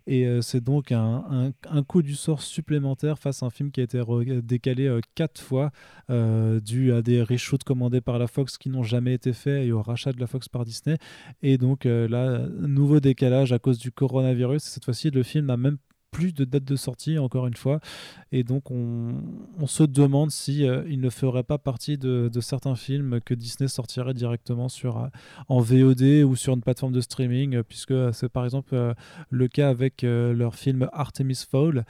Et c'est donc un, un, un, coup du sort supplémentaire face à un film qui a été décalé 4 fois, euh, dû à des reshoots commandés par la Fox qui n'ont jamais été faits et au rachat de la Fox par Disney. Et donc euh, là, nouveau décalage à cause du coronavirus. Cette fois-ci, le film n'a même plus de date de sortie, encore une fois. Et donc, on, se demande si euh, il ne ferait pas partie de, certains films que Disney sortirait directement sur, euh, en VOD ou sur une plateforme de streaming, puisque c'est par exemple le cas avec leur film Artemis Fowl,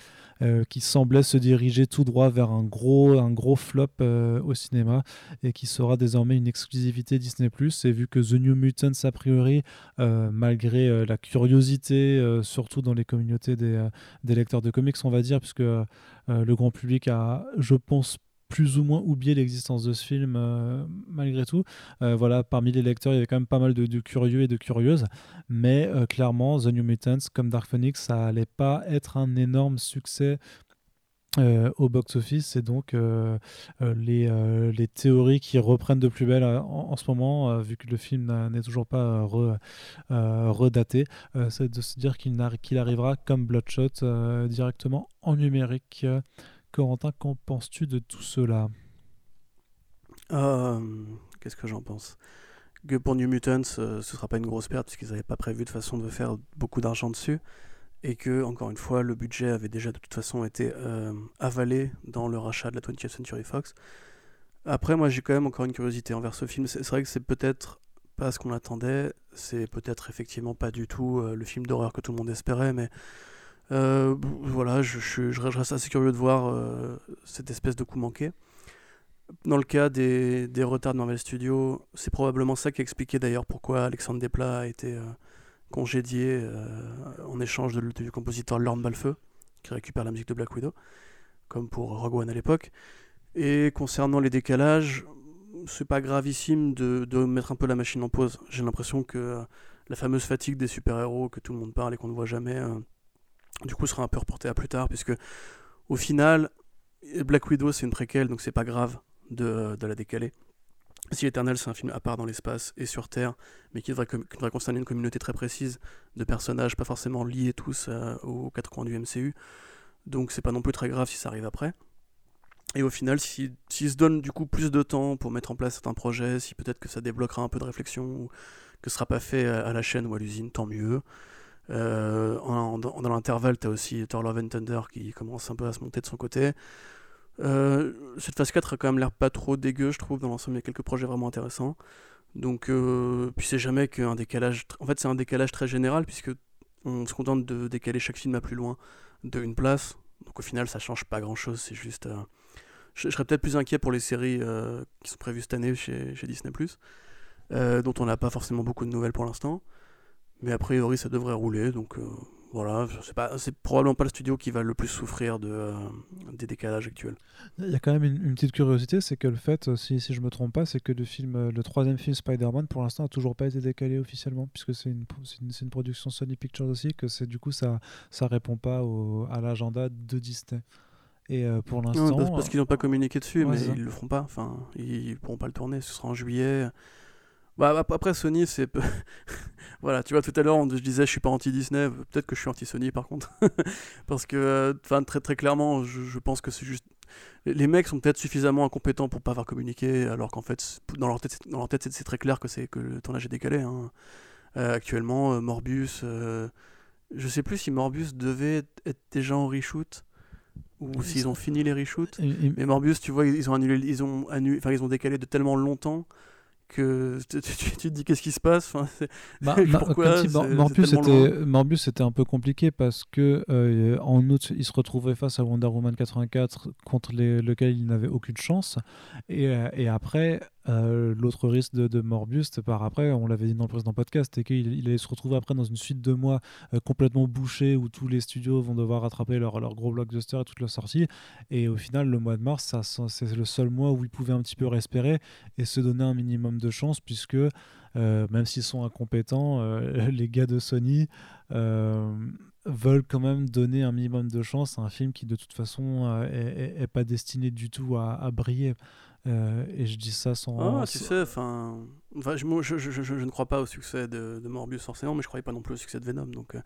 qui semblait se diriger tout droit vers un gros, un gros flop au cinéma et qui sera désormais une exclusivité Disney+. Et vu que The New Mutants, a priori, malgré la curiosité, surtout dans les communautés des, des lecteurs de comics, on va dire, puisque euh, le grand public a, je pense, plus ou moins oublié l'existence de ce film euh, malgré tout. Euh, voilà, parmi les lecteurs, il y avait quand même pas mal de, curieux et de curieuses, mais clairement, The New Mutants, comme Dark Phoenix, ça allait pas être un énorme succès euh, au box-office et donc euh, euh, les, les, théories qui reprennent de plus belle en, ce moment, vu que le film n'est toujours pas redaté, c'est de se dire qu'il arrivera comme Bloodshot directement en numérique. Corentin, qu'en penses-tu de tout cela? Qu'est-ce que j'en pense? Que pour New Mutants, ce sera pas une grosse perte puisqu'ils n'avaient pas prévu de façon de faire beaucoup d'argent dessus et que, encore une fois, le budget avait déjà de toute façon été euh, avalé dans le rachat de la 20th Century Fox. Après, moi j'ai quand même encore une curiosité envers ce film. C'est vrai que c'est peut-être pas ce qu'on attendait, c'est peut-être effectivement pas du tout euh, le film d'horreur que tout le monde espérait, mais euh, voilà, je, reste assez curieux de voir cette espèce de coup manqué. Dans le cas des, des retards de Marvel Studios, c'est probablement ça qui expliquait d'ailleurs pourquoi Alexandre Desplat a été congédié euh, en échange de, du compositeur Lorne Balfeu, qui récupère la musique de Black Widow, comme pour Rogue One à l'époque. Et concernant les décalages, c'est pas gravissime de, mettre un peu la machine en pause. J'ai l'impression que la fameuse fatigue des super-héros que tout le monde parle et qu'on ne voit jamais, euh, du coup, sera un peu reportée à plus tard, puisque au final, Black Widow c'est une préquelle, donc c'est pas grave de la décaler. Si Eternal, c'est un film à part dans l'espace et sur Terre, mais qui devrait, concerner une communauté très précise de personnages, pas forcément liés tous euh, aux quatre coins du MCU. Donc c'est pas non plus très grave si ça arrive après. Et au final, s'ils si, se donnent du coup plus de temps pour mettre en place certains projets, si peut-être que ça débloquera un peu de réflexion, ou que ce sera pas fait à, la chaîne ou à l'usine, tant mieux. Euh, dans l'intervalle, tu as aussi Thor Love and Thunder qui commence un peu à se monter de son côté. Euh, cette phase 4 a quand même l'air pas trop dégueu, je trouve. Dans l'ensemble, il y a quelques projets vraiment intéressants. Donc, euh, puis c'est jamais qu'un décalage. En fait, c'est un décalage très général, puisque on se contente de décaler chaque film à plus loin d'une place. Donc, au final, ça change pas grand chose. C'est juste. Euh, je, serais peut-être plus inquiet pour les séries qui sont prévues cette année chez, chez Disney, dont on n'a pas forcément beaucoup de nouvelles pour l'instant. Mais a priori, ça devrait rouler. Donc, voilà, c'est probablement pas le studio qui va le plus souffrir de, euh, des décalages actuels. Il y a quand même une, petite curiosité, c'est que le fait, euh, si, si je me trompe pas, c'est que le film, euh, le troisième film Spider-Man, pour l'instant, a toujours pas été décalé officiellement, puisque c'est une, une, une, production Sony Pictures aussi, que c'est du coup ça, ça répond pas au, à l'agenda de Disney. Et pour l'instant, parce, parce qu'ils n'ont pas communiqué dessus, mais ils le feront pas. Enfin, ils pourront pas le tourner. Ce sera en juillet. Bah, après, Sony, c'est. voilà, tu vois, tout à l'heure, je disais, je suis pas anti-Disney. Peut-être que je suis anti-Sony, par contre. Parce que, euh, enfin, très, très clairement, je, pense que c'est juste. Les mecs sont peut-être suffisamment incompétents pour pas avoir communiqué, alors qu'en fait, dans leur tête, dans leur tête c'est très clair que, c'est que le tournage est décalé. Hein. Euh, actuellement, euh, Morbius. je sais plus si Morbius devait être déjà en reshoot ou s'ils ont fini les reshoots. Mais Morbius, tu vois, ils ont annulé, ils ont annulé, enfin ils ont décalé de tellement longtemps que tu, te dis qu'est-ce qui se passe? Enfin, bah, pourquoi Morbius, c'était, Morbius c'était un peu compliqué parce que euh, en août il se retrouvait face à Wonder Woman 84 contre lequel il n'avait aucune chance. Et, euh, et après euh, l'autre risque de, Morbius, par après, on l'avait dit dans le précédent podcast, et qu'il se retrouver après dans une suite de mois euh, complètement bouchée où tous les studios vont devoir rattraper leur, gros blockbuster et toutes leurs sorties. Et au final, le mois de mars, c'est le seul mois où ils pouvaient un petit peu respirer et se donner un minimum de chance, puisque euh, même s'ils sont incompétents, les gars de Sony veulent quand même donner un minimum de chance à un film qui de toute façon est, pas destiné du tout à briller. Euh, et je dis ça sans. Ah, tu sais, enfin. je, je, je, je, ne crois pas au succès de, de, Morbius forcément, mais je ne croyais pas non plus au succès de Venom. Donc, euh,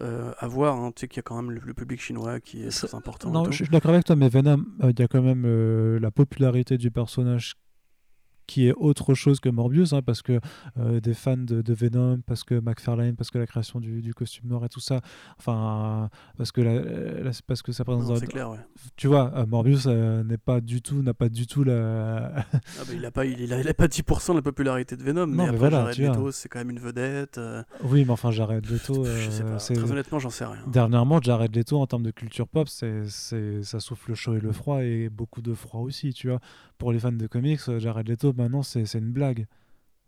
euh à voir. Hein, tu sais qu'il y a quand même le, public chinois qui est très important. Non, je suis d'accord avec toi, mais Venom, euh, il y a quand même la popularité du personnage qui est autre chose que Morbius, hein, parce que euh, des fans de, Venom, parce que McFarlane, parce que la création du, costume noir et tout ça, enfin, parce que, la, parce que ça présente. C'est clair, ouais. Tu vois, euh, Morbius euh, n'est pas du tout, n'a pas du tout la. ah bah, il a pas, il, a, il a pas 10% de la popularité de Venom, mais, après, voilà, Jared Leto, c'est quand même une vedette. Oui, mais enfin, Jared Leto. je sais pas. Très honnêtement, j'en sais rien. Dernièrement, Jared Leto, en termes de culture pop, c'est, ça souffle le chaud et le froid et beaucoup de froid aussi, tu vois. Pour les fans de comics, Jared Leto, maintenant, c'est une blague.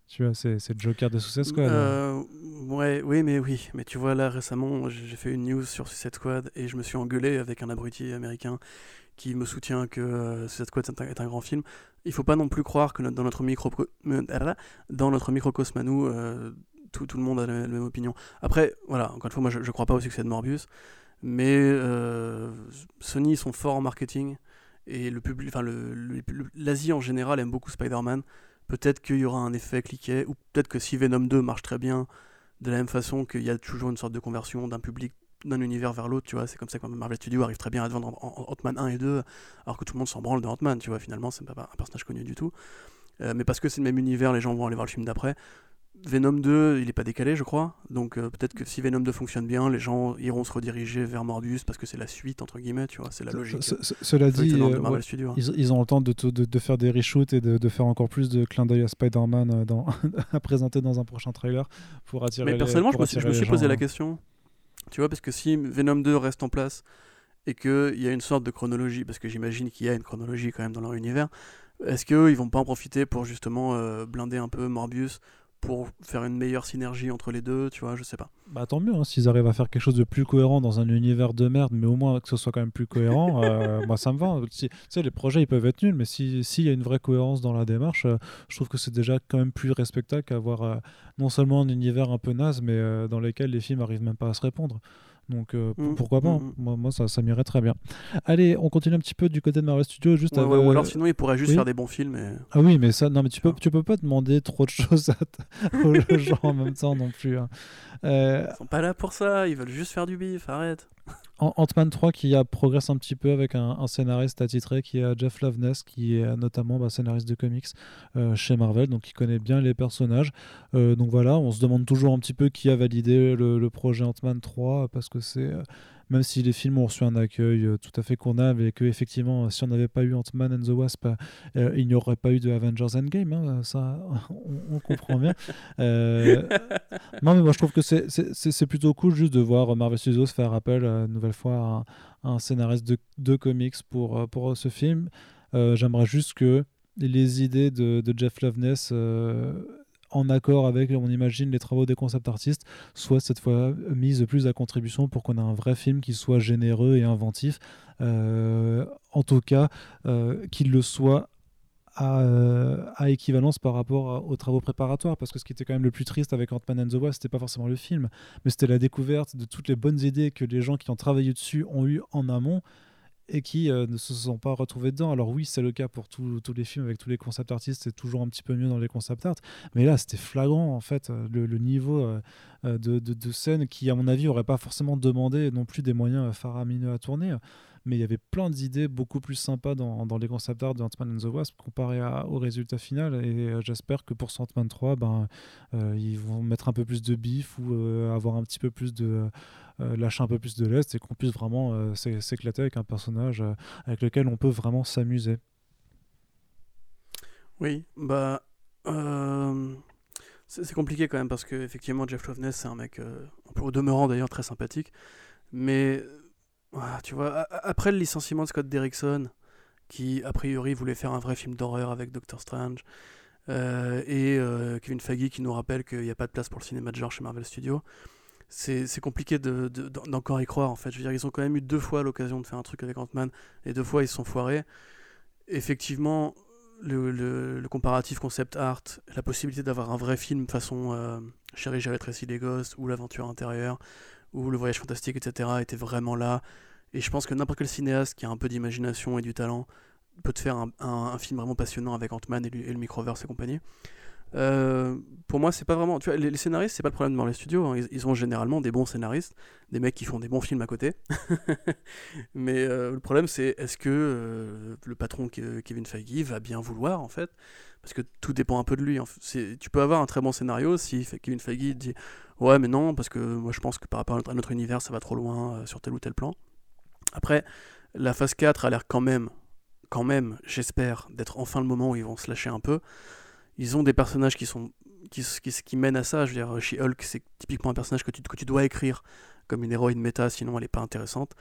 Tu vois, c'est le Joker de Suicide Squad. Hein. Euh, ouais, oui, mais oui. Mais tu vois, là, récemment, j'ai fait une news sur Suicide Squad et je me suis engueulé avec un abruti américain qui me soutient que euh, Suicide Squad est un, grand film. Il faut pas non plus croire que dans notre, micro, dans notre microcosme à nous, euh, tout, tout, le monde a la, même opinion. Après, voilà, encore une fois, moi, je, je crois pas au succès de Morbius. Mais Sony, ils sont forts en marketing et le public, enfin l'Asie en général aime beaucoup Spider-Man. Peut-être qu'il y aura un effet cliquet, ou peut-être que si Venom 2 marche très bien, de la même façon qu'il y a toujours une sorte de conversion d'un public d'un univers vers l'autre, tu vois, c'est comme ça que Marvel Studios arrive très bien à vendre Ant-Man 1 et 2, alors que tout le monde s'en branle de Ant-Man, tu vois, finalement, c'est pas un personnage connu du tout. Euh, mais parce que c'est le même univers, les gens vont aller voir le film d'après. Venom 2, il est pas décalé, je crois. Donc euh, peut-être que si Venom 2 fonctionne bien, les gens iront se rediriger vers Morbius parce que c'est la suite, entre guillemets, tu vois, c'est la logique. cela dit, euh, hein. ils, ont le temps de, de, faire des reshoots et de, faire encore plus de clins d'œil à Spider-Man euh, à présenter dans un prochain trailer pour attirer Mais personnellement, je, me suis, je me suis posé la hein. question, tu vois, parce que si Venom 2 reste en place et qu'il y a une sorte de chronologie, parce que j'imagine qu'il y a une chronologie quand même dans leur univers, est-ce qu'ils vont pas en profiter pour justement blinder un peu Morbius pour faire une meilleure synergie entre les deux, tu vois, je sais pas. Bah tant mieux, hein, s'ils arrivent à faire quelque chose de plus cohérent dans un univers de merde, mais au moins que ce soit quand même plus cohérent, euh, moi ça me va. tu sais, les projets ils peuvent être nuls, mais s'il y a une vraie cohérence dans la démarche, euh, je trouve que c'est déjà quand même plus respectable qu'avoir euh, non seulement un univers un peu naze, mais dans lequel les films arrivent même pas à se répondre. Donc euh, mmh, pourquoi pas mmh, mmh. Moi, ça, ça m'irait très bien. Allez, on continue un petit peu du côté de Marvel Studios. Juste Ou alors sinon, il pourrait juste faire des bons films. Ah oui, mais ça, non, mais tu peux, tu peux pas demander trop de choses aux gens en même temps non plus. Hein. Euh... Ils sont pas là pour ça, ils veulent juste faire du bif, arrête. Ant-Man 3 qui a progressé un petit peu avec un, scénariste attitré qui est Jeff Loveness, qui est notamment bah, scénariste de comics euh, chez Marvel, donc qui connaît bien les personnages. Euh, donc voilà, on se demande toujours un petit peu qui a validé le, le projet Ant-Man 3 parce que c'est euh, même si les films ont reçu un accueil euh, tout à fait convenable et que effectivement si on n'avait pas eu Ant-Man and the Wasp euh, il n'y aurait pas eu de Avengers Endgame hein, ça on, comprend bien. Euh, non mais moi je trouve que c'est plutôt cool juste de voir Marvel Studios faire appel une nouvelle fois à, un scénariste de, de, comics pour, pour ce film. J'aimerais juste que les idées de, de Jeff Loveness en accord avec, on imagine, les travaux des concept artistes, soit cette fois mise plus à contribution pour qu'on ait un vrai film qui soit généreux et inventif. Euh, en tout cas, euh, qu'il le soit euh, à, équivalence par rapport aux travaux préparatoires. Parce que ce qui était quand même le plus triste avec Ant-Man and the Wasp, c'était pas forcément le film, mais c'était la découverte de toutes les bonnes idées que les gens qui ont travaillé dessus ont eu en amont et qui euh, ne se sont pas retrouvés dedans. Alors oui, c'est le cas pour tous les films avec tous les concept artistes, c'est toujours un petit peu mieux dans les concept art, mais là c'était flagrant en fait euh, le, niveau euh, de, de, scène qui à mon avis aurait pas forcément demandé non plus des moyens faramineux à tourner. Mais il y avait plein d'idées beaucoup plus sympas dans, les concept art de Ant-Man and the Wasp comparé au résultat final. Et j'espère que pour Ant-Man 3, ben, ils vont mettre un peu plus de bif ou avoir un petit peu plus de lâcher un peu plus de l'est et qu'on puisse vraiment euh, s'éclater avec un personnage euh, avec lequel on peut vraiment s'amuser. Oui, bah. C'est compliqué quand même parce que effectivement Jeff Loveness c'est un mec au demeurant d'ailleurs très sympathique mais tu vois après le licenciement de Scott Derrickson qui a priori voulait faire un vrai film d'horreur avec Doctor Strange et Kevin Feige qui nous rappelle qu'il n'y a pas de place pour le cinéma de genre chez Marvel Studios c'est compliqué d'encore de, y croire en fait. Je veux dire, ils ont quand même eu deux fois l'occasion de faire un truc avec Ant-Man et deux fois ils se sont foirés. Effectivement, le, le, comparatif concept art, la possibilité d'avoir un vrai film façon euh, Chérie, j'ai rétréci les gosses ou L'aventure intérieure ou Le voyage fantastique, etc. était vraiment là. Et je pense que n'importe quel cinéaste qui a un peu d'imagination et du talent peut te faire un, un, film vraiment passionnant avec Ant-Man et, le Microverse et compagnie. Euh, pour moi, c'est pas vraiment. Tu vois, les, scénaristes, c'est pas le problème dans les studios. Hein. Ils, ont généralement des bons scénaristes, des mecs qui font des bons films à côté. Mais euh, le problème, c'est est-ce que euh, le patron Kevin Feige va bien vouloir, en fait? Parce que tout dépend un peu de lui. Tu peux avoir un très bon scénario si Kevin Feige dit Ouais, mais non, parce que moi je pense que par rapport à notre, univers, ça va trop loin sur tel ou tel plan. Après, la phase 4 a l'air quand même, quand même, j'espère, d'être enfin le moment où ils vont se lâcher un peu ils ont des personnages qui sont qui, qui, qui mènent à ça. Je veux dire, She-Hulk, c'est typiquement un personnage que tu, que tu dois écrire comme une héroïne méta, sinon elle n'est pas intéressante.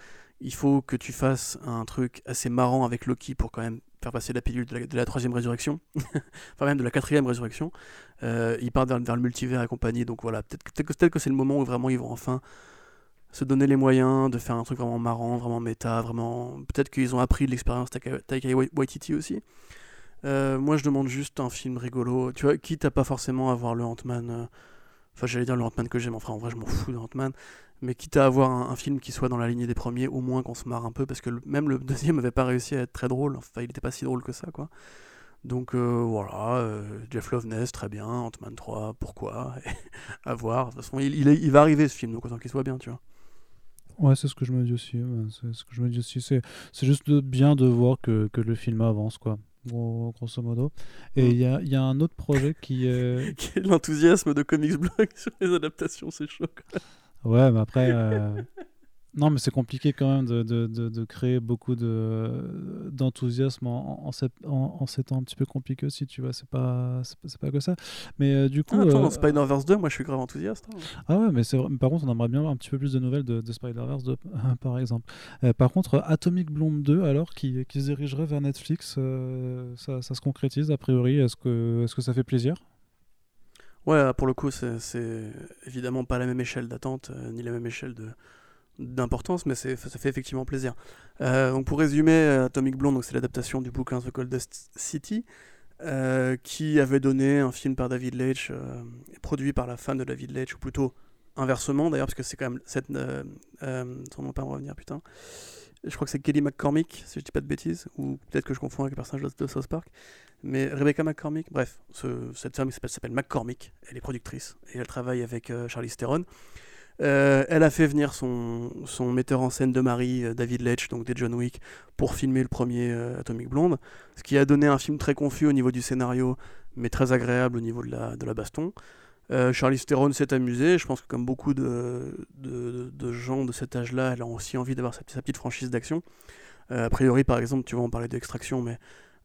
Il faut que tu fasses un truc assez marrant avec Loki pour quand même faire passer la pilule de la, troisième résurrection, enfin même de la quatrième résurrection. Euh, ils partent vers, le multivers et compagnie, donc voilà, peut-être peut que, que c'est le moment où vraiment ils vont enfin se donner les moyens de faire un truc vraiment marrant, vraiment méta, vraiment... Peut-être qu'ils ont appris de l'expérience Taika Waititi aussi. Euh, moi, je demande juste un film rigolo. Tu vois, quitte à pas forcément avoir le Ant-Man. Euh, enfin, j'allais dire le Ant-Man que j'aime. Enfin, en vrai, je m'en fous de Ant-Man. Mais quitte à avoir un, film qui soit dans la lignée des premiers, au moins qu'on se marre un peu. Parce que même le deuxième avait pas réussi à être très drôle. Enfin, il était pas si drôle que ça, quoi. Donc euh, voilà, Jeff Loveness, très bien. Ant-Man 3, pourquoi? À voir. De toute façon, il, va arriver ce film, donc autant qu'il soit bien, tu vois. Ouais, c'est ce que je me dis aussi. c'est ce que je me dis aussi. C'est juste bien de voir que, que le film avance, quoi grosso modo. Et il y, a, y, a, un autre projet qui est. L'enthousiasme de Comics Blog sur les adaptations, c'est chaud. Ouais, mais après. Euh, non, mais c'est compliqué quand même de, de, de, créer beaucoup d'enthousiasme en, en, en, ces temps un petit peu compliqués aussi, tu vois. C'est pas, c'est pas que ça. Mais euh, du coup. Ah, attends, euh, Spider-Verse 2, moi je suis grave enthousiaste. Hein. Ah ouais, mais par contre, on aimerait bien avoir un petit peu plus de nouvelles de, Spider-Verse 2, par exemple. Euh, par contre, Atomic Blonde 2, alors, qui, qui se dirigerait vers Netflix, ça, ça, se concrétise a priori. Est-ce que, est -ce que ça fait plaisir? Ouais, pour le coup, c'est évidemment pas la même échelle d'attente, ni la même échelle de d'importance, mais ça fait effectivement plaisir. Euh, donc pour résumer, euh, Atomic Blonde, c'est l'adaptation du bouquin The Coldest City, euh, qui avait donné un film par David Leitch, produit par la femme de David Leitch, ou plutôt inversement d'ailleurs, parce que c'est quand même cette... son nom pas me revenir, putain. Je crois que c'est Kelly McCormick, si je dis pas de bêtises, ou peut-être que je confonds avec le personnage de, South Park. Mais Rebecca McCormick, bref, cette femme s'appelle McCormick, elle est productrice, et elle travaille avec Charlie Theron. Euh, elle a fait venir son, metteur en scène de mari, euh, David Leitch, donc des John Wick, pour filmer le premier euh, Atomic Blonde, ce qui a donné un film très confus au niveau du scénario, mais très agréable au niveau de la, de la baston. Charlie Theron s'est amusé, je pense que comme beaucoup de, de, gens de cet âge-là, elle a aussi envie d'avoir sa, petite franchise d'action. a priori, par exemple, tu vas en parler d'Extraction, mais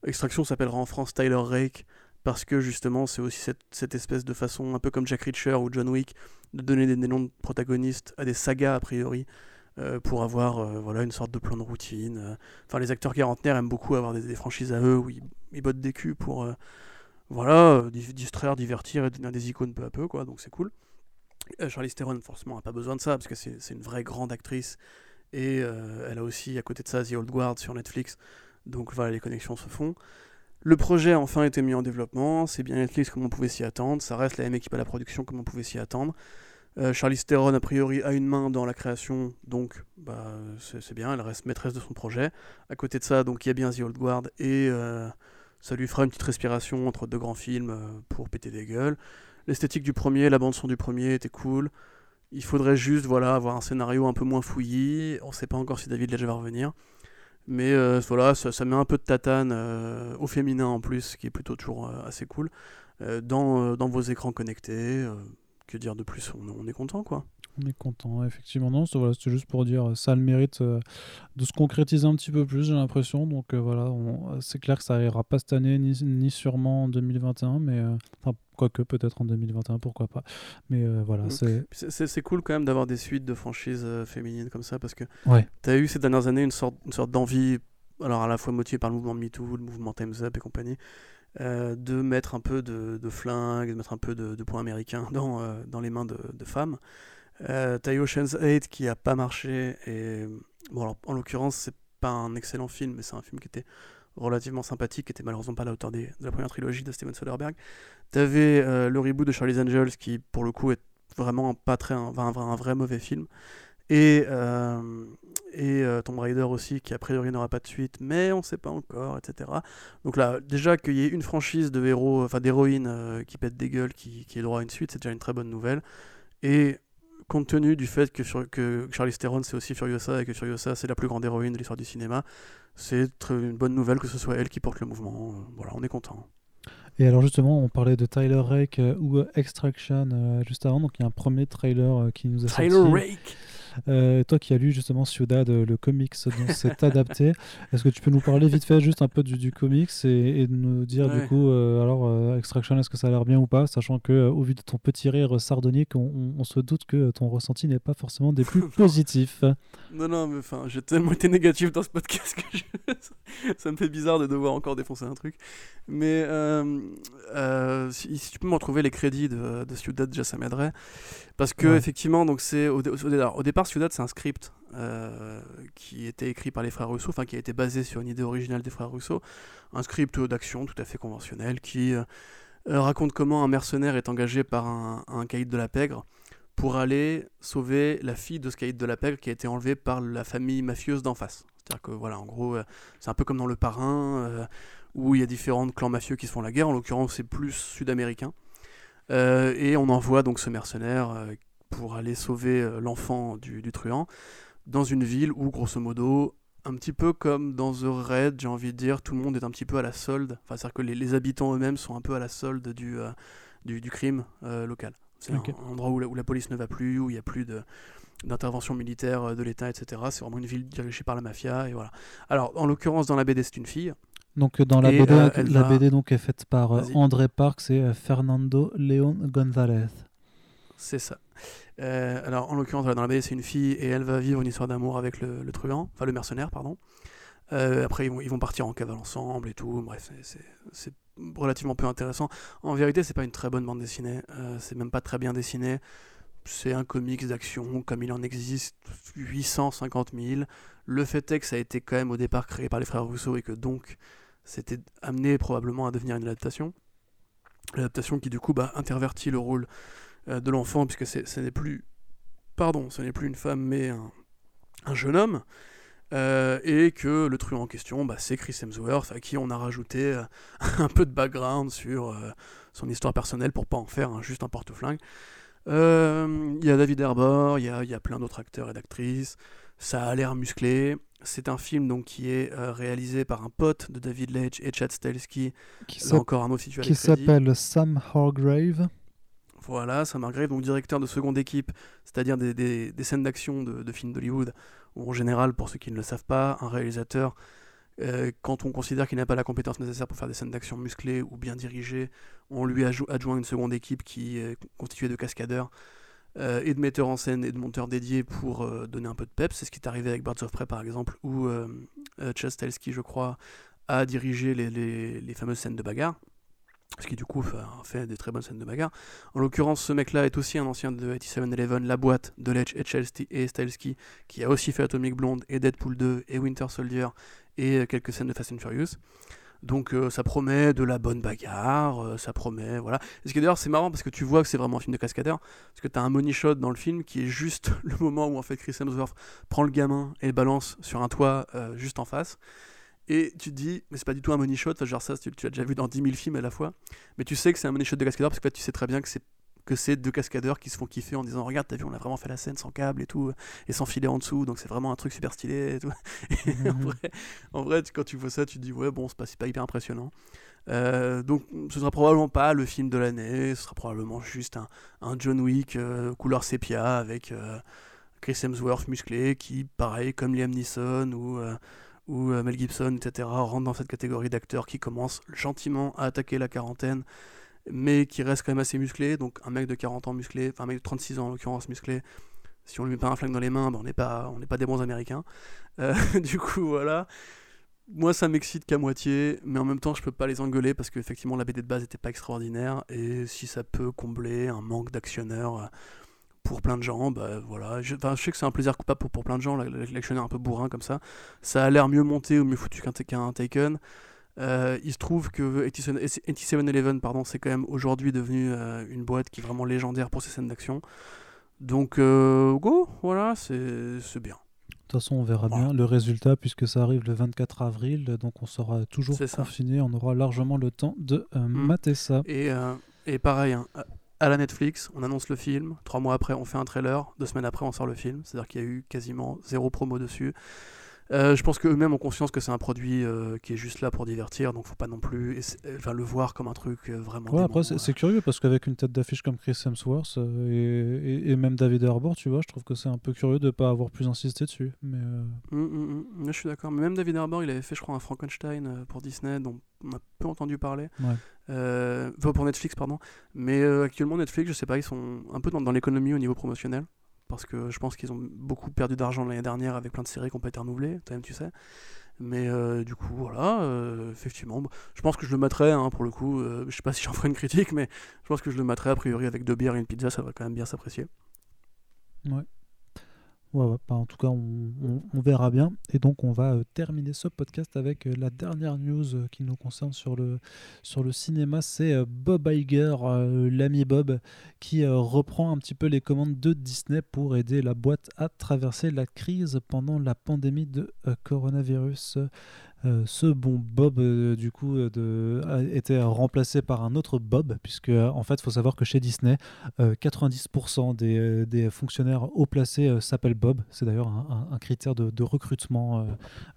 Extraction s'appellera en France Tyler Rake, parce que justement c'est aussi cette, cette, espèce de façon, un peu comme Jack Reacher ou John Wick, de donner des, noms de protagonistes à des sagas a priori, euh, pour avoir euh, voilà, une sorte de plan de routine. Euh. Enfin, les acteurs quarantenaires aiment beaucoup avoir des, franchises à eux où ils, bottent des culs pour voilà, distraire, divertir et donner des icônes peu à peu, quoi, donc c'est cool. Charlie Theron, forcément, n'a pas besoin de ça, parce que c'est une vraie grande actrice, et elle a aussi, à côté de ça, The Old Guard sur Netflix, donc voilà, les connexions se font. Le projet a enfin été mis en développement, c'est bien Netflix comme on pouvait s'y attendre, ça reste la même équipe à la production comme on pouvait s'y attendre. Euh, Charlie Theron, a priori, a une main dans la création, donc bah, c'est bien, elle reste maîtresse de son projet. À côté de ça, donc il y a bien The Old Guard, et euh, ça lui fera une petite respiration entre deux grands films euh, pour péter des gueules. L'esthétique du premier, la bande-son du premier était cool. Il faudrait juste voilà, avoir un scénario un peu moins fouillis. On ne sait pas encore si David Ledge va revenir. Mais euh, voilà, ça, met un peu de tatane euh, au féminin en plus, qui est plutôt toujours euh, assez cool. Dans, dans, vos écrans connectés, que dire de plus? On, est content quoi. On est content, effectivement. Non, c'était juste pour dire, ça a le mérite de se concrétiser un petit peu plus, j'ai l'impression. Donc voilà, c'est clair que ça n'arrivera pas cette année, ni, ni, sûrement en 2021, mais Quoique peut-être en 2021, pourquoi pas. Mais euh, voilà, mm. c'est... c'est cool quand même d'avoir des suites de franchises euh, féminines comme ça, parce que ouais. tu as eu ces dernières années une sorte, une sorte d'envie, alors à la fois motivée par le mouvement MeToo, le mouvement Time's Up et compagnie, euh, de mettre un peu de, de flingue, de mettre un peu de, de points américains dans, dans les mains de, de femmes. Euh, t'as eu Ocean's 8 qui a pas marché, et bon, alors, en l'occurrence, c'est pas un excellent film, mais c'est un film qui était relativement sympathique, qui était malheureusement pas à la hauteur des, de la première trilogie de Steven Soderbergh. T'avais euh, le reboot de Charlie's Angels qui, pour le coup, est vraiment pas très un, un, vrai mauvais film. et, et Tomb Raider aussi, qui a priori n'aura pas de suite, mais on ne sait pas encore, etc. Donc là, déjà qu'il y ait une franchise de héros, enfin d'héroïnes qui pètent des gueules, qui, qui ait droit à une suite, c'est déjà une très bonne nouvelle. Et compte tenu du fait que, sur, que Charlie Theron c'est aussi Furiosa et que Furiosa c'est la plus grande héroïne de l'histoire du cinéma, c'est une bonne nouvelle que ce soit elle qui porte le mouvement. Voilà, on est content. Et alors justement, on parlait de Tyler Rake euh, ou euh, Extraction euh, juste avant, donc il y a un premier trailer qui nous a Tyler Rake euh, toi qui as lu justement Ciudad, euh, le comics dont c'est adapté, est-ce que tu peux nous parler vite fait juste un peu du, du comics et, nous dire du coup, euh, alors Extraction, est-ce que ça a l'air bien ou pas, sachant que au vu de ton petit rire sardonique, on, se doute que ton ressenti n'est pas forcément des plus positifs. Non, non, mais enfin, j'ai tellement été négatif dans ce podcast que ça me fait bizarre de devoir encore défoncer un truc. Mais si, tu peux me retrouver les crédits de, de Ciudad, déjà ça m'aiderait. Parce que, effectivement, donc c'est au, au, départ, Ciudad, c'est un script euh, qui était écrit par les frères Russo, enfin qui a été basé sur une idée originale des frères Russo. Un script d'action tout à fait conventionnel qui euh, raconte comment un mercenaire est engagé par un, un caïd de la pègre pour aller sauver la fille de ce caïd de la pègre qui a été enlevée par la famille mafieuse d'en face. C'est-à-dire que, voilà, en gros, euh, c'est un peu comme dans Le Parrain, où il y a différents clans mafieux qui se font la guerre. En l'occurrence, c'est plus sud-américain. Euh, et on envoie donc ce mercenaire euh, pour aller sauver euh, l'enfant du, truand dans une ville où, grosso modo, un petit peu comme dans The Raid, j'ai envie de dire, tout le monde est un petit peu à la solde. Enfin, c'est-à-dire que les, habitants eux-mêmes sont un peu à la solde du, du, crime local. C'est un, endroit où la, police ne va plus, où il n'y a plus de, d'intervention militaire de l'État, etc. C'est vraiment une ville dirigée par la mafia, et voilà. Alors, en l'occurrence, dans la BD, c'est une fille. Donc dans la BD, euh, la BD donc est faite par euh, André Parks et euh, Fernando León González. C'est ça. alors en l'occurrence dans la BD c'est une fille et elle va vivre une histoire d'amour avec le, le, truand, enfin le mercenaire pardon. après ils vont, ils vont partir en cavale ensemble et tout. Bref c'est relativement peu intéressant. En vérité c'est pas une très bonne bande dessinée. c'est même pas très bien dessiné. C'est un comics d'action comme il en existe 850 000. Le fait est que ça a été quand même au départ créé par les frères Rousseau et que donc c'était amené probablement à devenir une adaptation. L'adaptation qui du coup bah, intervertit le rôle euh, de l'enfant puisque ce n'est plus, pardon, ce n'est plus une femme mais un, jeune homme. Euh, et que le truand en question, bah, c'est Chris Hemsworth, à qui on a rajouté euh, un peu de background sur son histoire personnelle pour pas en faire juste un porte-flingue. Il y a David Herbor, il y a, y a, plein d'autres acteurs et d'actrices, ça a l'air musclé, c'est un film donc qui est euh, réalisé par un pote de David Leitch et Chad Stahelski. Qui encore un autre Qui s'appelle Sam Hargrave. Voilà, Sam Hargrave, donc directeur de seconde équipe, c'est-à-dire des, scènes d'action de, films d'Hollywood, ou en général, pour ceux qui ne le savent pas, un réalisateur, euh, quand on considère qu'il n'a pas la compétence nécessaire pour faire des scènes d'action musclées ou bien dirigées, on lui adjoint une seconde équipe qui est constituée de cascadeurs euh, et de metteurs en scène et de monteurs dédiés pour euh, donner un peu de pep. C'est ce qui est arrivé avec Birds of Prey par exemple, où euh, Chastelski, je crois, a dirigé les, les, fameuses scènes de bagarre. Ce qui du coup fait, des très bonnes scènes de bagarre. En l'occurrence, ce mec-là est aussi un ancien de 87-Eleven, la boîte de Lech et Stahelski, qui a aussi fait Atomic Blonde et Deadpool 2 et Winter Soldier et quelques scènes de Fast and Furious. Donc euh, ça promet de la bonne bagarre, euh, ça promet, voilà. Ce qui d'ailleurs c'est marrant parce que tu vois que c'est vraiment un film de cascadeur, parce que tu as un money shot dans le film qui est juste le moment où en fait Chris Hemsworth prend le gamin et le balance sur un toit euh, juste en face. Et tu te dis, mais c'est pas du tout un money shot, genre ça tu, tu as déjà vu dans 10 000 films à la fois, mais tu sais que c'est un money shot de cascadeur parce que tu sais très bien que c'est que c'est deux cascadeurs qui se font kiffer en disant regarde t'as vu on a vraiment fait la scène sans câble et tout et sans filet en dessous donc c'est vraiment un truc super stylé et tout. En mhm. vrai, en vrai quand tu vois ça tu te dis ouais bon c'est pas, pas hyper impressionnant. Euh, donc ce sera probablement pas le film de l'année ce sera probablement juste un, un John Wick euh, couleur sépia avec euh, Chris Hemsworth musclé qui pareil comme Liam Neeson ou ou Mel Gibson etc rentre dans cette catégorie d'acteurs qui commencent gentiment à attaquer la quarantaine mais qui reste quand même assez musclé. Donc un mec de 40 ans musclé, enfin un mec de 36 ans en l'occurrence musclé, si on lui met pas un flingue dans les mains, ben on n'est pas, des bons américains. Euh, du coup, voilà. Moi, ça m'excite qu'à moitié, mais en même temps, je peux pas les engueuler parce qu'effectivement, la BD de base n'était pas extraordinaire. Et si ça peut combler un manque d'actionneurs euh, pour plein de gens, bah voilà. Je, je sais que c'est un plaisir coupable pour, pour plein de gens, l'actionneur un peu bourrin comme ça. Ça a l'air mieux monté ou mieux foutu qu'un Taken. Euh, il se trouve que 87 Eleven, pardon, c'est quand même aujourd'hui devenu euh, une boîte qui est vraiment légendaire pour ses scènes d'action. Donc, go, voilà, c'est bien. De toute façon, on verra bien le résultat puisque ça arrive le 24 avril, donc on sera toujours confiné, on aura largement le temps de mm. mater ça. Et, et pareil, hein, à la Netflix, on annonce le film, trois mois après on fait un trailer, deux semaines après on sort le film, c'est-à-dire qu'il y a eu quasiment zéro promo dessus. Euh, je pense qu'eux-mêmes ont conscience que c'est un produit euh, qui est juste là pour divertir, donc faut pas non plus enfin, le voir comme un truc euh, vraiment. Ouais, après, c'est curieux parce qu'avec une tête d'affiche comme Chris Hemsworth et, et, même David Harbour, tu vois, je trouve que c'est un peu curieux de ne pas avoir plus insisté dessus. Mais hum, hum, hum. je suis d'accord. Mais même David Harbour, il avait fait, je crois, un Frankenstein pour Disney, dont on a peu entendu parler. Ouais. pour Netflix, pardon. Mais actuellement, Netflix, je sais pas, ils sont un peu dans, dans l'économie au niveau promotionnel parce que je pense qu'ils ont beaucoup perdu d'argent l'année dernière avec plein de séries qui n'ont pas été renouvelées, toi-même tu sais. Mais euh, du coup, voilà, euh, effectivement, je pense que je le mettrais, hein, pour le coup, euh, je sais pas si j'en ferai une critique, mais je pense que je le mettrais a priori avec deux bières et une pizza, ça va quand même bien s'apprécier. Ouais. Ouais, ouais bah, en tout cas, on, verra bien. Et donc, on va euh, terminer ce podcast avec euh, la dernière news euh, qui nous concerne sur le, sur le cinéma. C'est Bob Iger, l'ami Bob, qui reprend un petit peu les commandes de Disney pour aider la boîte à traverser la crise pendant la pandémie de coronavirus. Euh, ce bon Bob euh, du coup euh, de, a été remplacé par un autre Bob puisque en fait il faut savoir que chez Disney 90% des, des, fonctionnaires haut placés s'appellent Bob. C'est d'ailleurs un, critère de, de recrutement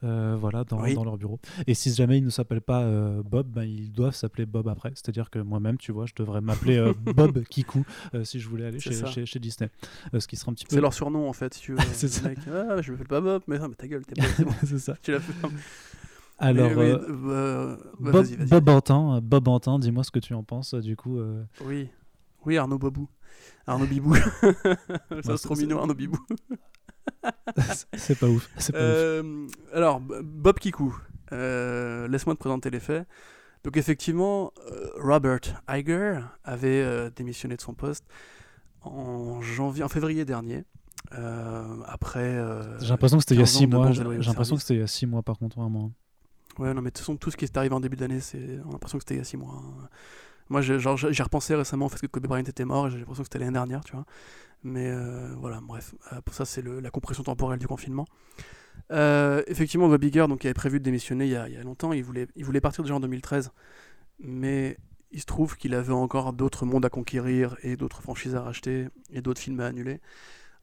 voilà dans, dans, leur bureau. Et si jamais ils ne s'appellent pas Bob ben, ils doivent s'appeler Bob après. C'est à dire que moi-même tu vois je devrais m'appeler Bob Kikou si je voulais aller chez, chez, Disney. Ce qui sera un petit peu c'est leur surnom en fait c'est ça. ah, je m'appelle pas Bob mais, mais ta gueule t'es c'est ça. Tu l'as fait alors, euh, euh, Bob, Bob Antin, Bob Antin, dis-moi ce que tu en penses du coup. Euh. Oui, oui Arnaud Bobou, Arnaud Bibou, ça c'est trop mignon Arnaud Bibou. c'est pas ouf. Pas ouf. Alors Bob Kikou, laisse-moi te présenter les faits. Donc effectivement, Robert Iger avait démissionné de son poste en janvier, en février dernier. après. J'ai l'impression que c'était il y a 6 mois. J'ai l'impression que c'était il y a 6 mois par contre vraiment. Ouais, non, mais de toute façon, tout ce qui est arrivé en début d'année, c'est... on a l'impression que c'était il y a 6 mois. Hein. Moi, j'ai, repensé récemment au fait que Kobe Bryant était mort j'ai l'impression que c'était l'année dernière, tu vois. Mais euh, voilà, bref, euh, pour ça, c'est la compression temporelle du confinement. Euh, effectivement, Bob Iger, donc, il avait prévu de démissionner il y a, il y a longtemps. Il voulait, il voulait partir déjà en 2013. Mais il se trouve qu'il avait encore d'autres mondes à conquérir et d'autres franchises à racheter et d'autres films à annuler.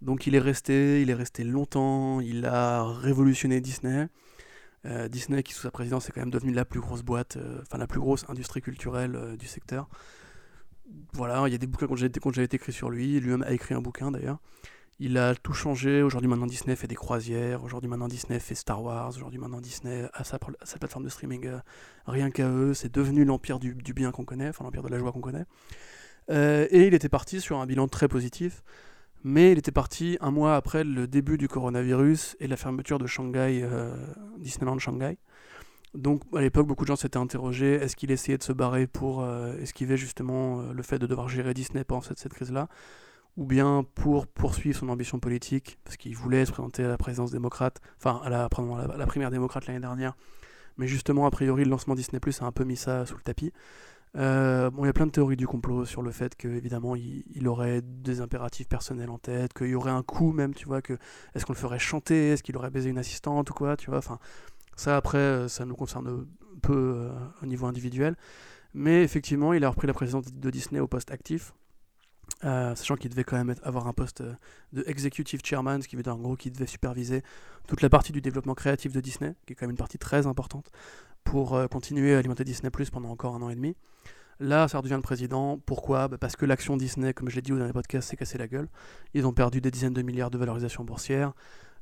Donc il est resté, il est resté longtemps, il a révolutionné Disney. Euh, Disney, qui sous sa présidence est quand même devenu la plus grosse boîte, euh, enfin la plus grosse industrie culturelle euh, du secteur. Voilà, il y a des bouquins qui ont déjà été, écrits sur lui, lui-même a écrit un bouquin d'ailleurs. Il a tout changé, aujourd'hui maintenant Disney fait des croisières, aujourd'hui maintenant Disney fait Star Wars, aujourd'hui maintenant Disney a sa, plateforme de streaming rien qu'à eux, c'est devenu l'empire du, bien qu'on connaît, enfin l'empire de la joie qu'on connaît. et il était parti sur un bilan très positif mais il était parti un mois après le début du coronavirus et la fermeture de Shanghai, euh, Disneyland Shanghai. Donc à l'époque, beaucoup de gens s'étaient interrogés est-ce qu'il essayait de se barrer pour euh, esquiver justement euh, le fait de devoir gérer Disney pendant cette, crise-là? Ou bien pour poursuivre son ambition politique, parce qu'il voulait se présenter à la présidence démocrate, enfin à la, à la primaire démocrate l'année dernière, mais justement, a priori, le lancement Disney Plus a un peu mis ça sous le tapis. Euh, bon, il y a plein de théories du complot sur le fait qu'évidemment il, il, aurait des impératifs personnels en tête, qu'il y aurait un coup même, tu vois, que est-ce qu'on le ferait chanter, est-ce qu'il aurait baisé une assistante ou quoi, tu vois. Enfin, ça après, euh, ça nous concerne peu euh, au niveau individuel. Mais effectivement, il a repris la présidence de Disney au poste actif, sachant qu'il devait quand même avoir un poste de executive chairman, ce qui veut dire en gros qu'il devait superviser toute la partie du développement créatif de Disney, qui est quand même une partie très importante pour euh, continuer à alimenter Disney Plus pendant encore un an et demi. Là, ça redevient le président. Pourquoi? Bah, Parce que l'action Disney, comme je l'ai dit au dernier podcast, s'est cassé la gueule. Ils ont perdu des dizaines de milliards de valorisation boursière.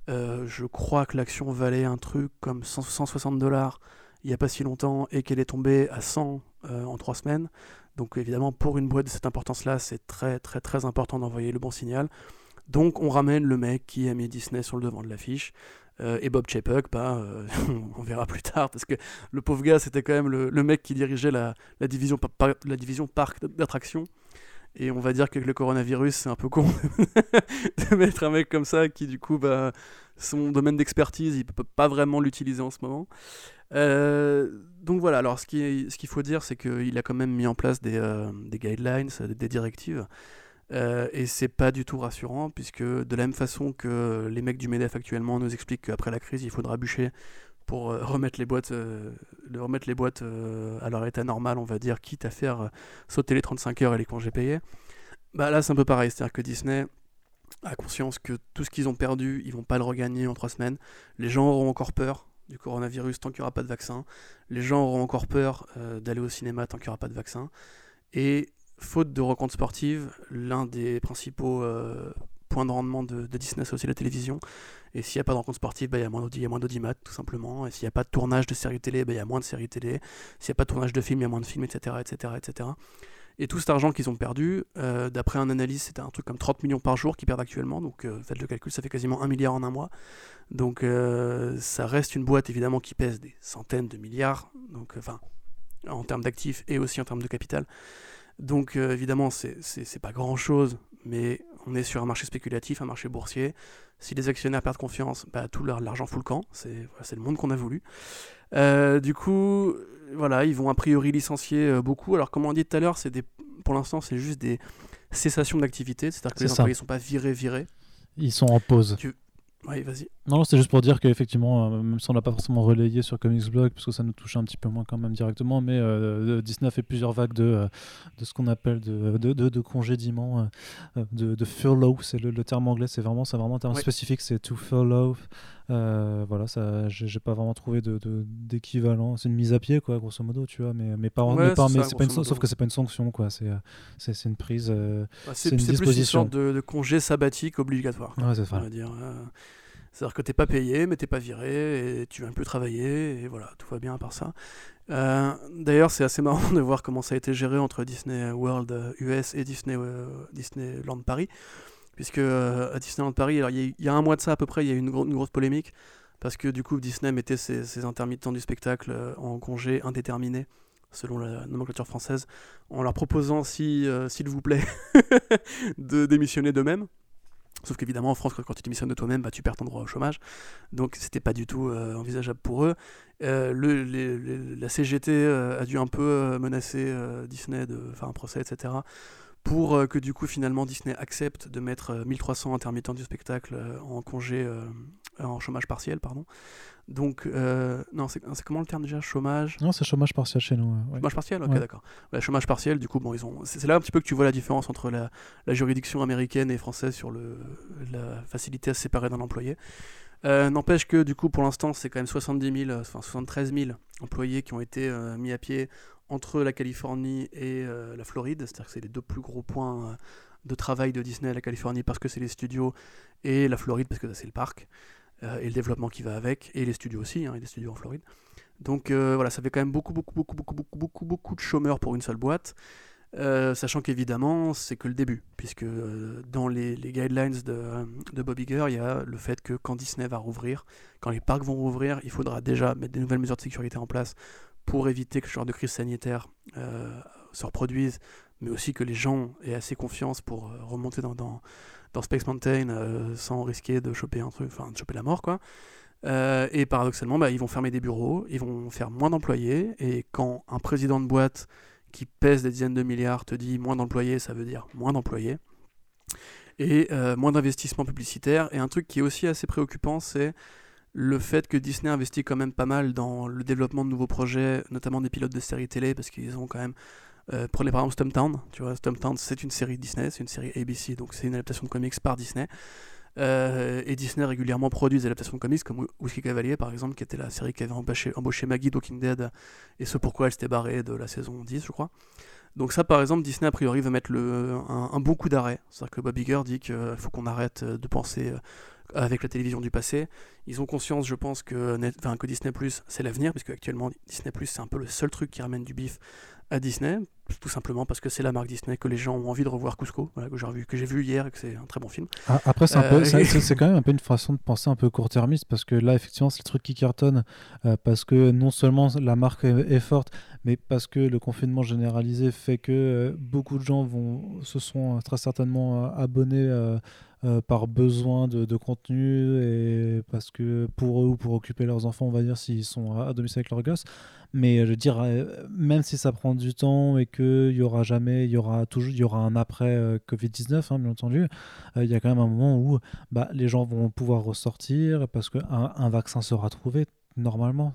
Euh, je crois que l'action valait un truc comme 160 dollars il n'y a pas si longtemps et qu'elle est tombée à 100 euh, en 3 semaines. Donc évidemment, pour une boîte de cette importance-là, c'est très très très important d'envoyer le bon signal. Donc on ramène le mec qui a mis Disney sur le devant de l'affiche. Euh, et Bob Chapek, bah, euh, on verra plus tard, parce que le pauvre gars, c'était quand même le, mec qui dirigeait la, division parc d'attractions. Et on va dire que le coronavirus, c'est un peu con de mettre un mec comme ça qui, du coup, bah, son domaine d'expertise, il peut pas vraiment l'utiliser en ce moment. Euh, donc voilà, alors ce qu'il faut dire, c'est qu'il a quand même mis en place des, des guidelines, des, directives. Euh, et c'est pas du tout rassurant, puisque de la même façon que les mecs du MEDEF actuellement nous expliquent qu'après la crise, il faudra bûcher pour euh, remettre les boîtes, euh, remettre les boîtes à leur état normal, on va dire, quitte à faire sauter les 35 heures et les congés payés. Bah là, c'est un peu pareil, c'est-à-dire que Disney a conscience que tout ce qu'ils ont perdu, ils vont pas le regagner en trois semaines. Les gens auront encore peur du coronavirus tant qu'il n'y aura pas de vaccin. Les gens auront encore peur d'aller au cinéma tant qu'il n'y aura pas de vaccin. Et faute de rencontres sportives, l'un des principaux euh, points de rendement de, Disney, c'est aussi la télévision. Et s'il n'y a pas de rencontres sportives, bah, il y a moins d'audimat, tout simplement. Et s'il n'y a pas de tournage de séries télé, bah, il y a moins de séries télé. S'il n'y a pas de tournage de films, il y a moins de films, etc. etc., etc. Et tout cet argent qu'ils ont perdu, euh, d'après un analyse, c'était un truc comme 30 millions par jour qu'ils perdent actuellement. Donc euh, faites le calcul, ça fait quasiment 1 milliard en un mois. Donc ça reste une boîte évidemment qui pèse des centaines de milliards. Donc enfin, en termes d'actifs et aussi en termes de capital. Donc euh, évidemment, c'est pas grand-chose, mais on est sur un marché spéculatif, un marché boursier. Si les actionnaires perdent confiance, bah, tout l'argent fout le camp. C'est le monde qu'on a voulu. Euh, du coup, voilà, ils vont a priori licencier euh, beaucoup. Alors comme on dit tout à l'heure, pour l'instant, c'est juste des cessations d'activité. C'est-à-dire que les employés ne sont pas virés, virés. Ils sont en pause. Oui, vas-y. Non, c'est juste pour dire qu'effectivement, euh, même si on l'a pas forcément relayé sur Comics Blog, parce que ça nous touche un petit peu moins quand même directement, mais euh, Disney a fait plusieurs vagues de, euh, de ce qu'on appelle de, de, de, congédiement, de, de furlough, c'est le, terme anglais, c'est vraiment, vraiment un terme spécifique, c'est to furlough. Voilà, ça, j'ai pas vraiment trouvé d'équivalent. C'est une mise à pied, quoi, grosso modo, tu vois, mais, mais pas, mais pas, mais pas une, sauf que c'est pas une sanction, quoi. C'est c'est une prise. Bah, c'est une disposition. plus une sorte de, congé sabbatique obligatoire. Ouais, c'est ça. dire. C'est-à-dire que t'es pas payé, mais t'es pas viré, et tu vas un peu travailler, et voilà, tout va bien à part ça. Euh, d'ailleurs, c'est assez marrant de voir comment ça a été géré entre Disney World US et Disney, euh, Disneyland Paris. Puisque euh, à Disneyland Paris, il y, a un mois de ça à peu près, il y a eu une, grosse polémique. Parce que du coup, Disney mettait ses, intermittents du spectacle en congé indéterminé selon la nomenclature française, en leur proposant, si, s'il vous plaît, de démissionner d'eux-mêmes. Sauf qu'évidemment, en France, quand tu démissionnes de toi-même, bah, tu perds ton droit au chômage. Donc, c'était pas du tout euh, envisageable pour eux. Euh, la CGT euh, a dû un peu menacer Disney de faire un procès, etc. Pour que du coup, finalement, Disney accepte de mettre 1300 intermittents du spectacle en congé, en chômage partiel, pardon. Donc, euh, non, c'est comment le terme déjà? Chômage? Non, c'est chômage partiel chez nous. Chômage partiel? Ok, d'accord. chômage partiel, du coup, bon, ils ont. C'est là un petit peu que tu vois la différence entre la, juridiction américaine et française sur le, la facilité à se séparer d'un employé. Euh, n'empêche que, du coup, pour l'instant, c'est quand même 70 000, enfin 73 000 employés qui ont été euh, mis à pied entre la Californie et la Floride. C'est-à-dire que c'est les deux plus gros points de travail de Disney, la Californie parce que c'est les studios et la Floride parce que c'est le parc. Euh, et le développement qui va avec, et les studios aussi, hein, les studios en Floride. Donc euh, voilà, ça fait quand même beaucoup, beaucoup, beaucoup, beaucoup, beaucoup, beaucoup, beaucoup de chômeurs pour une seule boîte. Euh, sachant qu'évidemment, c'est que le début, puisque dans les, guidelines de, de Bob Iger, il y a le fait que quand Disney va rouvrir, quand les parcs vont rouvrir, il faudra déjà mettre des nouvelles mesures de sécurité en place pour éviter que ce genre de crise sanitaire se reproduise, mais aussi que les gens aient assez confiance pour remonter dans, dans, Space Mountain euh, sans risquer de choper un truc, enfin de choper la mort quoi. Euh, et paradoxalement, bah, ils vont fermer des bureaux, ils vont faire moins d'employés, et quand un président de boîte qui pèse des dizaines de milliards te dit moins d'employés, ça veut dire moins d'employés, et euh, moins d'investissements publicitaires. Et un truc qui est aussi assez préoccupant, c'est le fait que Disney investit quand même pas mal dans le développement de nouveaux projets, notamment des pilotes de séries télé, parce qu'ils ont quand même euh, prenez par exemple Stumptown, tu vois, Stumptown c'est une série Disney, c'est une série ABC, donc c'est une adaptation de comics par Disney. Euh, et Disney régulièrement produit des adaptations de comics comme Whiskey Cavalier par exemple, qui était la série qui avait embauché, Maggie Walking Dead et ce pourquoi elle s'était barrée de la saison 10, je crois. Donc ça par exemple, Disney a priori va mettre le, un, bon coup d'arrêt. C'est-à-dire que Bob Iger dit qu'il faut qu'on arrête de penser euh, avec la télévision du passé. Ils ont conscience, je pense, que, que Disney Plus c'est l'avenir, puisque actuellement Disney Plus c'est un peu le seul truc qui ramène du bif à Disney, tout simplement parce que c'est la marque Disney que les gens ont envie de revoir Cusco, que j'ai vu, que j'ai vu hier et que c'est un très bon film. Ah, après, c'est, euh, quand même un peu une façon de penser un peu court-termiste parce que là, effectivement, c'est le truc qui cartonne euh, parce que non seulement la marque est, forte, mais parce que le confinement généralisé fait que euh, beaucoup de gens vont, se sont très certainement abonnés euh, par besoin de, contenu et parce que pour eux ou pour occuper leurs enfants, on va dire, s'ils sont à, domicile avec leurs gosses. Mais je veux dire, même si ça prend du temps et qu'il y aura jamais, il y aura toujours, il y aura un après Covid-19, hein, bien entendu, il y a quand même un moment où bah, les gens vont pouvoir ressortir parce qu'un un vaccin sera trouvé normalement.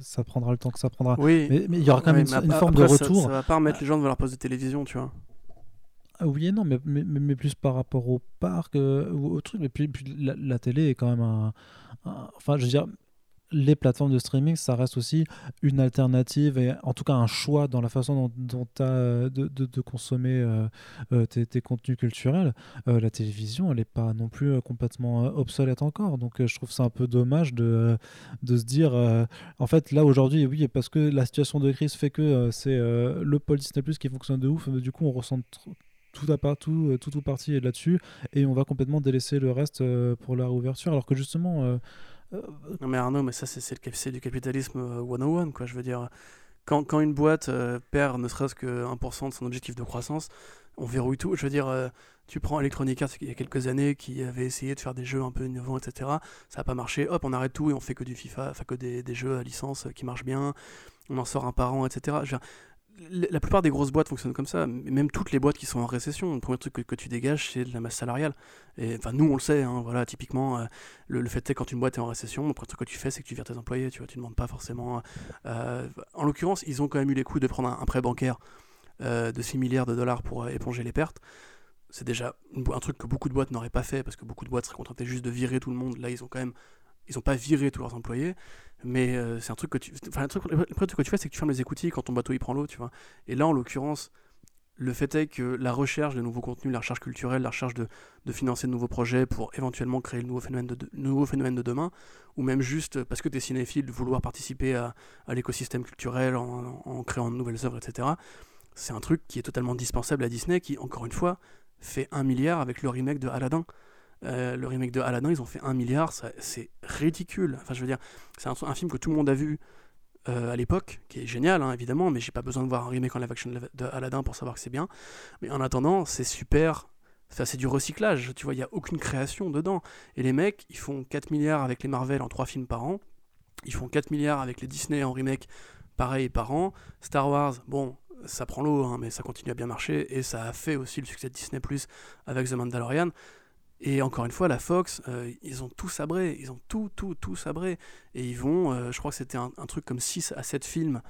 ça prendra le temps que ça prendra. Oui, mais, il y aura quand même une, forme de retour. Ça, ça va pas remettre les gens devant leur poste de télévision, tu vois. Ah oui et non, mais, mais, mais, plus par rapport au parc euh, ou au truc. Et puis, puis la, télé est quand même un, Enfin, je veux dire, les plateformes de streaming, ça reste aussi une alternative et en tout cas un choix dans la façon dont, tu as euh, de, consommer euh, tes, contenus culturels. la télévision, elle n'est pas non plus complètement obsolète encore. Donc je trouve ça un peu dommage de, de se dire, en fait, là aujourd'hui, oui, parce que la situation de crise fait que c'est le pôle Disney Plus qui fonctionne de ouf, du coup on ressent tout à partout, euh, tout ou partie est là-dessus, et on va complètement délaisser le reste euh, pour la réouverture, alors que justement... Euh, non mais Arnaud, mais ça c'est le du capitalisme 101, quoi, je veux dire. Quand, quand une boîte perd ne serait-ce que 1% de son objectif de croissance, on verrouille tout. Je veux dire, tu prends Electronic Arts il y a quelques années qui avait essayé de faire des jeux un peu innovants, etc. Ça n'a pas marché. Hop, on arrête tout et on fait que du FIFA, enfin que des, des, jeux à licence qui marchent bien. On en sort un par an, etc. Je veux dire, la plupart des grosses boîtes fonctionnent comme ça, même toutes les boîtes qui sont en récession, le premier truc que, tu dégages, c'est de la masse salariale. Et enfin, nous, on le sait, hein, voilà, typiquement, euh, le, fait est quand une boîte est en récession, le premier truc que tu fais, c'est que tu vires tes employés, tu tu demandes pas forcément. Euh, en l'occurrence, ils ont quand même eu les coups de prendre un, prêt bancaire euh, de 6 milliards de dollars pour éponger les pertes. C'est déjà un truc que beaucoup de boîtes n'auraient pas fait, parce que beaucoup de boîtes seraient contentées juste de virer tout le monde. Là, ils ont quand même ils n'ont pas viré tous leurs employés, mais euh, c'est un truc que tu. Enfin, le, truc, le truc que tu fais, c'est que tu fermes les écoutilles quand ton bateau il prend l'eau, tu vois. Et là, en l'occurrence, le fait est que la recherche de nouveaux contenus, la recherche culturelle, la recherche de, de financer de nouveaux projets pour éventuellement créer le nouveau phénomène de, nouveau phénomène de demain, ou même juste parce que tu es cinéphile, de vouloir participer à, à l'écosystème culturel en, en, créant de nouvelles œuvres, etc., c'est un truc qui est totalement dispensable à Disney, qui, encore une fois, fait un milliard avec le remake de Aladdin. Euh, le remake de Aladdin, ils ont fait un milliard, c'est ridicule. Enfin, je veux dire, c'est un, film que tout le monde a vu euh, à l'époque, qui est génial, hein, évidemment, mais j'ai pas besoin de voir un remake en live action de Aladdin pour savoir que c'est bien. Mais en attendant, c'est super. C'est du recyclage, tu vois, il n'y a aucune création dedans. Et les mecs, ils font 4 milliards avec les Marvel en 3 films par an. Ils font 4 milliards avec les Disney en remake, pareil, par an. Star Wars, bon, ça prend l'eau, hein, mais ça continue à bien marcher. Et ça a fait aussi le succès de Disney Plus avec The Mandalorian. Et encore une fois, la Fox, euh, ils ont tout sabré, ils ont tout, tout, tout sabré. Et ils vont, euh, je crois que c'était un, truc comme 6 à 7 films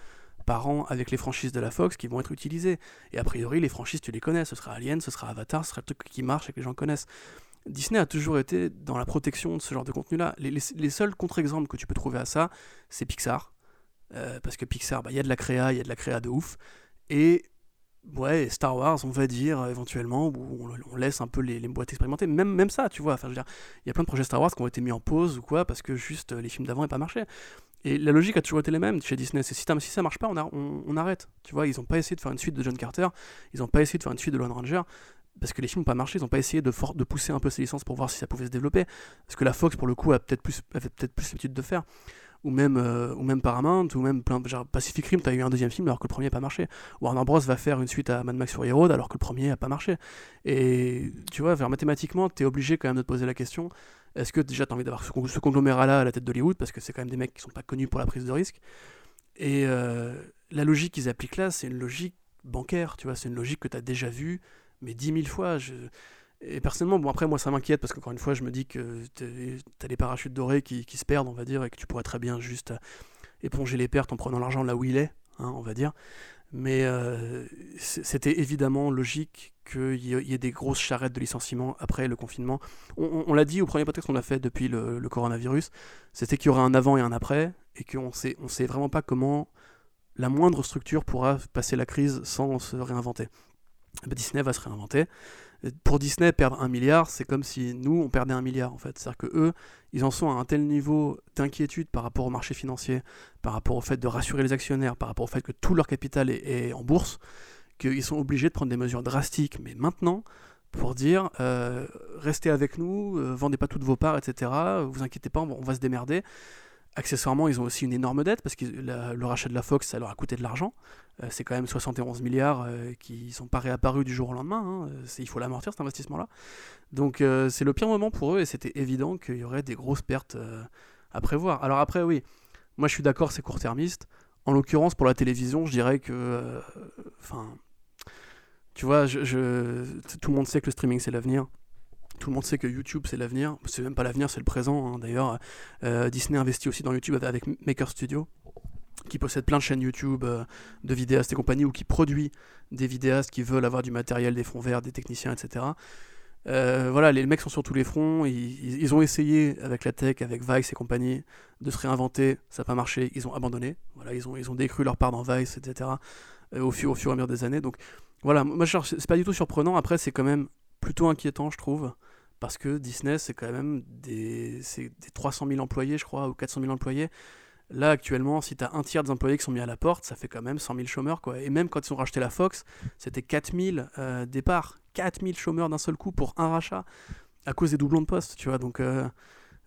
par an avec les franchises de la Fox qui vont être utilisés. Et a priori, les franchises, tu les connais. Ce sera Alien, ce sera Avatar, ce sera le truc qui marche et que les gens connaissent. Disney a toujours été dans la protection de ce genre de contenu-là. Les, les, seuls contre-exemples que tu peux trouver à ça, c'est Pixar. Euh, parce que Pixar, bah, il y a de la créa, il y a de la créa de ouf. Et ouais, Star Wars, on va dire, euh, éventuellement, où on, laisse un peu les, boîtes expérimenter. Même, même ça, tu vois. Enfin, je veux dire, il y a plein de projets Star Wars qui ont été mis en pause ou quoi, parce que juste euh, les films d'avant n'ont pas marché. Et la logique a toujours été la même chez Disney. C'est si, si ça marche pas, on, on, arrête. Tu vois, ils n'ont pas essayé de faire une suite de John Carter, ils n'ont pas essayé de faire une suite de Lone Ranger, parce que les films n'ont pas marché, ils n'ont pas essayé de, de pousser un peu ces licences pour voir si ça pouvait se développer. Parce que la Fox, pour le coup, a peut-être plus, avait peut-être plus l'habitude de faire ou même, euh, ou même Paramount, ou même plein, genre Pacific Rim, t'as eu un deuxième film alors que le premier n'a pas marché. Warner Bros va faire une suite à Mad Max Fury Road alors que le premier n'a pas marché. Et tu vois, vers mathématiquement, t'es obligé quand même de te poser la question est-ce que déjà t'as envie d'avoir ce, conglomérat-là à la tête d'Hollywood? Parce que c'est quand même des mecs qui sont pas connus pour la prise de risque. Et euh, la logique qu'ils appliquent là, c'est une logique bancaire, tu vois, c'est une logique que t'as déjà vue, mais dix mille fois. Et personnellement, bon après moi ça m'inquiète parce qu'encore une fois je me dis que tu as des parachutes dorés qui, qui, se perdent on va dire et que tu pourrais très bien juste éponger les pertes en prenant l'argent là où il est, hein, on va dire. Mais euh, c'était évidemment logique qu'il y, ait des grosses charrettes de licenciement après le confinement. On, l'a dit au premier podcast qu'on a fait depuis le, coronavirus, c'était qu'il y aurait un avant et un après, et qu'on sait, on sait vraiment pas comment la moindre structure pourra passer la crise sans se réinventer. Disney va se réinventer pour Disney, perdre un milliard, c'est comme si nous, on perdait un milliard en fait. C'est-à-dire que eux, ils en sont à un tel niveau d'inquiétude par rapport au marché financier, par rapport au fait de rassurer les actionnaires, par rapport au fait que tout leur capital est, en bourse, qu'ils sont obligés de prendre des mesures drastiques, mais maintenant, pour dire euh, restez avec nous, euh, vendez pas toutes vos parts, etc. Vous inquiétez pas, on va se démerder. Accessoirement, ils ont aussi une énorme dette parce que le rachat de la Fox, ça leur a coûté de l'argent. Euh, c'est quand même 71 milliards euh, qui ne sont pas réapparus du jour au lendemain. Hein. Il faut l'amortir cet investissement-là. Donc euh, c'est le pire moment pour eux et c'était évident qu'il y aurait des grosses pertes à prévoir. Alors après, oui, moi je suis d'accord, c'est court-termiste. En l'occurrence, pour la télévision, je dirais que. Enfin. tu vois, tout le monde sait que le streaming c'est l'avenir. Tout le monde sait que YouTube c'est l'avenir. C'est même pas l'avenir, c'est le présent. Hein. D'ailleurs, euh, Disney investit aussi dans YouTube avec Maker Studio, qui possède plein de chaînes YouTube euh, de vidéastes et compagnie, ou qui produit des vidéastes qui veulent avoir du matériel, des fonds verts, des techniciens, etc. Euh, voilà, les mecs sont sur tous les fronts. Ils, ont essayé avec la tech, avec Vice et compagnie, de se réinventer. Ça n'a pas marché. Ils ont abandonné. Voilà, ils ont, ils décru leur part dans Vice, etc. au, fur, au fur et à mesure des années. Donc voilà, moi, c'est pas du tout surprenant. Après, c'est quand même plutôt inquiétant, je trouve parce que Disney, c'est quand même des, des 300 000 employés, je crois, ou 400 000 employés. Là, actuellement, si tu as un tiers des employés qui sont mis à la porte, ça fait quand même 100 000 chômeurs. Quoi. Et même quand ils ont racheté la Fox, c'était 4 000 euh, départs. 4 000 chômeurs d'un seul coup pour un rachat, à cause des doublons de poste, tu vois. Donc, euh,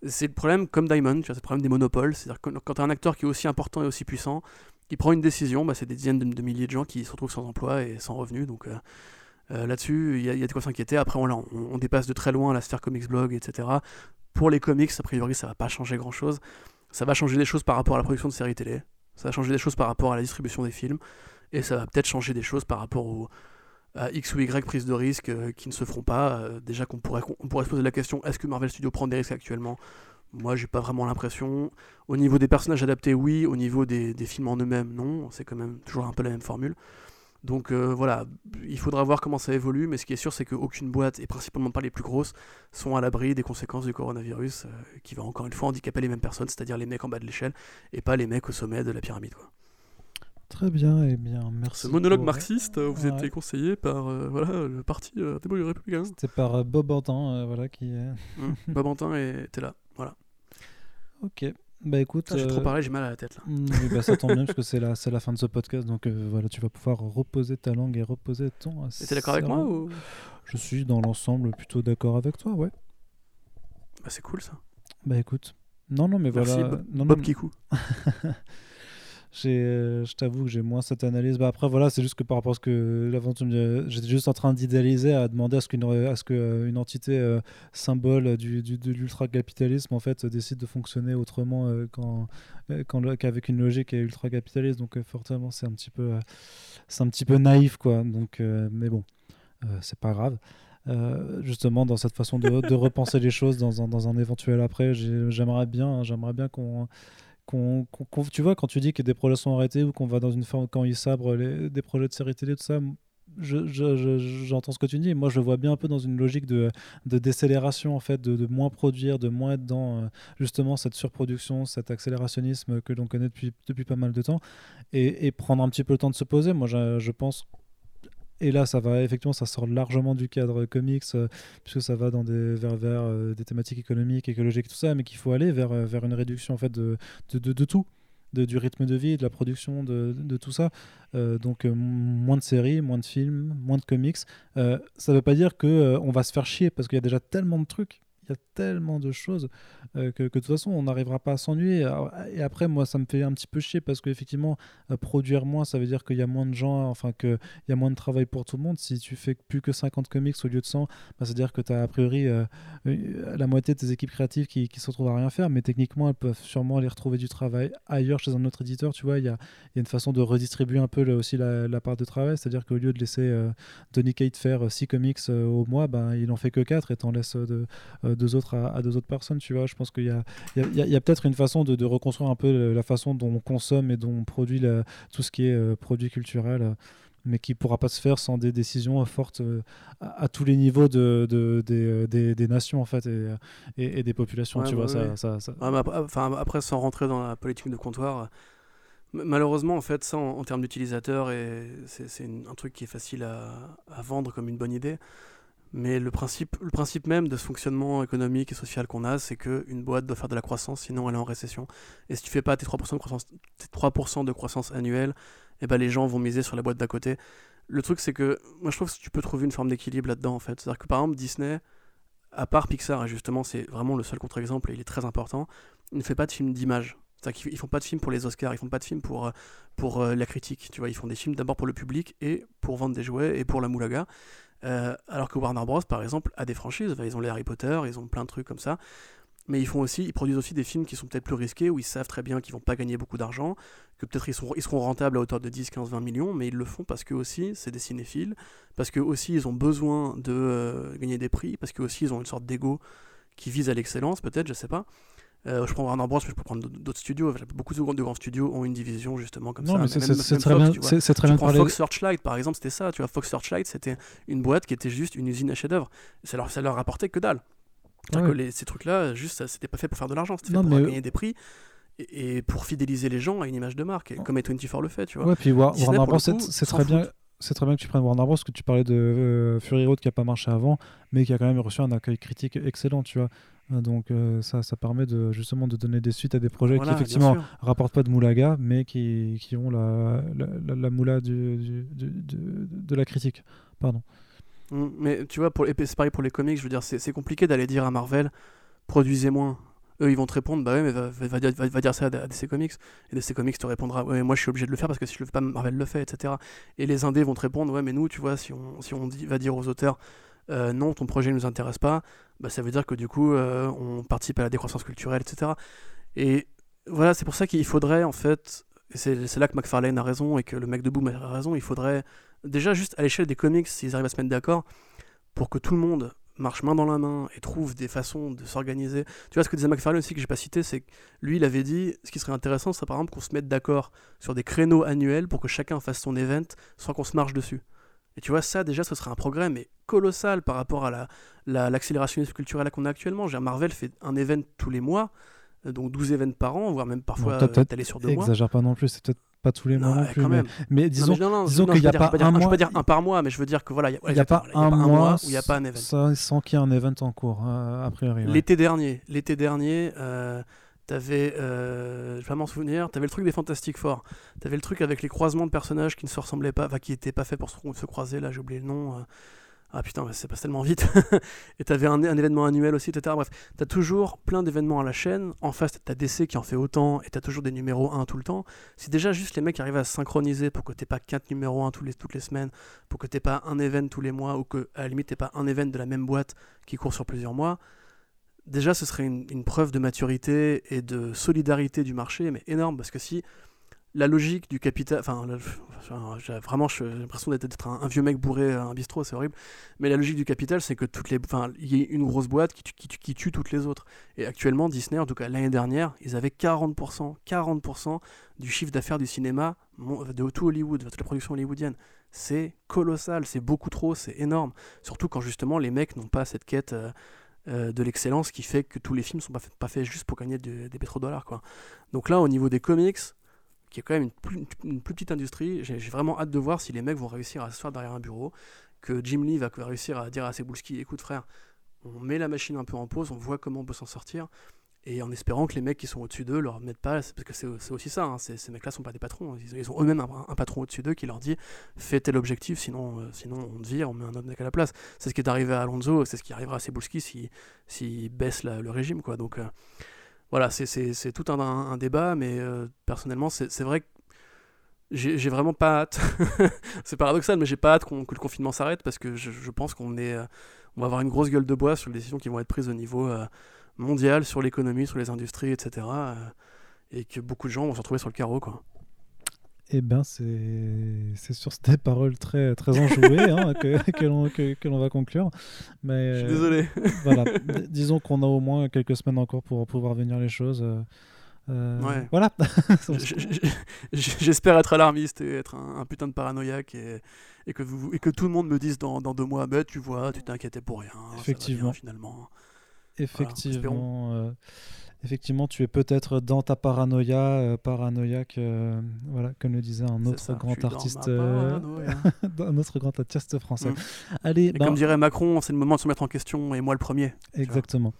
c'est le problème, comme Diamond, c'est le problème des monopoles. C'est-à-dire que quand tu as un acteur qui est aussi important et aussi puissant, il prend une décision, bah, c'est des dizaines de, milliers de gens qui se retrouvent sans emploi et sans revenus. Donc, euh, euh, là-dessus, il y, a de quoi s'inquiéter. Après, on, dépasse de très loin la sphère comics blog, etc. Pour les comics, a priori, ça va pas changer grand-chose. Ça va changer des choses par rapport à la production de séries télé. Ça va changer des choses par rapport à la distribution des films. Et ça va peut-être changer des choses par rapport au, à X ou Y prises de risques euh, qui ne se feront pas. Euh, déjà qu'on pourrait, on pourrait se poser la question est-ce que Marvel Studios prend des risques actuellement? Moi, j'ai pas vraiment l'impression. Au niveau des personnages adaptés, oui. Au niveau des, des films en eux-mêmes, non. C'est quand même toujours un peu la même formule. Donc euh, voilà, il faudra voir comment ça évolue, mais ce qui est sûr, c'est qu'aucune boîte, et principalement pas les plus grosses, sont à l'abri des conséquences du coronavirus, euh, qui va encore une fois handicaper les mêmes personnes, c'est-à-dire les mecs en bas de l'échelle, et pas les mecs au sommet de la pyramide. Très bien, et eh bien, merci. Ce monologue marxiste euh, vous a été conseillé par voilà, le parti des républicains. C'était par Bob Antin, voilà, qui... Mmh, Bob Antin était là, voilà. Ok. Bah écoute. j'ai trop euh, parlé, j'ai mal à la tête là. Mm, bah, ça tombe bien parce que c'est la, la fin de ce podcast, donc euh, voilà, tu vas pouvoir reposer ta langue et reposer ton. T'es d'accord avec moi ou... Je suis dans l'ensemble plutôt d'accord avec toi, ouais. Bah c'est cool ça. Bah écoute. Non, non, mais Merci, voilà. Bob, non, Bob Kikou. Euh, je t'avoue que j'ai moins cette analyse. Bah après, voilà, c'est juste que par rapport à ce que l'aventure, j'étais juste en train d'idéaliser à demander à ce qu'une à ce que euh, entité euh, symbole du, du, de l'ultra-capitalisme en fait décide de fonctionner autrement quand, quand qu'avec une logique ultra-capitaliste. Donc forcément, c'est un petit peu, c'est un petit peu naïf quoi. Donc, mais bon, c'est pas grave. justement dans cette façon de, repenser les choses dans un, dans un éventuel après j'aimerais bien hein, j'aimerais bien qu'on tu vois, quand tu dis que des projets sont arrêtés ou qu'on va dans une forme, quand ils sabrent des projets de série télé, tout ça, j'entends je, je, ce que tu dis. Moi, je vois bien un peu dans une logique de, de décélération, en fait, de, moins produire, de moins être dans euh, justement cette surproduction, cet accélérationnisme que l'on connaît depuis, depuis pas mal de temps, et, et, prendre un petit peu le temps de se poser. Moi, je pense et là, ça va effectivement, ça sort largement du cadre comics, euh, puisque ça va dans des vers, vers euh, des thématiques économiques, écologiques, tout ça, mais qu'il faut aller vers, euh, vers une réduction en fait de, de, de, tout. De, du rythme de vie, de la production, de, de tout ça. donc moins de séries, moins de films, moins de comics. ça ne veut pas dire que on va se faire chier parce qu'il y a déjà tellement de trucs tellement de choses euh, que, de toute façon, on n'arrivera pas à s'ennuyer. Et après, moi, ça me fait un petit peu chier parce qu'effectivement, euh, produire moins, ça veut dire qu'il y a moins de gens, enfin, qu'il y a moins de travail pour tout le monde. Si tu fais plus que 50 comics au lieu de 100, bah, c'est-à-dire que tu as a priori euh, la moitié de tes équipes créatives qui, qui se retrouvent à rien faire, mais techniquement, elles peuvent sûrement aller retrouver du travail ailleurs chez un autre éditeur. Tu vois, il y a, y a, une façon de redistribuer un peu aussi la, part de travail, c'est-à-dire qu'au lieu de laisser Donny Kate faire 6 comics au mois, ben, il en fait que 4 et t'en laisses de deux autres à, deux autres personnes, tu vois. Je pense qu'il y a, il y a, peut-être une façon de, reconstruire un peu la façon dont on consomme et dont on produit tout ce qui est euh, produit culturel euh, mais qui ne pourra pas se faire sans des décisions fortes euh, à, tous les niveaux de, des, des, nations en fait et, et, des populations tu vois ça, ça, enfin, après sans rentrer dans la politique de comptoir malheureusement en fait ça en, termes d'utilisateurs c'est un truc qui est facile à, à, vendre comme une bonne idée mais le principe, le principe même de ce fonctionnement économique et social qu'on a, c'est qu'une boîte doit faire de la croissance, sinon elle est en récession. Et si tu fais pas tes 3% de croissance, tes 3 de croissance annuelle, eh ben les gens vont miser sur la boîte d'à côté. Le truc, c'est que moi je trouve que tu peux trouver une forme d'équilibre là-dedans en fait. C'est-à-dire que par exemple, Disney, à part Pixar, et justement c'est vraiment le seul contre-exemple et il est très important, il ne fait pas de film d'image. C'est-à-dire qu'ils font pas de films pour les Oscars, ils font pas de films pour, pour la critique. Tu vois, ils font des films d'abord pour le public et pour vendre des jouets et pour la moulaga. Alors que Warner Bros, par exemple, a des franchises. Ils ont les Harry Potter, ils ont plein de trucs comme ça mais ils font aussi, ils produisent aussi des films qui sont peut-être plus risqués, où ils savent très bien qu'ils vont pas gagner beaucoup d'argent, que peut-être ils, seront rentables à hauteur de 10, 15, 20 millions, mais ils le font parce que aussi c'est des cinéphiles, parce que aussi ils ont besoin de euh, gagner des prix, parce que aussi ils ont une sorte d'ego qui vise à l'excellence, peut-être, je sais pas. Euh, je prends Warner Bros, mais je peux prendre d'autres studios. Beaucoup de grands, studios ont une division justement comme ça. c'est très bien. C'est très bien Fox Searchlight, par exemple, c'était ça. Tu vois, Fox Searchlight, c'était une boîte qui était juste une usine à chef-d'œuvre. Ça leur, ça leur rapportait que dalle que ces trucs-là, juste, c'était pas fait pour faire de l'argent, c'était fait pour gagner des prix et, pour fidéliser les gens à une image de marque, comme A24 le fait, tu vois. Ouais, puis Warner Bros, c'est très bien. C'est très bien que tu prennes Warner Bros, parce que tu parlais de euh, Fury Road qui a pas marché avant, mais qui a quand même reçu un accueil critique excellent, tu vois. Donc euh, ça, ça permet de, justement de donner des suites à des projets qui effectivement rapportent pas de moulaga, mais qui, qui ont la, la, la, moula du, du, de la critique. Pardon. Mais tu vois, pour, c'est pareil pour les comics, je veux dire, c'est compliqué d'aller dire à Marvel, produisez moins. Eux, ils vont te répondre, bah ouais, mais va, va, va, dire ça à DC Comics. Et DC Comics te répondra, ouais, moi je suis obligé de le faire parce que si je le fais pas, Marvel le fait, etc. Et les indés vont te répondre, ouais, mais nous, tu vois, si on, si on dit, va dire aux auteurs, euh, non, ton projet ne nous intéresse pas, bah ça veut dire que du coup, euh, on participe à la décroissance culturelle, etc. Et voilà, c'est pour ça qu'il faudrait, en fait, c'est là que McFarlane a raison et que le mec de Boom a raison, il faudrait déjà juste à l'échelle des comics, s'ils arrivent à se mettre d'accord, pour que tout le monde marche main dans la main et trouve des façons de s'organiser. Tu vois, ce que disait McFarlane aussi, que j'ai pas cité, c'est que lui, il avait dit, ce qui serait intéressant, c'est par exemple qu'on se mette d'accord sur des créneaux annuels pour que chacun fasse son event sans qu'on se marche dessus. Et tu vois, ça, déjà, ce serait un progrès, mais colossal par rapport à l'accélération la, culturelle qu'on a actuellement. Marvel fait un event tous les mois, euh, donc 12 events par an, voire même parfois bon, sur deux mois. Exagère pas non plus, c'est peut-être pas tous les mois non, plus. Mais, disons, disons qu'il n'y a pas, un mois. Je peux pas dire un par mois, mais je veux dire que voilà, il n'y a, pas un mois où il n'y a pas un event. sans qu'il y ait un event en cours, hein, a priori. L'été dernier, l'été dernier. Euh, T'avais, euh, je vais pas m'en souvenir, t'avais le truc des Fantastic Four. T'avais le truc avec les croisements de personnages qui ne se ressemblaient pas, enfin qui n'étaient pas faits pour se, croiser, là j'ai oublié le nom. Euh. Ah putain, c'est passe tellement vite. et t'avais un, événement annuel aussi, etc. Bref, t'as toujours plein d'événements à la chaîne. En face, t'as DC qui en fait autant et t'as toujours des numéros 1 tout le temps. Si déjà juste les mecs arrivent à se synchroniser pour que t'aies pas 4 numéros 1 tous les, toutes les semaines, pour que t'aies pas un événement tous les mois ou que à la limite t'aies pas un événement de la même boîte qui court sur plusieurs mois, déjà ce serait une, preuve de maturité et de solidarité du marché, mais énorme parce que si la logique du capital. Enfin, vraiment, j'ai l'impression d'être un, vieux mec bourré à un bistrot, c'est horrible. Mais la logique du capital, c'est que toutes les. Enfin, il y ait une grosse boîte qui, tue toutes les autres. Et actuellement, Disney, en tout cas l'année dernière, ils avaient 40%, 40% du chiffre d'affaires du cinéma de tout Hollywood, de toute la production hollywoodienne. C'est colossal, c'est beaucoup trop, c'est énorme. Surtout quand justement les mecs n'ont pas cette quête. Euh, euh, de l'excellence qui fait que tous les films sont pas faits, juste pour gagner des pétrodollars quoi. Donc là au niveau des comics, qui est quand même une plus, petite industrie. J'ai vraiment hâte de voir si les mecs vont réussir à s'asseoir derrière un bureau, que Jim Lee va réussir à dire à Cebulski écoute frère, on met la machine un peu en pause, on voit comment on peut s'en sortir, et en espérant que les mecs qui sont au-dessus d'eux leur mettent pas, parce que c'est aussi ça, hein, ces, mecs-là sont pas des patrons, ils, ont eux-mêmes un, patron au-dessus d'eux qui leur dit fais tel objectif, sinon, euh, sinon on te vire, on met un autre mec à la place. C'est ce qui est arrivé à Alonso, c'est ce qui arrivera à Cebulski s'il si, baisse le régime, quoi. Donc, euh, voilà, c'est tout un, débat, mais euh, personnellement, c'est vrai que j'ai vraiment pas hâte. c'est paradoxal, mais j'ai pas hâte que le confinement s'arrête parce que je, pense qu'on est, va avoir une grosse gueule de bois sur les décisions qui vont être prises au niveau euh, mondial, sur l'économie, sur les industries, etc. et que beaucoup de gens vont se retrouver sur le carreau, quoi. Eh bien, c'est sur ces paroles très, très enjouées hein, que, que l'on va conclure. Mais, Je suis désolé. voilà. Disons qu'on a au moins quelques semaines encore pour pouvoir venir les choses. Euh, euh, ouais. Voilà. J'espère être alarmiste et être un, putain de paranoïaque et, et, que vous, et que tout le monde me dise dans, dans deux mois, bah, tu vois, tu t'inquiétais pour rien. Effectivement. finalement. Effectivement effectivement, tu es peut-être dans ta paranoïa, euh, paranoïaque, euh, voilà, comme le disait un autre grand artiste, euh, un autre grand artiste français. Mm. Allez, ben comme dirait Macron, c'est le moment de se mettre en question, et moi le premier. Exactement.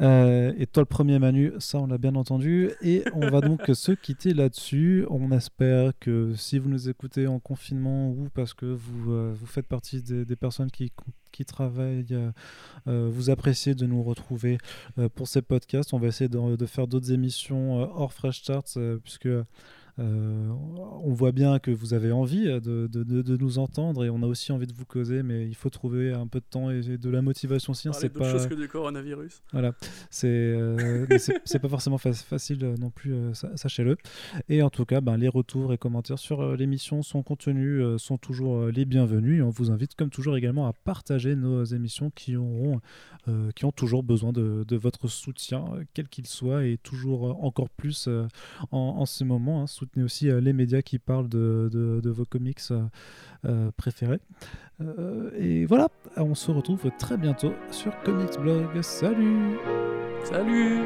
Et toi le premier, Manu, ça on l'a bien entendu, et on va donc se quitter là-dessus. On espère que si vous nous écoutez en confinement ou parce que vous, vous faites partie des, des personnes qui qui travaille. vous appréciez de nous retrouver pour ces podcasts. On va essayer de, de faire d'autres émissions hors Fresh Starts, puisque euh, on voit bien que vous avez envie euh, de, nous entendre et on a aussi envie de vous causer, mais il faut trouver un peu de temps et de la motivation aussi. Hein, c'est pas chose que du coronavirus. Voilà, c'est euh, c'est pas forcément facile non plus, sachez-le. Et en tout cas, ben, les retours et commentaires sur l'émission, son contenu sont toujours les bienvenus. Et on vous invite, comme toujours, également à partager nos émissions qui auront, qui ont toujours besoin de, votre soutien, quel qu'il soit, et toujours encore plus en, ce moment. Hein, soutenez aussi euh, les médias qui parlent de, vos comics euh, euh, préférés. et voilà, on se retrouve très bientôt sur Comics Blog. Salut Salut